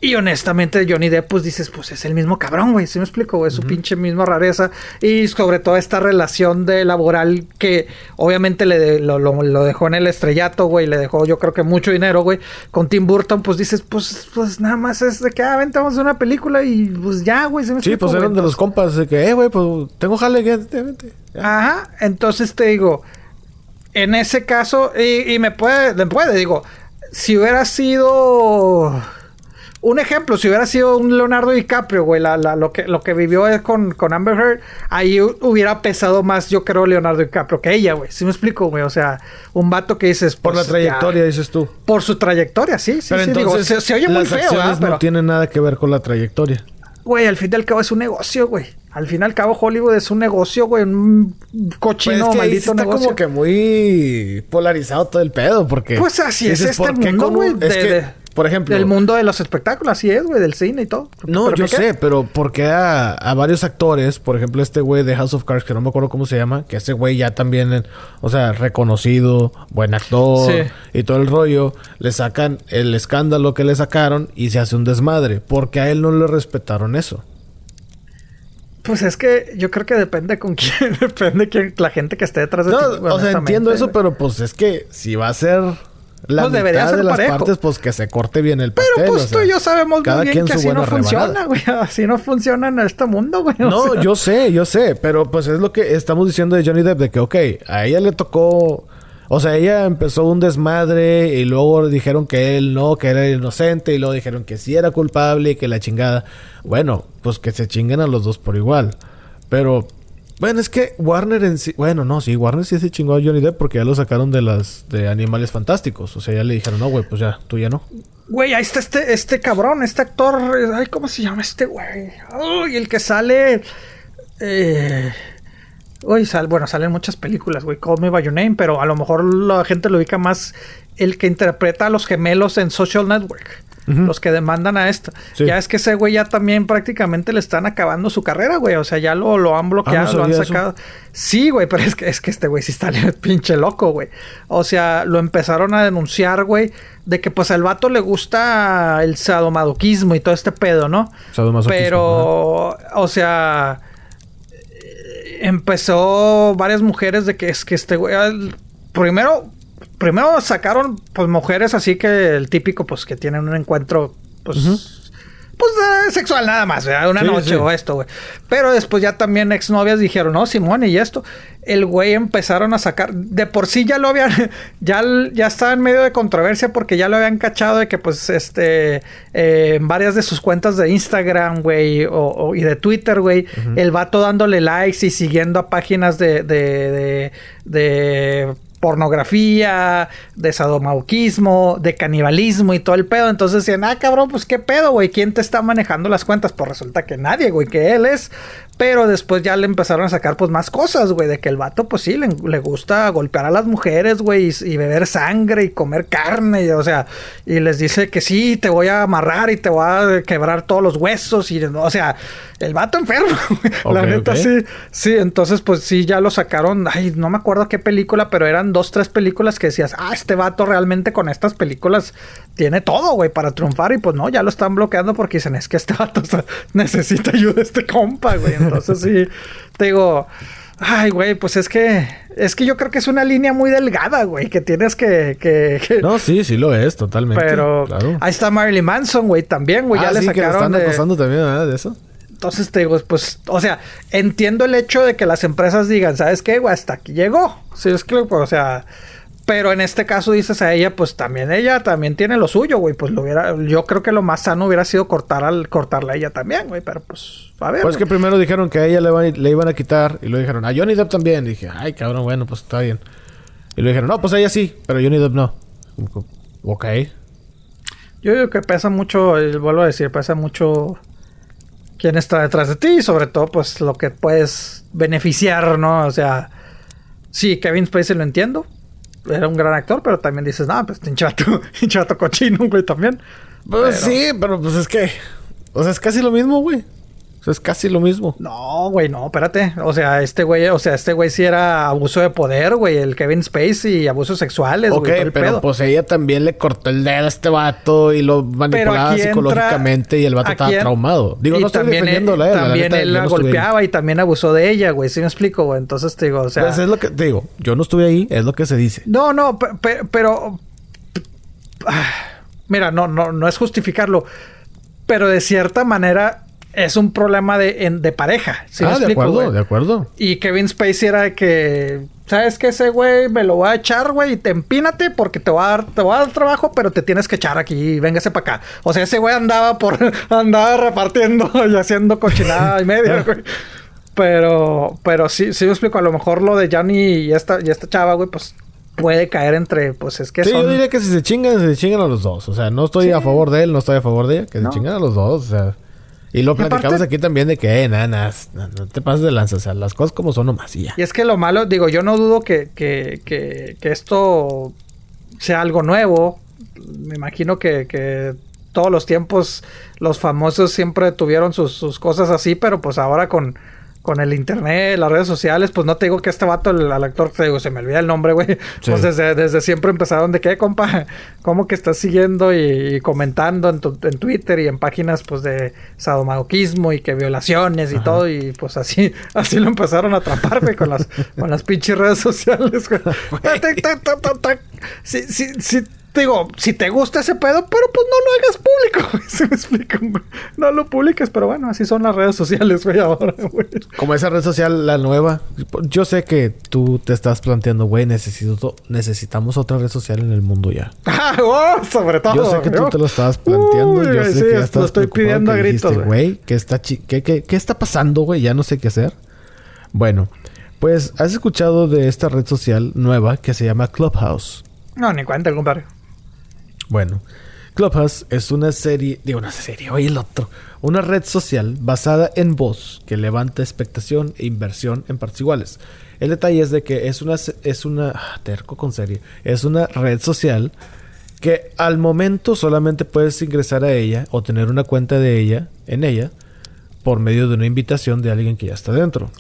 Y honestamente, Johnny Depp, pues dices, pues es el mismo cabrón, güey. ¿Sí me explico? güey? Es su pinche misma rareza. Y sobre todo esta relación de laboral que obviamente le de- lo, lo- lo dejó en el estrellato, güey. Le dejó, yo creo que mucho dinero, güey. Con Tim Burton, pues dices, pues, pues nada más es de que, ah, vente, vamos a hacer una película y pues ya, güey. ¿Sí me Sí, explico, pues güey? eran de los compas de que, eh, güey, pues tengo jale, vente. Ajá, entonces te digo, en ese caso, y, y me puede, me puede, digo, si hubiera sido, un ejemplo, si hubiera sido un Leonardo DiCaprio, güey, la, la, lo, que, lo que vivió con, con Amber Heard, ahí hubiera pesado más, yo creo, Leonardo DiCaprio que ella, güey. ¿Sí me explico, güey? O sea, un vato que dices... Por la pues, trayectoria, dices tú. Por su trayectoria, sí, sí, pero sí. Entonces, digo, se, oye muy feo, ¿verdad? no tiene nada que ver con la trayectoria. Güey, al fin y al cabo es un negocio, güey. Al fin y al cabo Hollywood es un negocio, güey. Un cochino, pues maldito está negocio. como que muy polarizado todo el pedo, porque... Pues así es este mundo, güey. Es que por ejemplo. Del mundo de los espectáculos, así es, güey, del cine y todo. No, yo sé, pero porque a, a, varios actores, por ejemplo, este güey de House of Cards, que no me acuerdo cómo se llama, que ese güey ya también, o sea, reconocido, buen actor y todo el rollo, le sacan el escándalo que le sacaron y se hace un desmadre, porque a él no le respetaron eso. Pues es que yo creo que depende con quién, depende quién, la gente que esté detrás de no, O sea, entiendo eso, pero pues es que si va a ser la pues debería ser de las partes, pues que se corte bien el pastel. Pero pues tú y yo sabemos muy bien que así no funciona, güey. Así no funciona en este mundo, güey. No, yo sé, yo sé. Pero pues es lo que estamos diciendo de Johnny Depp. De que, ok, a ella le tocó... O sea, ella empezó un desmadre y luego dijeron que él no, que era inocente y luego dijeron que sí era culpable y que la chingada. Bueno, pues que se chinguen a los dos por igual. Pero bueno, es que Warner en sí... Bueno, no, sí, Warner sí se chingó a Johnny Depp porque ya lo sacaron de las... De Animales Fantásticos. O sea, ya le dijeron, no, güey, pues ya, tú ya no. Güey, ahí está este, este cabrón, este actor... Ay, ¿cómo se llama este güey? Uy, el que sale... Eh... Uy, sal, bueno, salen muchas películas, güey. Call Me By Your Name, pero a lo mejor la gente lo ubica más el que interpreta a los gemelos en Social Network los que demandan a esto. Ya es que ese güey ya también prácticamente le están acabando su carrera, güey. O sea, ya lo, lo han bloqueado, ah, lo han sacado. Sí, güey, pero es que, es que este güey sí está pinche loco, güey. O sea, lo empezaron a denunciar, güey, de que pues al vato le gusta el sadomadoquismo y todo este pedo, ¿no? Pero, o sea, empezó varias mujeres de que es que este güey, primero primero sacaron pues mujeres así que el típico pues que tienen un encuentro pues pues eh, sexual nada más, ¿verdad? una noche o esto, güey. Pero después ya también exnovias dijeron, "No, Simón, y esto." El güey empezaron a sacar de por sí ya lo habían ya ya estaba en medio de controversia porque ya lo habían cachado de que pues este eh, en varias de sus cuentas de Instagram, güey, o, y de Twitter, güey, el vato dándole likes y siguiendo a páginas de, de, de pornografía, de sadomauquismo, de canibalismo y todo el pedo. Entonces decían, ah, cabrón, pues qué pedo, güey, ¿quién te está manejando las cuentas? Pues resulta que nadie, güey, que él es. Pero después ya le empezaron a sacar pues más cosas, güey, de que el vato pues sí, le, gusta golpear a las mujeres, güey, y, beber sangre y comer carne, y, o sea, y les dice que sí, te voy a amarrar y te voy a quebrar todos los huesos, y o sea, el vato enfermo, la neta sí, sí, entonces pues sí, ya lo sacaron, ay, no me acuerdo qué película, pero eran dos, tres películas que decías, ah, este vato realmente con estas películas tiene todo, güey, para triunfar, y pues no, ya lo están bloqueando porque dicen, es que este vato necesita ayuda, este compa, güey. Entonces sí, te digo, ay, güey, pues es que, es que yo creo que es una línea muy delgada, güey, que tienes que, que, No, sí, sí lo es, totalmente. Pero ahí está Marilyn Manson, güey, también, güey, ya ah, le sacaron que están de... acosando también, ¿verdad? De eso. Entonces te digo, pues, o sea, entiendo el hecho de que las empresas digan, ¿sabes qué, güey? Hasta aquí llegó. Sí, es que, o sea, pero en este caso dices a ella, pues también ella también tiene lo suyo, güey. Pues lo hubiera, yo creo que lo más sano hubiera sido cortar al, cortarla a ella también, güey. Pero pues, a ver. Pues que primero dijeron que a ella le, le iban a quitar y lo dijeron, a Johnny Depp también. dije, ay, cabrón, bueno, pues está bien. Y lo dijeron, no, pues a ella sí, pero Johnny Depp no. Ok. Yo digo que pesa mucho, vuelvo a decir, pesa mucho quién está detrás de ti y sobre todo, pues lo que puedes beneficiar, ¿no? O sea, sí, Kevin Spacey lo entiendo era un gran actor, pero también dices, no, pues hinchato, hinchato cochino, güey, también. Pues sí, pero pues es que, o sea, es casi lo mismo, güey. O sea, es casi lo mismo. No, güey, no, espérate. O sea, este güey, o sea, este güey sí era abuso de poder, güey. El Kevin Spacey y abusos sexuales, Ok, pero pues ella también le cortó el dedo a este vato y lo manipulaba psicológicamente y el vato estaba traumado. Digo, no estoy defendiendo él, También él la golpeaba y también abusó de ella, güey. ¿Sí me explico, güey? Entonces te digo, o sea... Pues es lo que te digo. Yo no estuve ahí, es lo que se dice. No, no, pero... Mira, no, no, no es justificarlo. Pero de cierta manera es un problema de, de pareja. ¿sí ah, de acuerdo, de acuerdo. Y Kevin Spacey era que sabes que ese güey me lo voy a echar, güey, y te empínate porque te voy a dar, te voy a dar trabajo, pero te tienes que echar aquí, véngase para acá. O sea, ese güey andaba por, andaba repartiendo y haciendo cochinada y media, güey. Pero, pero sí, sí me explico, a lo mejor lo de Johnny y esta, y esta chava, güey, pues puede caer entre, pues es que sí, yo diría que si se chingan, se chingan a los dos. O sea, no estoy a favor de él, no estoy a favor de ella, que se chingan a los dos, o sea. Y lo platicamos aquí también de que, eh, nanas, no, te pases de lanza, o sea, las cosas como son nomás y ya. Y es que lo malo, digo, yo no dudo que, que, que, que esto sea algo nuevo. Me imagino que, que todos los tiempos los famosos siempre tuvieron sus, sus cosas así, pero pues ahora con con el internet, las redes sociales, pues no te digo que este vato, el, actor, te digo, se me olvida el nombre, güey. Pues desde, desde siempre empezaron de qué, compa, cómo que estás siguiendo y, comentando en, tu, en, Twitter y en páginas, pues, de sadomasoquismo y que violaciones y todo, y pues así, así lo empezaron a atrapar, güey, con las, con las pinches redes sociales, güey. sí, sí, sí digo, si te gusta ese pedo, pero pues no lo hagas público, ¿Se me explica? No lo publiques, pero bueno, así son las redes sociales, güey, ahora, güey. Como esa red social, la nueva. Yo sé que tú te estás planteando, güey, necesito, necesitamos otra red social en el mundo ya. Ah, oh, sobre todo. Yo sé que tú te lo estabas planteando. yo sé que ya estás lo estoy pidiendo a gritos, güey. ¿qué está, qué, qué, qué está pasando, güey? Ya no sé qué hacer. Bueno, pues, ¿has escuchado de esta red social nueva que se llama Clubhouse? No, ni cuenta, compadre. Bueno, Clubhouse es una serie, digo una serie, oye el otro, una red social basada en voz que levanta expectación e inversión en partes iguales. El detalle es de que es una, es una, ah, terco con serie, es una red social que al momento solamente puedes ingresar a ella o tener una cuenta de ella, en ella, por medio de una invitación de alguien que ya está dentro.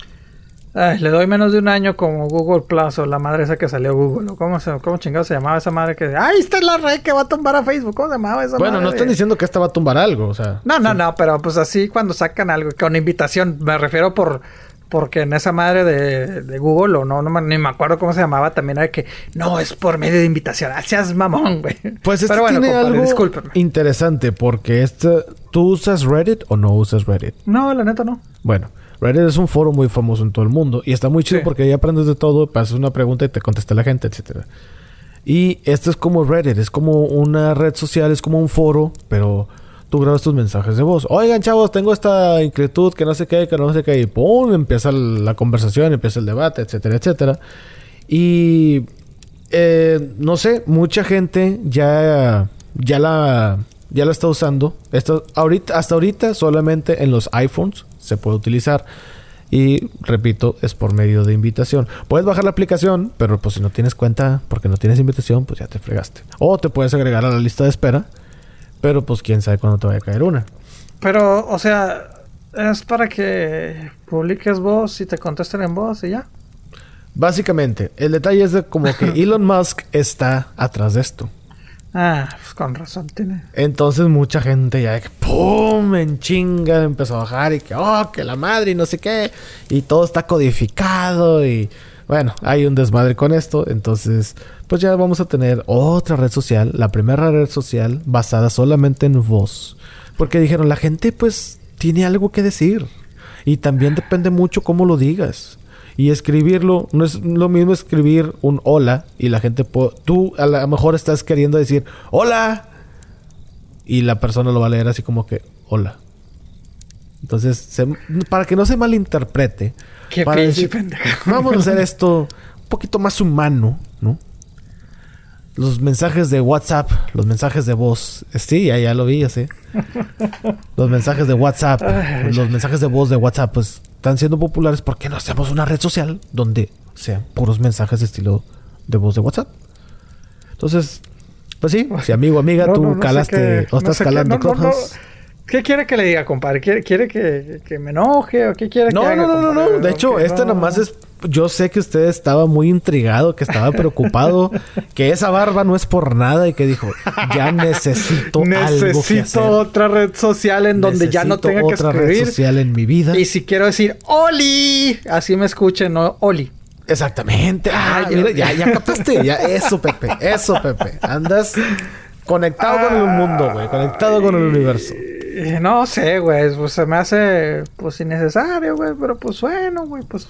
Ay, le doy menos de un año como Google Plus o la madre esa que salió Google. ¿Cómo, se, cómo chingado se llamaba esa madre que... ¡Ay, esta es la red que va a tumbar a Facebook! ¿Cómo se llamaba esa bueno, madre? no están diciendo que esta va a tumbar algo, o sea... No, no, no, pero pues así cuando sacan algo con invitación, me refiero por... Porque en esa madre de, de Google, o no, no, ni me acuerdo cómo se llamaba, también era que no es por medio de invitación. Gracias, mamón, güey. Pues esto bueno, tiene algo interesante porque este, ¿tú usas Reddit o no usas Reddit? No, la neta no. Bueno, Reddit es un foro muy famoso en todo el mundo y está muy chido porque ahí aprendes de todo, pasas una pregunta y te contesta la gente, etcétera. Y esto es como Reddit, es como una red social, es como un foro, pero tú grabas tus mensajes de voz. Oigan, chavos, tengo esta inquietud que no sé qué, que no sé qué, y ¡pum! empieza la conversación, empieza el debate, etcétera, etcétera. Y eh, no sé, mucha gente ya, ya la ya la está usando. Esto, ahorita, hasta ahorita solamente en los iPhones se puede utilizar. Y repito, es por medio de invitación. Puedes bajar la aplicación, pero pues si no tienes cuenta porque no tienes invitación, pues ya te fregaste. O te puedes agregar a la lista de espera, pero pues quién sabe cuándo te vaya a caer una. Pero, o sea, es para que publiques voz y te contesten en voz y ya. Básicamente, el detalle es de como que Elon Musk está atrás de esto. Ah, pues con razón tiene. Entonces mucha gente ya ¡pum! en chinga empezó a bajar y que ¡oh! que la madre y no sé qué. Y todo está codificado y bueno, hay un desmadre con esto. Entonces, pues ya vamos a tener otra red social, la primera red social basada solamente en voz. Porque dijeron, la gente pues tiene algo que decir. Y también depende mucho cómo lo digas. Y escribirlo, no es lo mismo escribir un hola y la gente, tú a lo mejor estás queriendo decir hola y la persona lo va a leer así como que hola. Entonces, para que no se malinterprete, Qué vamos a hacer esto un poquito más humano, ¿no? Los mensajes de WhatsApp, los mensajes de voz. Sí, ya, ya lo vi, ya sé. Los mensajes de WhatsApp, los mensajes de voz de WhatsApp, pues están siendo populares, ¿por qué no hacemos una red social donde sean puros mensajes de estilo de voz de WhatsApp? Entonces, pues sí, si amigo, amiga, tú calaste o estás calando qué, ¿Qué quiere que le diga, compadre? ¿Quiere, quiere que, que, me enoje o qué quiere que haga? No, no, no, no. De hecho, este nomás es yo sé que usted estaba muy intrigado, que estaba preocupado, que esa barba no es por nada y que dijo, ya necesito, necesito otra red social en donde ya no tenga que escribir. otra red social en mi vida. Y si quiero decir Oli, así me escuchen, ¿no? Oli. Exactamente. Ah, mira, ya, ya captaste. Ya, eso, Pepe. Eso, Pepe. Andas conectado con el mundo, güey. Conectado con el universo. No sé, güey. Pues se me hace, pues, innecesario, güey. Pero pues bueno, güey. Pues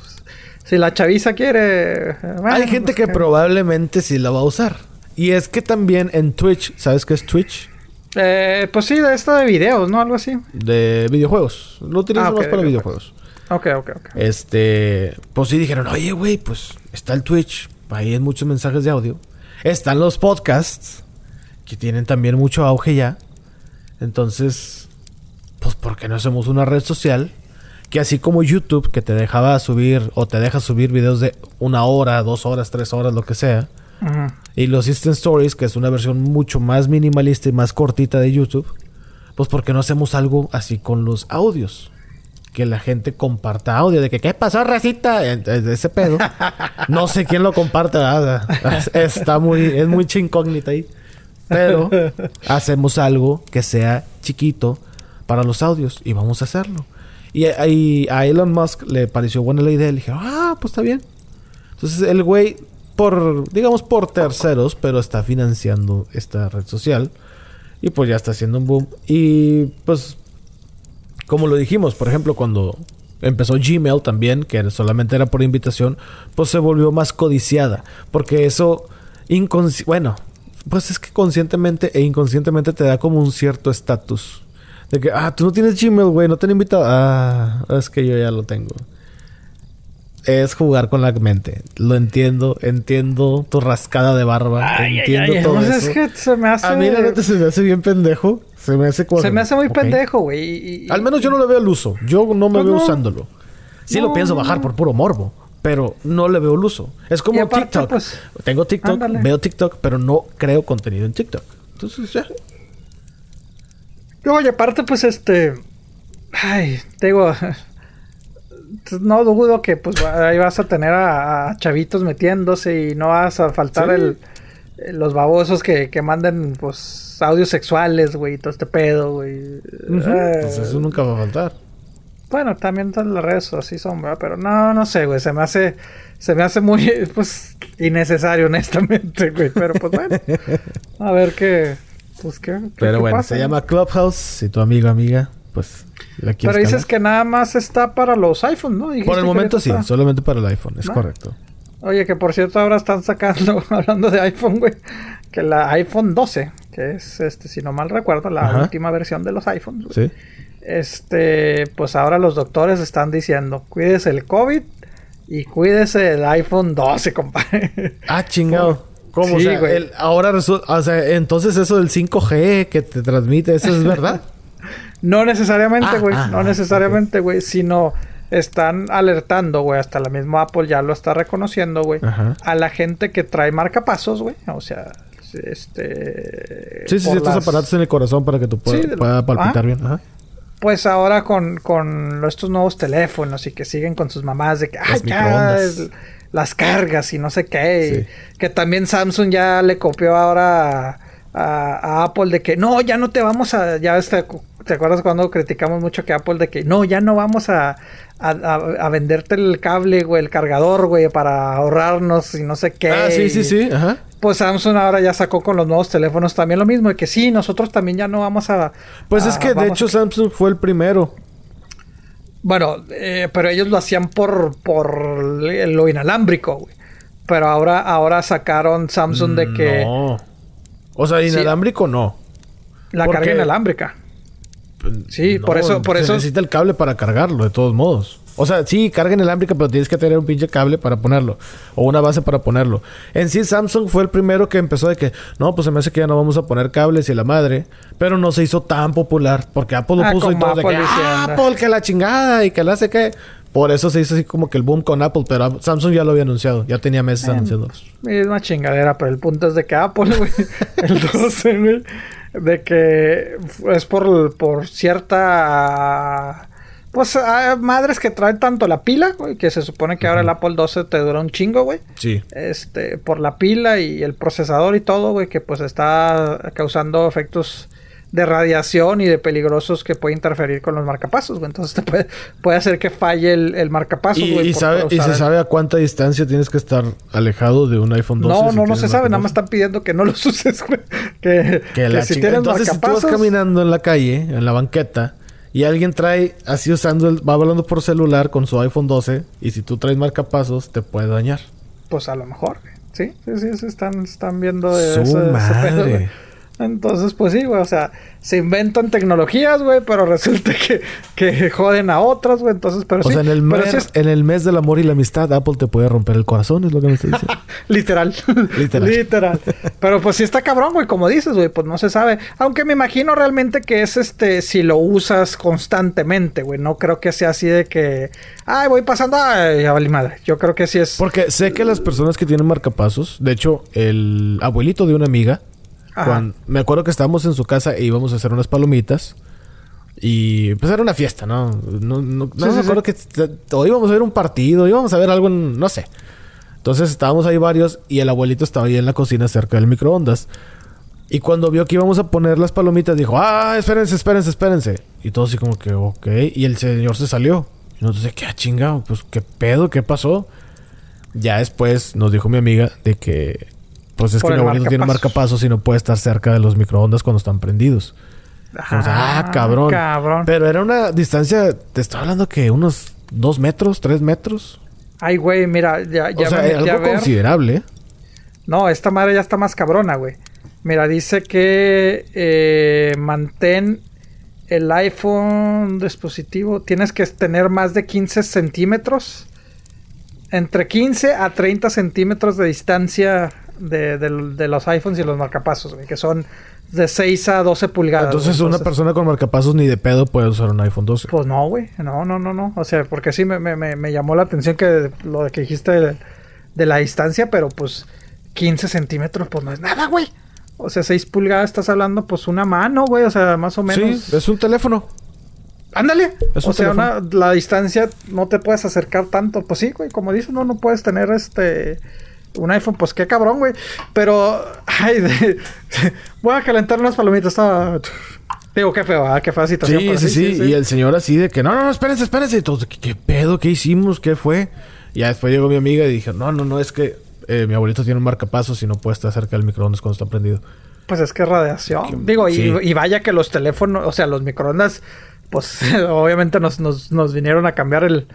si la chaviza quiere... bueno, Hay gente pues que probablemente sí la va a usar. Y es que también en Twitch, ¿sabes qué es Twitch? Eh, pues sí, de esto de videos, ¿no? Algo así. De videojuegos. Lo utilizan Ah, ok, más para videojuegos. Ok, ok, ok. Este, pues sí dijeron, oye, güey, pues está el Twitch, ahí hay muchos mensajes de audio. Están los podcasts, que tienen también mucho auge ya. Entonces, pues, ¿por qué no hacemos una red social? Que así como YouTube, que te dejaba subir o te deja subir videos de una hora, dos horas, tres horas, lo que sea. Ujú. Y los Instant Stories, que es una versión mucho más minimalista y más cortita de YouTube, pues ¿por qué no hacemos algo así con los audios? Que la gente comparta audio de que ¿qué pasó, racita? De ese pedo. No sé quién lo comparte. Es- Está muy, es muy incógnita ahí. Pero hacemos algo que sea chiquito para los audios y vamos a hacerlo. Y a, y a Elon Musk le pareció buena la idea. Le dije, ah, pues está bien. Entonces el güey, por, digamos, por terceros, pero está financiando esta red social. Y pues ya está haciendo un boom. Y pues, como lo dijimos, por ejemplo, cuando empezó Gmail también, que solamente era por invitación, pues se volvió más codiciada. Porque eso, bueno, pues es que conscientemente e inconscientemente te da como un cierto estatus. De que, ah, tú no tienes Gmail, güey, no te han invitado. Ah, es que yo ya lo tengo es jugar con la mente. Lo entiendo, entiendo tu rascada de barba, Ay, entiendo ay, todo eso. es que se me hace... A mí la neta se me hace bien pendejo. Se me hace Se me hace muy pendejo, güey. y- Al menos yo no le veo el uso. Yo no me Pues veo no. usándolo. Sí No, lo pienso bajar por puro morbo. Pero no le veo el uso. Es como aparte, TikTok. pues, Tengo TikTok, ándale. veo TikTok, pero no creo contenido en TikTok. Entonces ya. Oye, aparte, pues este. Ay, te digo. No dudo que pues ahí vas a tener a, a chavitos metiéndose y no vas a faltar Sí. el, los babosos que, que manden pues audios sexuales, güey, y todo este pedo, güey. Ujú. Eh, Pues eso nunca va a faltar. Bueno, también todas las redes así son, ¿verdad? Pero no, no sé, güey. Se me hace, se me hace muy, pues, innecesario, honestamente, güey. Pero pues bueno. A ver qué, pues qué. qué- Pero qué bueno, pasa, se llama Clubhouse. Si tu amigo amiga, pues la Pero dices calar. que nada más está para los iPhones, ¿no? Por el momento sí, está- solamente para el iPhone, es ¿No? correcto. Oye, que por cierto ahora están sacando, hablando de iPhone, güey, que la iPhone 12, que es, este, si no mal recuerdo, la Ajá. última versión de los iPhones, güey. Sí. Este, pues ahora los doctores están diciendo, cuídese el COVID y cuídese el iPhone 12, compadre. Ah, chingado. ¿Cómo? Sí, o sea, güey. el- ahora resulta... O sea, entonces eso del 5G que te transmite, ¿eso es verdad? no necesariamente, Ah, güey, ah, no ah, necesariamente, güey, sino están alertando, güey, hasta la misma Apple ya lo está reconociendo, güey, Ajá. a la gente que trae marcapasos, güey, o sea, este... Sí, sí, sí, estos aparatos en el corazón para que tú pueda, Sí, de- pueda palpitar Ajá. bien. Ajá. Pues ahora con, con estos nuevos teléfonos y que siguen con sus mamás de que, ay, ya, es- las cargas y no sé qué. Sí. y que también Samsung ya le copió ahora a, Apple de que, no, ya no te vamos a, ya este, ¿te acuerdas cuando criticamos mucho que Apple de que, no, ya no vamos a, a, venderte el cable, güey, el cargador, güey, para ahorrarnos y no sé qué. Ah, sí, sí, y- sí. Ajá. Pues Samsung ahora ya sacó con los nuevos teléfonos también lo mismo, de que sí, nosotros también ya no vamos a... Pues a- es que de hecho Samsung fue el primero. Bueno, eh, pero ellos lo hacían por, por lo inalámbrico, güey. Pero ahora, ahora sacaron Samsung de que Mm, No. O sea, inalámbrico no. la carga inalámbrica. Sí, No, por eso, por se eso. necesita el cable para cargarlo, de todos modos. O sea, sí, carga inalámbrica, pero tienes que tener un pinche cable para ponerlo. O una base para ponerlo. En sí, Samsung fue el primero que empezó de que, no, pues se me hace que ya no vamos a poner cables y la madre. Pero no se hizo tan popular. Porque Apple lo Ah, puso y todo de que, Apple "Ah, diciendo". Apple, que la chingada y que la hace que. Por eso se hizo así como que el boom con Apple. Pero Samsung ya lo había anunciado. Ya tenía meses Eh, anunciando. Misma chingadera, pero el punto es de que Apple, güey, el 12, güey, de que es por, por cierta. Pues hay madres que traen tanto la pila, güey, que se supone que ahora el Apple 12 te dura un chingo, güey. Sí. este, por la pila y el procesador y todo, güey, que pues está causando efectos de radiación y de peligrosos que puede interferir con los marcapasos, güey. Entonces te puede, puede hacer que falle el, el marcapasos, Y, güey. y sabe, y se el- sabe a cuánta distancia tienes que estar alejado de un iPhone 12. No, si no, no se sabe, nada más marcapasos. están pidiendo que no los uses, güey. Que, Que que la si tienes Entonces, si tú vas marcapasos, caminando en la calle, en la banqueta, y alguien trae así usando, el, va hablando por celular con su iPhone 12 y si tú traes marcapasos te puede dañar. Pues a lo mejor, Sí, sí, sí, sí están, están viendo de Su madre. Entonces, pues sí, güey, o sea, se inventan tecnologías, güey, pero resulta que, que joden a otras, güey. Entonces, pero o Sea, en el, mes, en el mes del amor y la amistad, Apple te puede romper el corazón, es lo que me estás diciendo. Literal. Literal. Literal. pero pues sí está cabrón, güey, como dices, güey, pues no se sabe. Aunque me imagino realmente que es este, si lo usas constantemente, güey. No creo que sea así de que, ay, voy pasando, ay, ya madre. Yo creo que sí es. Porque sé que las personas que tienen marcapasos, de hecho, el abuelito de una amiga, me acuerdo que estábamos en su casa e íbamos a hacer unas palomitas. Y pues era una fiesta, ¿no? No, no, me acuerdo que o íbamos a ver un partido, íbamos a ver algo, no sé. Entonces estábamos ahí varios y el abuelito estaba ahí en la cocina cerca del microondas. Y cuando vio que íbamos a poner las palomitas, dijo, ah, espérense, espérense, espérense. Y todo así como que, ok. Y el señor se salió. Y nosotros, ¿qué chingado? Pues, ¿qué pedo? ¿Qué pasó? Ya después nos dijo mi amiga de que pues es que mi abuelito tiene marcapasos y no puede estar cerca de los microondas cuando están prendidos. ah, cabrón. Pero era una distancia, te estoy hablando que unos dos metros, tres metros. Ay, güey, mira, ya, ya o sea, algo considerable. No, esta madre ya está más cabrona, güey. Mira, dice que eh, mantén el iPhone dispositivo. Tienes que tener más de 15 centímetros. Entre 15 a 30 centímetros de distancia de, los iPhones y los marcapasos, güey, que son de 6 a 12 pulgadas. Entonces, una persona con marcapasos ni de pedo puede usar un iPhone 12. Pues no, güey. No, no, no, no. O sea, porque sí me, me, me llamó la atención que lo que dijiste de, la distancia, pero pues 15 centímetros, pues no es nada, güey. O sea, 6 pulgadas estás hablando, pues una mano, güey. O sea, más o menos. Sí, es un teléfono. Ándale. o sea, la distancia no te puedes acercar tanto. Pues sí, güey. Como dices, no, no puedes tener este un iPhone, pues qué cabrón, güey. Pero, ay, voy a calentar unas palomitas. Digo, qué feo, qué fea situación. Sí, sí, sí, Y el señor así de que, no, no, no, espérense, espérense. Y todos, ¿qué, pedo? ¿Qué hicimos? ¿Qué fue? Y ya después llegó mi amiga y dije, no, no, no, es que eh, mi abuelito tiene un marcapasos y no puede estar cerca del microondas cuando está prendido. Pues es que radiación. Digo, y, vaya que los teléfonos, o sea, los microondas, pues obviamente nos, nos, nos vinieron a cambiar el,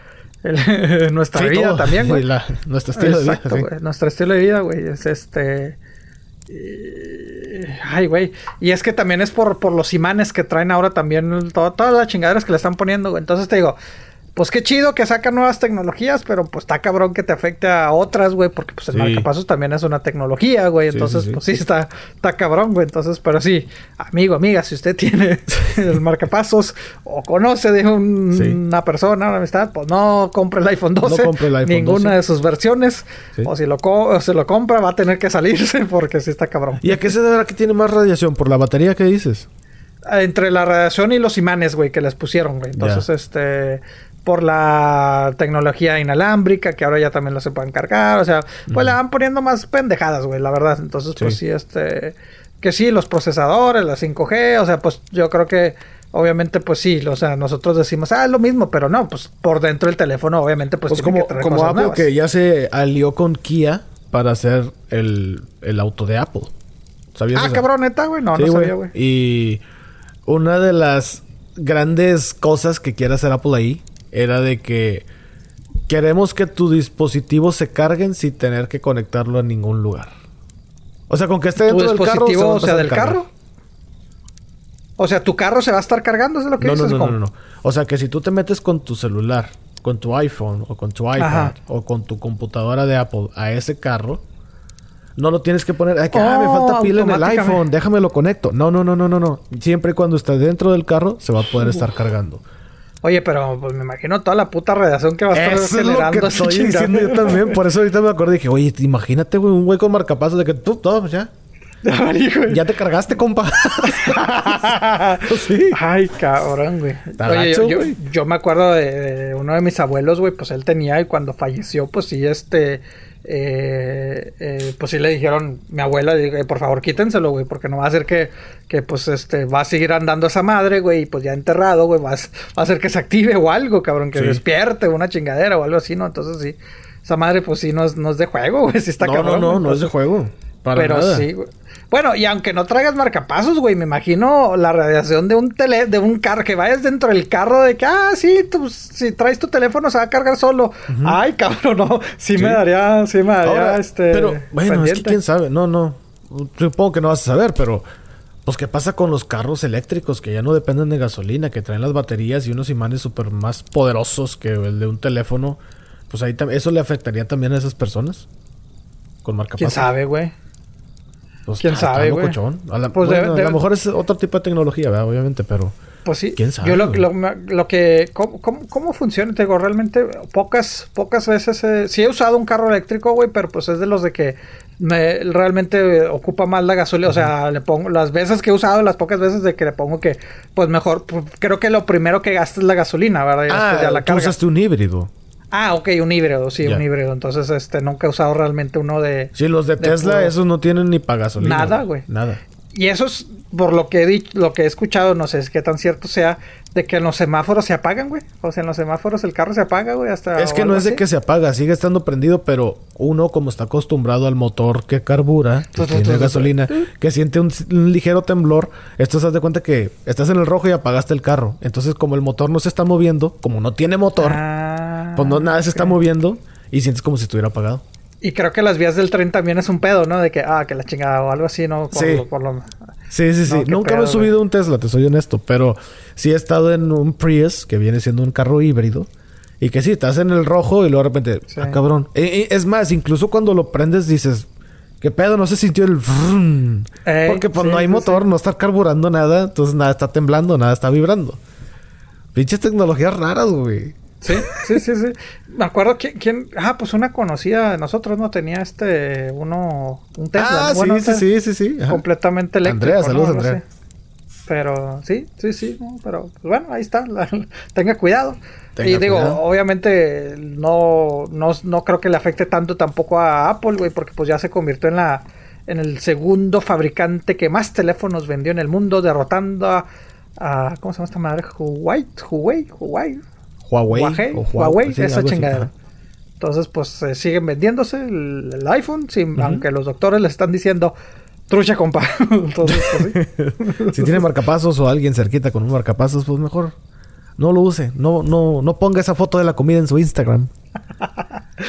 nuestra vida también, güey. nuestro estilo de vida. Güey. Nuestro estilo de vida, güey. Es este. Ay, güey. Y es que también es por, por los imanes que traen ahora también. todas las chingaderas que le están poniendo, güey. Entonces te digo, pues qué chido que sacan nuevas tecnologías, pero pues está cabrón que te afecte a otras, güey, porque pues el marcapasos también es una tecnología, güey. Entonces, pues sí, está, está cabrón, güey. Entonces, pero sí, amigo, amiga, si usted tiene el marcapasos o conoce de una persona, una amistad, pues no compre el iPhone 12. No compre el iPhone ninguna de sus versiones. O si lo se lo compra, va a tener que salirse porque sí está cabrón. ¿Y a qué se deberá que tiene más radiación? ¿Por la batería que dices? Entre la radiación y los imanes, güey, que les pusieron, güey. Entonces, este por la tecnología inalámbrica, que ahora ya también lo se pueden cargar, o sea, pues le van poniendo más pendejadas, güey, la verdad. Entonces, pues sí, este, que sí, los procesadores, la 5G, o sea, pues yo creo que obviamente pues sí, o sea, nosotros decimos, ah, es lo mismo, pero no, pues por dentro del teléfono obviamente pues, pues como, como Apple que ya se alió con Kia para hacer el, auto de Apple. ¿Sabías ah, cabrón, neta, güey, no, no sabía, güey. Y una de las grandes cosas que quiere hacer Apple ahí era de que queremos que tu dispositivo se carguen sin tener que conectarlo a ningún lugar. O sea, con que esté dentro del carro. o sea, del carro. O sea, tu carro se va a estar cargando, es lo que no, dices. No, no, no, no. O sea, que si tú te metes con tu celular, con tu iPhone o con tu iPad o con tu computadora de Apple a ese carro, no lo tienes que poner. Ay, que ah, me falta oh, pila en el iPhone, déjame lo conecto. No, no, no, no, no, no. Siempre y cuando esté dentro del carro se va a poder estar cargando. Oye, pero pues me imagino toda la puta radiación que va a estar eso generando. Es lo que estoy diciendo yo también. Por eso ahorita me acordé y dije, oye, imagínate, güey, un güey con marcapasos de que tú, todo, pues ya. ya te cargaste, compa. sí. Ay, cabrón, güey. Oye, yo, yo, me acuerdo de, uno de mis abuelos, güey, pues él tenía y cuando falleció, pues sí, este eh, eh, pues sí le dijeron, mi abuela, por favor quítenselo, güey, porque no va a hacer que, que, pues, este, va a seguir andando esa madre, güey, y pues ya enterrado, güey, va, a, hacer que se active o algo, cabrón, que despierte una chingadera o algo así, ¿no? Entonces sí, esa madre, pues sí, no es, no es de juego, güey, sí está no, No, no, no es de juego. Pero sí, güey. Bueno, y aunque no traigas marcapasos, güey, me imagino la radiación de un tele, de un carro, que vayas dentro del carro de que, ah, sí, pues, si traes tu teléfono se va a cargar solo. Ay, cabrón, no, sí, me daría, sí me daría, este... Pero, bueno, es que quién sabe, no, no, supongo que no vas a saber, pero... Pues, ¿qué pasa con los carros eléctricos que ya no dependen de gasolina, que traen las baterías y unos imanes súper más poderosos que el de un teléfono? Pues ahí eso le afectaría también a esas personas. Con marcapasos. ¿Quién sabe, güey? Pues, ¿Quién sabe, güey? A, lo pues mejor es otro tipo de tecnología, ¿verdad? Obviamente, pero... Pues sí. ¿Quién sabe? Yo lo, lo, que... ¿cómo, cómo, funciona? Te digo, realmente pocas, pocas veces... Eh, sí he usado un carro eléctrico, güey, pero pues es de los de que me realmente ocupa más la gasolina. O sea, le pongo... Las veces que he usado, las pocas veces de que le pongo que... Pues mejor... Pues, creo que lo primero que gasta es la gasolina, ¿verdad? ah, ya la tú usaste un híbrido. Ah, ok, un híbrido, sí, un híbrido. Entonces, este, nunca he usado realmente uno de... Sí, los de, Tesla, esos no tienen ni para gasolina. Nada, güey. Nada. Y eso es, por lo que he dicho, lo que he escuchado, no sé si qué tan cierto sea, de que en los semáforos se apagan, güey. O sea, en los semáforos el carro se apaga, güey, hasta... Es que no es de que se apaga, sigue estando prendido, pero uno como está acostumbrado al motor que carbura, que tiene gasolina, que siente un, ligero temblor, esto se das de cuenta que estás en el rojo y apagaste el carro. Entonces, como el motor no se está moviendo, como no tiene motor, ah, pues no, nada se está moviendo y sientes como si estuviera apagado. Y creo que las vías del tren también es un pedo, ¿no? De que, ah, que la chingada o algo así, ¿no? sí. sí, sí, sí. Nunca me he subido un Tesla, te soy honesto. Pero sí he estado en un Prius, que viene siendo un carro híbrido. Y que sí, estás en el rojo y luego de repente, ah, cabrón. Es más, incluso cuando lo prendes dices, ¿qué pedo? No se sintió el... porque pues no hay motor, no está carburando nada. Entonces nada está temblando, nada está vibrando. Pinches tecnologías raras, güey. Sí, sí, sí, sí. Me acuerdo quién, ah, pues una conocida de nosotros, ¿no? Tenía este, uno, un Tesla. Ah, sí, sí, sí, sí, Completamente eléctrico. Andrea, saludos, Andrea. Pero sí, sí, sí, pero pues, bueno, ahí está, tenga cuidado. y digo, obviamente no, no, no creo que le afecte tanto tampoco a Apple, güey, porque pues ya se convirtió en la en el segundo fabricante que más teléfonos vendió en el mundo, derrotando a, a ¿cómo se llama esta madre? Huawei, Huawei, Huawei. Huawei. Huawei, esa chingadera. Entonces, pues siguen vendiéndose el, iPhone, aunque los doctores le están diciendo, trucha, compa. Entonces, pues, si tiene marcapasos o alguien cerquita con un marcapasos, pues mejor no lo use. No, no, no ponga esa foto de la comida en su Instagram.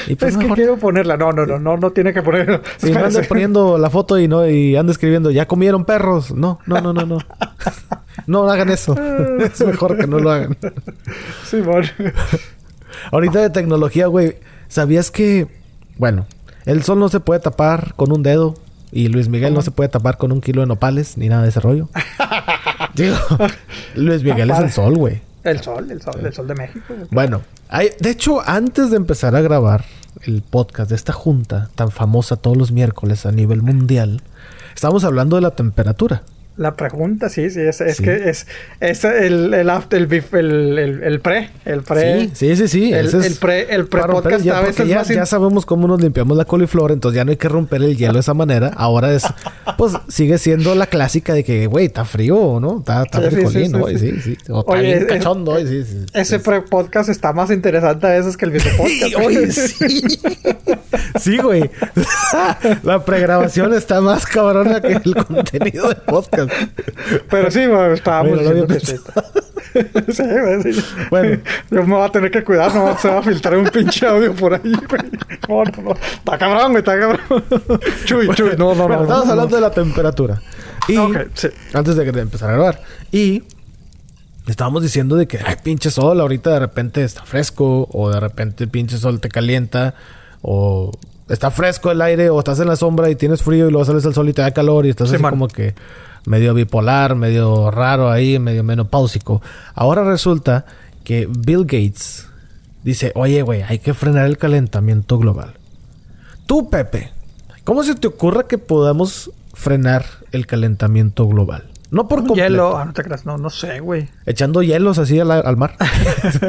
Y pues es que quiero ponerla. No, no, no, no, no tiene que ponerlo. Si no anda poniendo la foto y no y anda escribiendo, ya comieron perros. No, no, no, no, no. No hagan eso. es mejor que no lo hagan. Sí, bueno. Ahorita de tecnología, güey. ¿Sabías que, bueno, el sol no se puede tapar con un dedo y Luis Miguel no se puede tapar con un kilo de nopales ni nada de ese rollo? Digo, Luis Miguel es el sol, güey. El sol, el sol, el sol de México. Bueno, hay, de hecho, antes de empezar a grabar el podcast de esta junta tan famosa todos los miércoles a nivel mundial, estábamos hablando de la temperatura. La pregunta, sí, sí, es, es que es, es el, el, el, el, el, pre, el pre. Sí, sí, sí, El, el pre, el pre podcast ya, a veces ya, ya sabemos cómo nos limpiamos la coliflor, entonces ya no hay que romper el hielo de esa manera. Ahora es, pues sigue siendo la clásica de que, güey, está frío, ¿no? Está, está sí, fricolino, sí, sí, sí, O está bien cachondo, sí, sí, Ese pre podcast está más interesante a veces que el video podcast. Oye, sí. sí, güey. la pregrabación está más cabrona que el contenido del podcast. Pero sí, estábamos diciendo que sí. sí, Bueno, yo me voy a tener que cuidar, no se va a filtrar un pinche audio por ahí, güey. No, no, no. Está cabrón, güey, está cabrón. Chuy, chuy, no, no, no. Estamos hablando de la temperatura. Y sí. antes de empezar a grabar. Y estábamos diciendo de que, ay, pinche sol, ahorita de repente está fresco, o de repente el pinche sol te calienta, o está fresco el aire, o estás en la sombra y tienes frío y luego sales al sol y te da calor y estás así como que medio bipolar, medio raro ahí, medio menopáusico. Ahora resulta que Bill Gates dice, oye, güey, hay que frenar el calentamiento global. Tú, Pepe, ¿cómo se te ocurre que podamos frenar el calentamiento global? No por completo. Hielo, ah, no te creas, no, no sé, güey. Echando hielos así al, mar.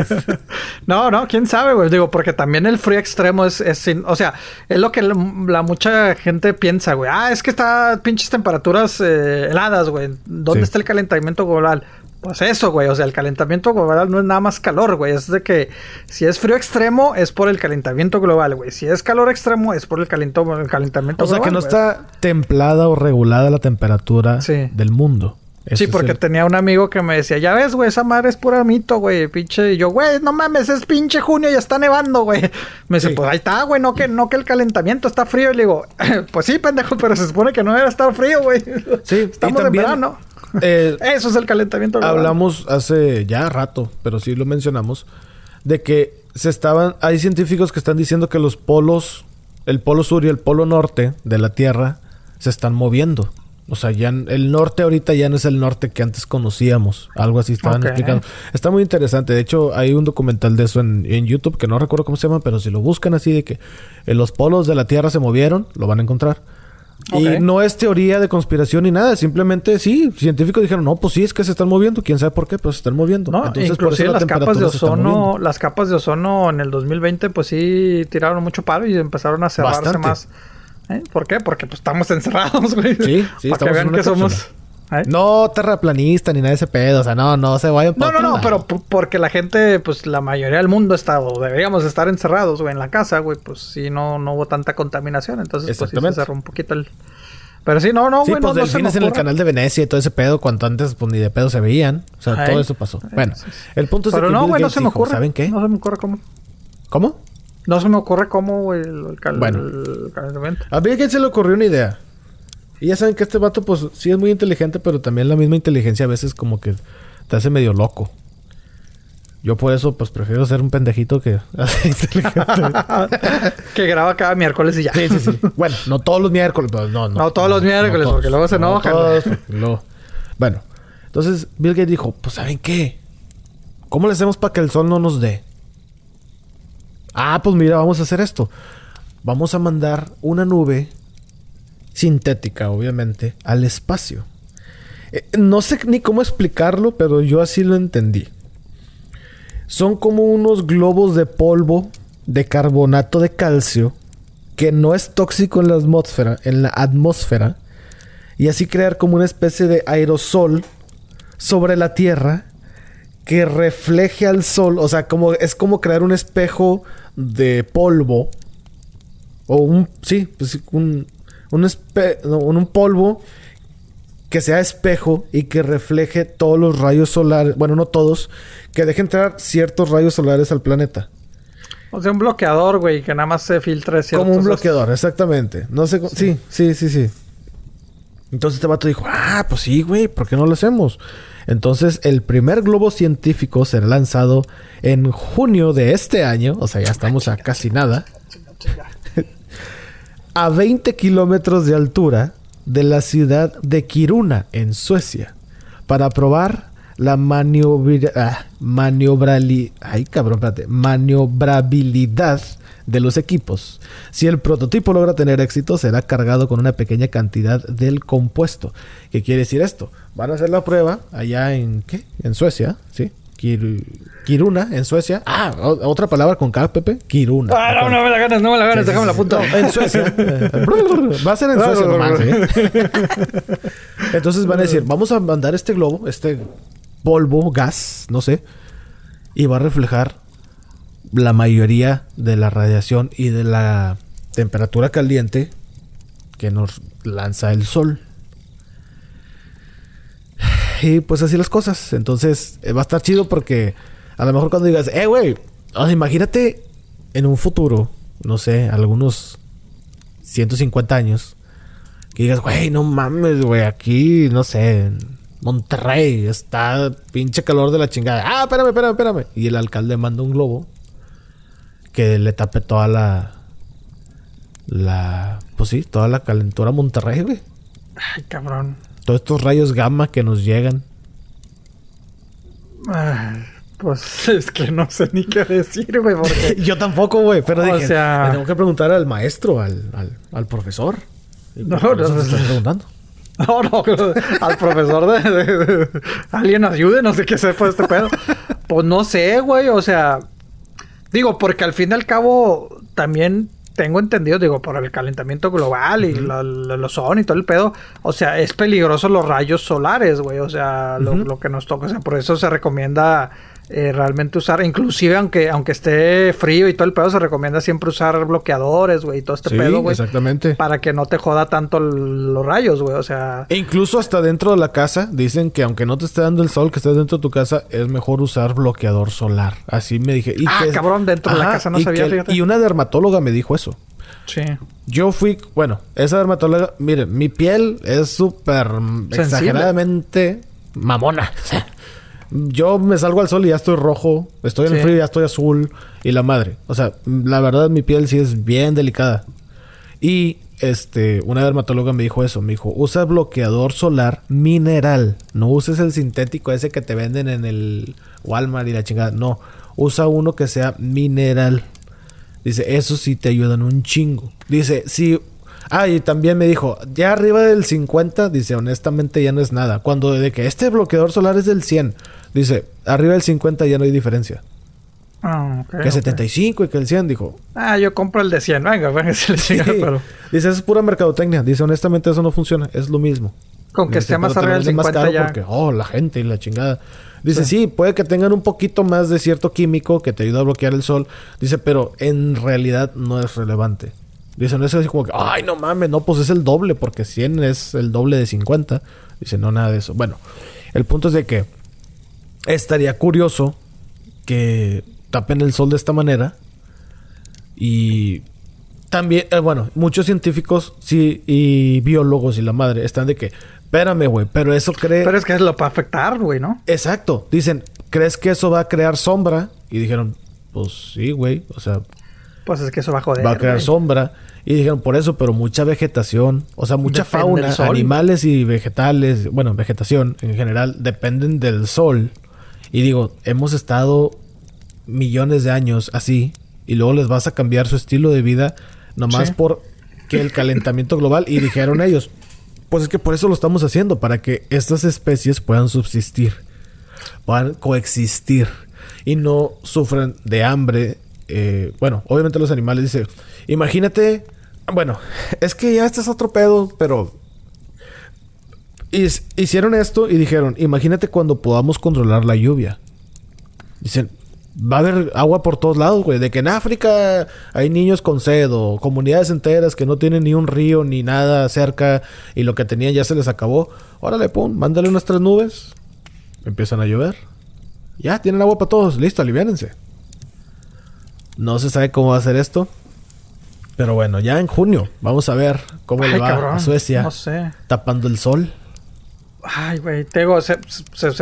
no, no, quién sabe, güey. Digo, porque también el frío extremo es, es sin, o sea, es lo que la, mucha gente piensa, güey. Ah, es que está pinches temperaturas eh, heladas, güey. ¿Dónde está el calentamiento global? Pues eso, güey. O sea, el calentamiento global no es nada más calor, güey. Es de que si es frío extremo es por el calentamiento global, güey. Si es calor extremo es por el, calento, el calentamiento global. O sea, que no güey. está templada o regulada la temperatura Sí. del mundo. Ese Sí, porque el- tenía un amigo que me decía, ya ves, güey, esa madre es pura mito, güey, pinche. Y yo, güey, no mames, es pinche junio y está nevando, güey. Me dice, Sí. pues ahí está, güey, no que, no que el calentamiento está frío. Y le digo, pues sí, pendejo, pero se supone que no debe estar frío, güey. Sí, estamos también, en verano. eh, Eso es el calentamiento global. Hablamos hace ya rato, pero sí lo mencionamos, de que se estaban, hay científicos que están diciendo que los polos, el polo sur y el polo norte de la Tierra se están moviendo. O sea, ya el norte ahorita ya no es el norte que antes conocíamos. Algo así estaban explicando. Está muy interesante. De hecho, hay un documental de eso en, en YouTube que no recuerdo cómo se llama, pero si lo buscan así de que eh, los polos de la Tierra se movieron, lo van a encontrar. Y no es teoría de conspiración ni nada, simplemente sí, científicos dijeron, no, pues sí, es que se están moviendo, quién sabe por qué, pero se están moviendo. No, Entonces, por eso la las capas de ozono, las capas de ozono en el 2020, pues sí tiraron mucho paro y empezaron a cerrarse Bastante. más. ¿Eh? ¿Por qué? Porque pues estamos encerrados, güey. Sí, sí, Para que vean que somos. ¿Eh? No terraplanista ni nada de ese pedo, o sea, no, no se vayan No, no, no, lado. pero porque la gente, pues la mayoría del mundo está, o deberíamos estar encerrados, güey, en la casa, güey, pues sí, no, no hubo tanta contaminación, entonces pues sí se cerró un poquito el... Pero sí, no, no, Sí, güey, pues no, delfines en el canal de Venecia y todo ese pedo, cuanto antes pues ni de pedo se veían. O sea, Ay. todo eso pasó. Bueno, el punto es de Pero que no, güey, no se me ocurre. ¿saben qué? No se me ocurre cómo. ¿Cómo? No se me ocurre cómo, güey, el, cal- Bueno. el calentamiento. A Bill Gates se le ocurrió una idea. Y ya saben que este vato, pues, sí es muy inteligente, pero también la misma inteligencia a veces como que te hace medio loco. Yo por eso, pues, prefiero ser un pendejito que inteligente. que graba cada miércoles y ya. sí, sí, sí. Bueno, no todos los miércoles, pero no, no. No todos los miércoles, porque luego se No enojan. todos, luego- Bueno, entonces Bill Gates dijo, pues, ¿saben qué? ¿Cómo le hacemos para que el sol no nos dé? Ah, pues mira, vamos a hacer esto. Vamos a mandar una nube sintética, obviamente, al espacio. Eh, no sé ni cómo explicarlo, pero yo así lo entendí. Son como unos globos de polvo de carbonato de calcio que no es tóxico en la atmósfera, en la atmósfera, y así crear como una especie de aerosol sobre la Tierra que refleje al sol, o sea, como es como crear un espejo de polvo o un sí, pues sí, un un, espe- no, un polvo que sea espejo y que refleje todos los rayos solares, bueno, no todos, que deje entrar ciertos rayos solares al planeta. O sea, un bloqueador, güey, que nada más se filtre ciertos... Como un bloqueador, exactamente. No sé, cómo- sí, sí, sí, sí. Entonces este vato dijo, ah, pues sí, güey, ¿por qué no lo hacemos? Entonces el primer globo científico será lanzado en junio de este año, o sea, ya estamos a casi nada, a 20 kilómetros de altura de la ciudad de Kiruna, en Suecia, para probar la maniobra, ah, maniobrabilidad de los equipos. Si el prototipo logra tener éxito, será cargado con una pequeña cantidad del compuesto. ¿Qué quiere decir esto? Van a hacer la prueba allá en ¿qué? En Suecia, ¿sí? Kir- Kiruna, en Suecia. Ah, otra palabra con K, Pepe. Kiruna. Ah, no, no me la ganas, no me la ganas, Sí, sí, déjame la punta. No, en Suecia. Va a ser en Suecia nomás, ¿eh? Entonces van a decir, vamos a mandar este globo, este polvo, gas, no sé, y va a reflejar la mayoría de la radiación y de la temperatura caliente que nos lanza el sol. Y pues así las cosas. Entonces eh, va a estar chido porque a lo mejor cuando digas, eh, güey, imagínate en un futuro, no sé, algunos 150 años, que digas, güey, no mames, güey, aquí, no sé, Monterrey está pinche calor de la chingada. Ah, espérame, espérame, espérame. Y el alcalde manda un globo que le tape toda la. La. Pues sí, toda la calentura a Monterrey, güey. Ay, cabrón. Todos estos rayos gamma que nos llegan. Ay, pues es que no sé ni qué decir, güey, porque... Yo tampoco, güey, pero O dije, sea- le tengo que preguntar al maestro, al, al, al profesor. No, no, no, estoy preguntando. No, no, al profesor de, de- de- Alguien ayude, no sé qué sepa de este pedo. Pues no sé, güey, o sea... Digo, porque al fin y al cabo también tengo entendido, digo, por el calentamiento global y lo, son y todo el pedo, o sea, es peligroso los rayos solares, güey, o sea, lo, lo, que nos toca, o sea, por eso se recomienda eh, realmente usar, inclusive aunque, aunque esté frío y todo el pedo, se recomienda siempre usar bloqueadores, güey, y todo este pedo, güey. Exactamente. Para que no te joda tanto los rayos, güey, o sea. E incluso hasta dentro de la casa, dicen que aunque no te esté dando el sol, que estés dentro de tu casa, es mejor usar bloqueador solar. Así me dije. Y ah, cabrón, dentro de la casa no sabía, fíjate. Y una dermatóloga me dijo eso. Sí. Yo fui, bueno, esa dermatóloga, miren, mi piel es súper exageradamente mamona. Yo me salgo al sol y ya estoy rojo. Estoy en el frío y ya estoy azul. Y la madre. O sea, la verdad mi piel sí es bien delicada. Y este, una dermatóloga me dijo eso. Me dijo, usa bloqueador solar mineral. No uses el sintético ese que te venden en el Walmart y la chingada. No. Usa uno que sea mineral. Dice, eso sí te ayudan un chingo. Dice, si Ah, y también me dijo, ya arriba del 50, dice, honestamente ya no es nada. Cuando de que este bloqueador solar es del 100, dice, arriba del 50 ya no hay diferencia. Ah, okay, que 75 y que el 100, dijo. Ah, yo compro el de 100, venga, venga, se le sí. pero... Dice, es pura mercadotecnia. Dice, honestamente eso no funciona, es lo mismo. Con que esté más arriba del 50 ya. Porque, oh, la gente y la chingada. Dice, sí. puede que tengan un poquito más de cierto químico que te ayuda a bloquear el sol. Dice, pero en realidad no es relevante. Dice, no es así como que, ay, no mames, no, pues es el doble, porque 100 es el doble de 50. Dice, no, nada de eso. Bueno, el punto es de que estaría curioso que tapen el sol de esta manera. Y también, eh, bueno, muchos científicos sí, y biólogos y la madre están de que, espérame, güey, pero eso cree. Pero es que es lo va a afectar, güey, ¿no? Exacto. Dicen, ¿crees que eso va a crear sombra? Y dijeron, pues sí, güey, o sea. Pues es que eso va a joder. Va a crear sombra. Y dijeron, por eso, pero mucha vegetación, o sea, mucha fauna, animales y vegetales, bueno, vegetación en general, dependen del sol. Y digo, hemos estado millones de años así, y luego les vas a cambiar su estilo de vida nomás por que el calentamiento global. Y dijeron ellos, pues es que por eso lo estamos haciendo, para que estas especies puedan subsistir, puedan coexistir y no sufran de hambre. Eh, bueno, obviamente los animales, dice, imagínate bueno, es que ya este es otro pedo, pero hicieron esto y dijeron, imagínate cuando podamos controlar la lluvia. Dicen, va a haber agua por todos lados, güey. De que en África hay niños con sed o comunidades enteras que no tienen ni un río ni nada cerca y lo que tenían ya se les acabó. Órale, pum, mándale unas tres nubes. Empiezan a llover. Ya, tienen agua para todos. Listo, aliviánense. No se sabe cómo va a ser esto. Pero bueno, ya en junio vamos a ver cómo le va a Suecia. No sé. Tapando el sol. Ay, güey, te digo, se,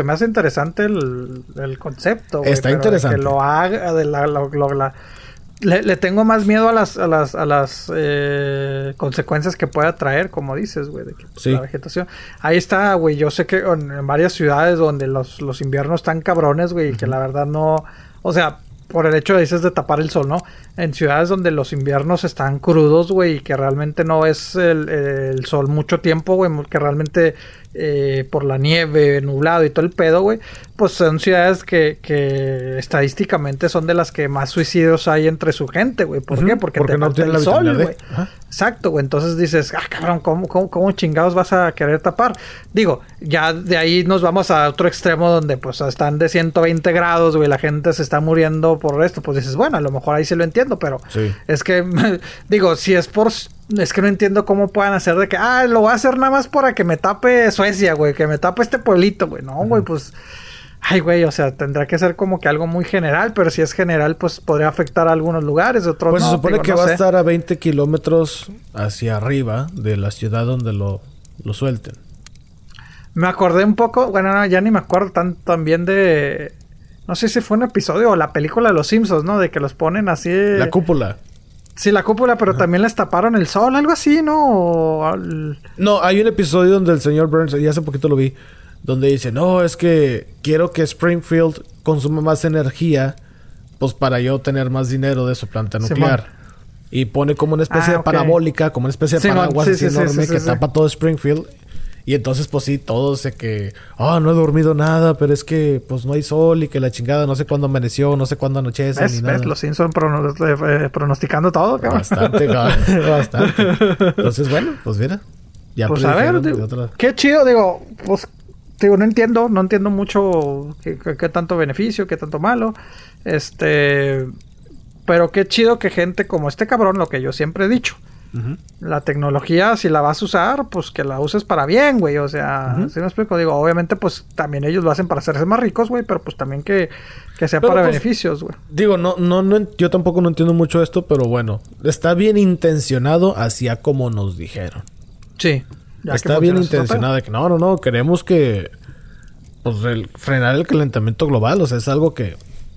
me hace interesante el, el concepto. Está interesante. Que lo haga, de la, la, le, tengo más miedo a las, a las, a las eh, consecuencias que pueda traer, como dices, güey, de que, pues, la vegetación. Ahí está, güey, yo sé que en, varias ciudades donde los, los inviernos están cabrones, güey, y que la verdad no... O sea, por el hecho, dices, de tapar el sol, ¿no? En ciudades donde los inviernos están crudos, güey, y que realmente no es el, el sol mucho tiempo, güey, que realmente eh, por la nieve, nublado y todo el pedo, güey, pues son ciudades que, que, estadísticamente son de las que más suicidios hay entre su gente, güey. ¿Por qué? Porque, te no el sol, güey. Exacto, güey. Entonces dices, ah, cabrón, ¿cómo, ¿cómo, chingados vas a querer tapar? Digo, ya de ahí nos vamos a otro extremo donde pues están de 120 grados, güey, la gente se está muriendo por esto. Pues dices, bueno, a lo mejor ahí sí lo pero es que, digo, si es por es que no entiendo cómo puedan hacer de que, ah, lo voy a hacer nada más para que me tape Suecia, güey, que me tape este pueblito, güey. No, güey, pues. Ay, güey, o sea, tendrá que ser como que algo muy general, pero si es general, pues podría afectar a algunos lugares, otros Pues se supone que va a estar a 20 kilómetros hacia arriba de la ciudad donde lo, lo suelten. Me acordé un poco, bueno, ya ni me acuerdo tan, tan bien de. No sé si fue un episodio o la película de los Simpsons, ¿no? De que los ponen así. La cúpula. Sí, la cúpula, pero también les taparon el sol, algo así, ¿no? No, hay un episodio donde el señor Burns, y hace poquito lo vi, donde dice, no, es que quiero que Springfield consuma más energía, pues para yo tener más dinero de su planta nuclear. y pone como una especie ah, de parabólica, como una especie de paraguas así enorme que tapa todo Springfield. Y entonces, pues sí, todos sé que, ah, no he dormido nada, pero es que, pues no hay sol y que la chingada, no sé cuándo amaneció, no sé cuándo anochece. ¿Ves? ni ¿Ves? nada. Los Simpson prono- eh, eh, pronosticando todo, cabrón. Bastante, cabrón, bastante. Entonces, bueno, pues mira. Ya pues a ver, predijeron de digo, otra- qué chido, digo, pues digo, no entiendo, no entiendo mucho qué, qué- qué tanto beneficio, qué tanto malo. Este, pero qué chido que gente como este cabrón, lo que yo siempre he dicho. La tecnología, si la vas a usar, pues que la uses para bien, güey. O sea, Ujú. si me explico? Digo, obviamente, pues también ellos lo hacen para hacerse más ricos, güey, pero pues también que, que sea Pero, para pues, beneficios, güey. Digo, no, no, no, yo tampoco no entiendo mucho esto, pero bueno, está bien intencionado hacia como nos dijeron. Sí. ya está bien intencionado de que no, no, no, queremos que pues el, frenar el calentamiento global, o sea, es algo que,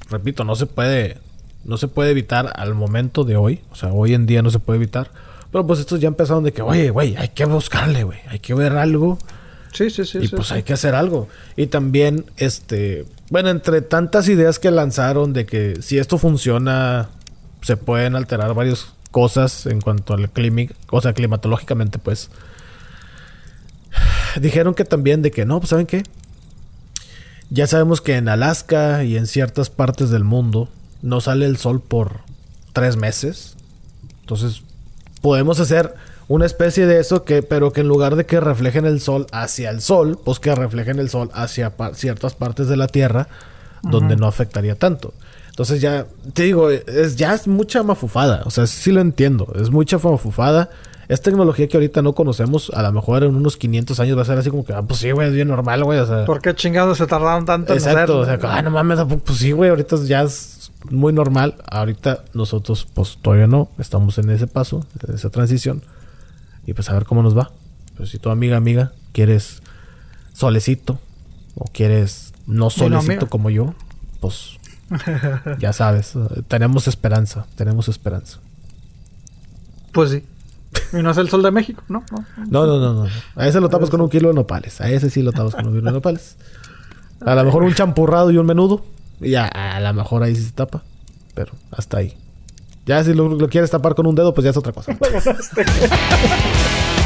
repito, no se puede, no se puede evitar al momento de hoy, o sea, hoy en día no se puede evitar. Pero pues estos ya empezaron de que, oye, güey, hay que buscarle, güey, hay que ver algo Sí, sí, sí. y sí, pues sí. hay que hacer algo. Y también, este, bueno, entre tantas ideas que lanzaron de que si esto funciona, se pueden alterar varias cosas en cuanto al clima, o sea, climatológicamente, pues. Dijeron que también de que no, pues ¿saben qué? Ya sabemos que en Alaska y en ciertas partes del mundo no sale el sol por tres meses. Entonces, podemos hacer una especie de eso que, pero que en lugar de que reflejen el sol hacia el sol, pues que reflejen el sol hacia ciertas partes de la Tierra donde no afectaría tanto. Entonces ya, te digo, es, ya es mucha mafufada. O sea, sí lo entiendo. Es mucha mafufada. Es tecnología que ahorita no conocemos. A lo mejor en unos 500 años va a ser así como que, ah, pues sí, güey, es bien normal, güey. O sea, ¿Por qué chingados se tardaron tanto Exacto, o en sea, hacerlo? ah, no mames, pues sí, güey, ahorita ya es muy normal. Ahorita nosotros, pues todavía no, estamos en ese paso, en esa transición. Y pues a ver cómo nos va. Pero si tu amiga, amiga, quieres solecito o quieres no solecito como yo, pues ya sabes, tenemos esperanza, tenemos esperanza. Pues sí. Y no es el sol de México, ¿no? no. No, no, no, no. A ese lo tapas con un kilo de nopales. A ese sí lo tapas con un kilo de nopales. A lo mejor un champurrado y un menudo. Y a, lo mejor ahí sí se tapa. Pero hasta ahí. Ya si lo, lo quieres tapar con un dedo, pues ya es otra cosa.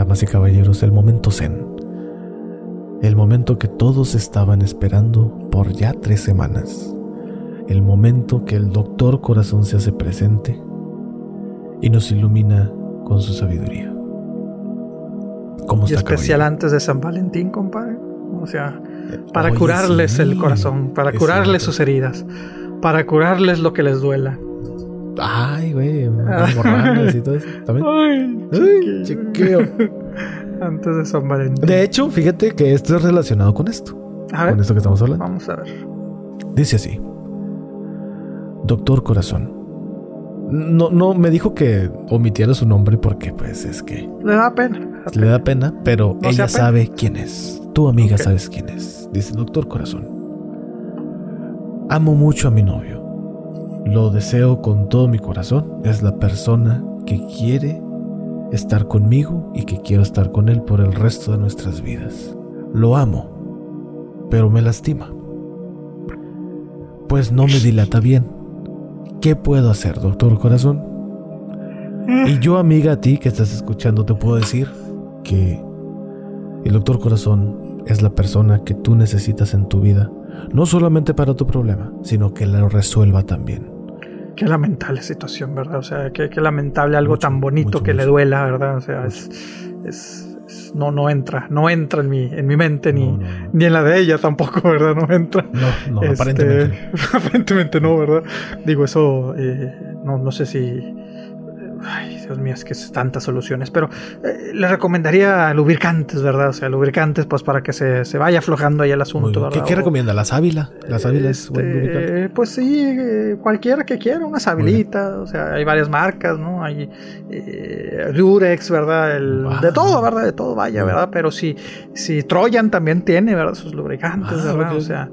Damas y caballeros, el momento zen. El momento que todos estaban esperando por ya tres semanas. El momento que el doctor corazón se hace presente y nos ilumina con su sabiduría. ¿Cómo está, y especial antes de San Valentín, compadre. O sea, para curarles el corazón, para curarles sus heridas, para curarles lo que les duela. Ay, güey, y todo eso. ¿También? Ay, chequeo. Antes de San Valentín. De hecho, fíjate que esto es relacionado con esto. con esto que estamos hablando. Vamos a ver. Dice así. Doctor Corazón. No, no, me dijo que omitiera su nombre porque, pues, es que. Le da pena. Le da pena, pero ella sabe quién es. Tu amiga sabes quién es. Dice, Doctor Corazón. Amo mucho a mi novio. Lo deseo con todo mi corazón. Es la persona que quiere estar conmigo y que quiero estar con él por el resto de nuestras vidas. Lo amo, pero me lastima. Pues no me dilata bien. ¿Qué puedo hacer, doctor corazón? Y yo, amiga, a ti que estás escuchando, te puedo decir que el doctor corazón es la persona que tú necesitas en tu vida, no solamente para tu problema, sino que lo resuelva también. Qué lamentable situación, ¿verdad? O sea, qué, lamentable algo tan bonito que le duela, ¿verdad? O sea, es, no, no entra, no entra en mi, en mi mente, ni, ni en la de ella tampoco, ¿verdad? No entra. No, no, aparentemente. Este, aparentemente no, ¿verdad? Digo, eso, eh, no, no sé si Ay, Dios mío, es que es tantas soluciones. Pero eh, le recomendaría lubricantes, ¿verdad? O sea, lubricantes, pues para que se, se vaya aflojando ahí el asunto, ¿verdad? ¿Qué, recomienda? ¿La sábila? ¿La sábila es buen este, lubricante? Pues sí, eh, cualquiera que quiera, una sábilita. O sea, hay varias marcas, ¿no? Hay eh, Durex, ¿verdad? El, De todo, ¿verdad? De todo vaya, ¿verdad? Pero si, si Trojan también tiene, ¿verdad? Sus lubricantes, ah, ¿verdad? O sea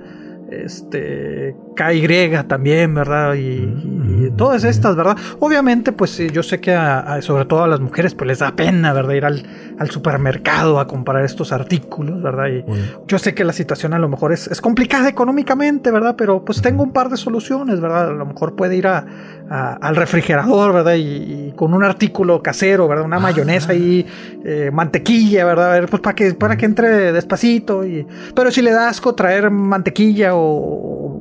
este KY también, ¿verdad? Y, todas estas, ¿verdad? Obviamente, pues yo sé que sobre todo a las mujeres, pues les da pena, ¿verdad? Ir al, supermercado a comprar estos artículos, ¿verdad? Y yo sé que la situación a lo mejor es, es complicada económicamente, ¿verdad? Pero pues tengo un par de soluciones, ¿verdad? A lo mejor puede ir a, al refrigerador, ¿verdad? Y, con un artículo casero, ¿verdad? Una mayonesa y eh, mantequilla, ¿verdad? A ver, pues para que, para que entre despacito. Y... Pero si le da asco traer mantequilla o...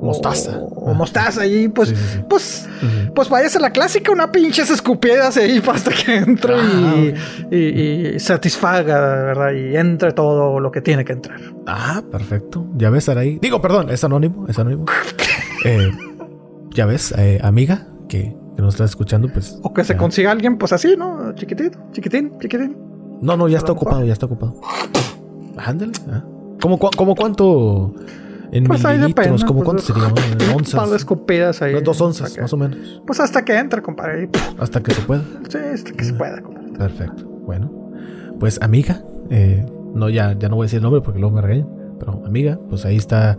Mostaza. O, mostaza ahí, pues, pues, pues váyase a la clásica, una pinches escupidas ahí hasta que entre y, satisfaga, ¿verdad? Y entre todo lo que tiene que entrar. Ah, perfecto. Ya ves, ahí. Digo, perdón, es anónimo, es anónimo. eh, ya ves, eh, amiga, que, nos está escuchando, pues. O que se consiga alguien, pues así, ¿no? Chiquitito, chiquitín, chiquitín. No, no, ya está ocupado, ya está ocupado. Ándale. Ah. ¿Cómo, cuánto? En pues mililitros, ¿cómo pues, cuánto sería? ¿Onzas? Un par de escupidas ahí. dos onzas, más o menos. Pues hasta que entre, compadre. Hasta que se pueda. Sí, hasta que se pueda, compadre. Perfecto. Bueno, pues amiga, eh, no, ya, ya no voy a decir el nombre porque luego me regañan. Pero amiga, pues ahí está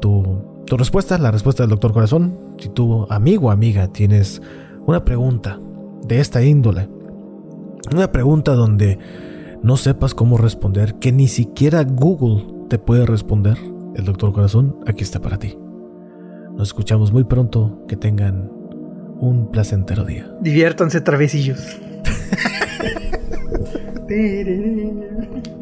tu tu respuesta, la respuesta del doctor Corazón. Si tú, amigo o amiga, tienes una pregunta de esta índole, una pregunta donde no sepas cómo responder, que ni siquiera Google te puede responder, el doctor Corazón aquí está para ti. Nos escuchamos muy pronto. Que tengan un placentero día. Diviértanse, travesillos.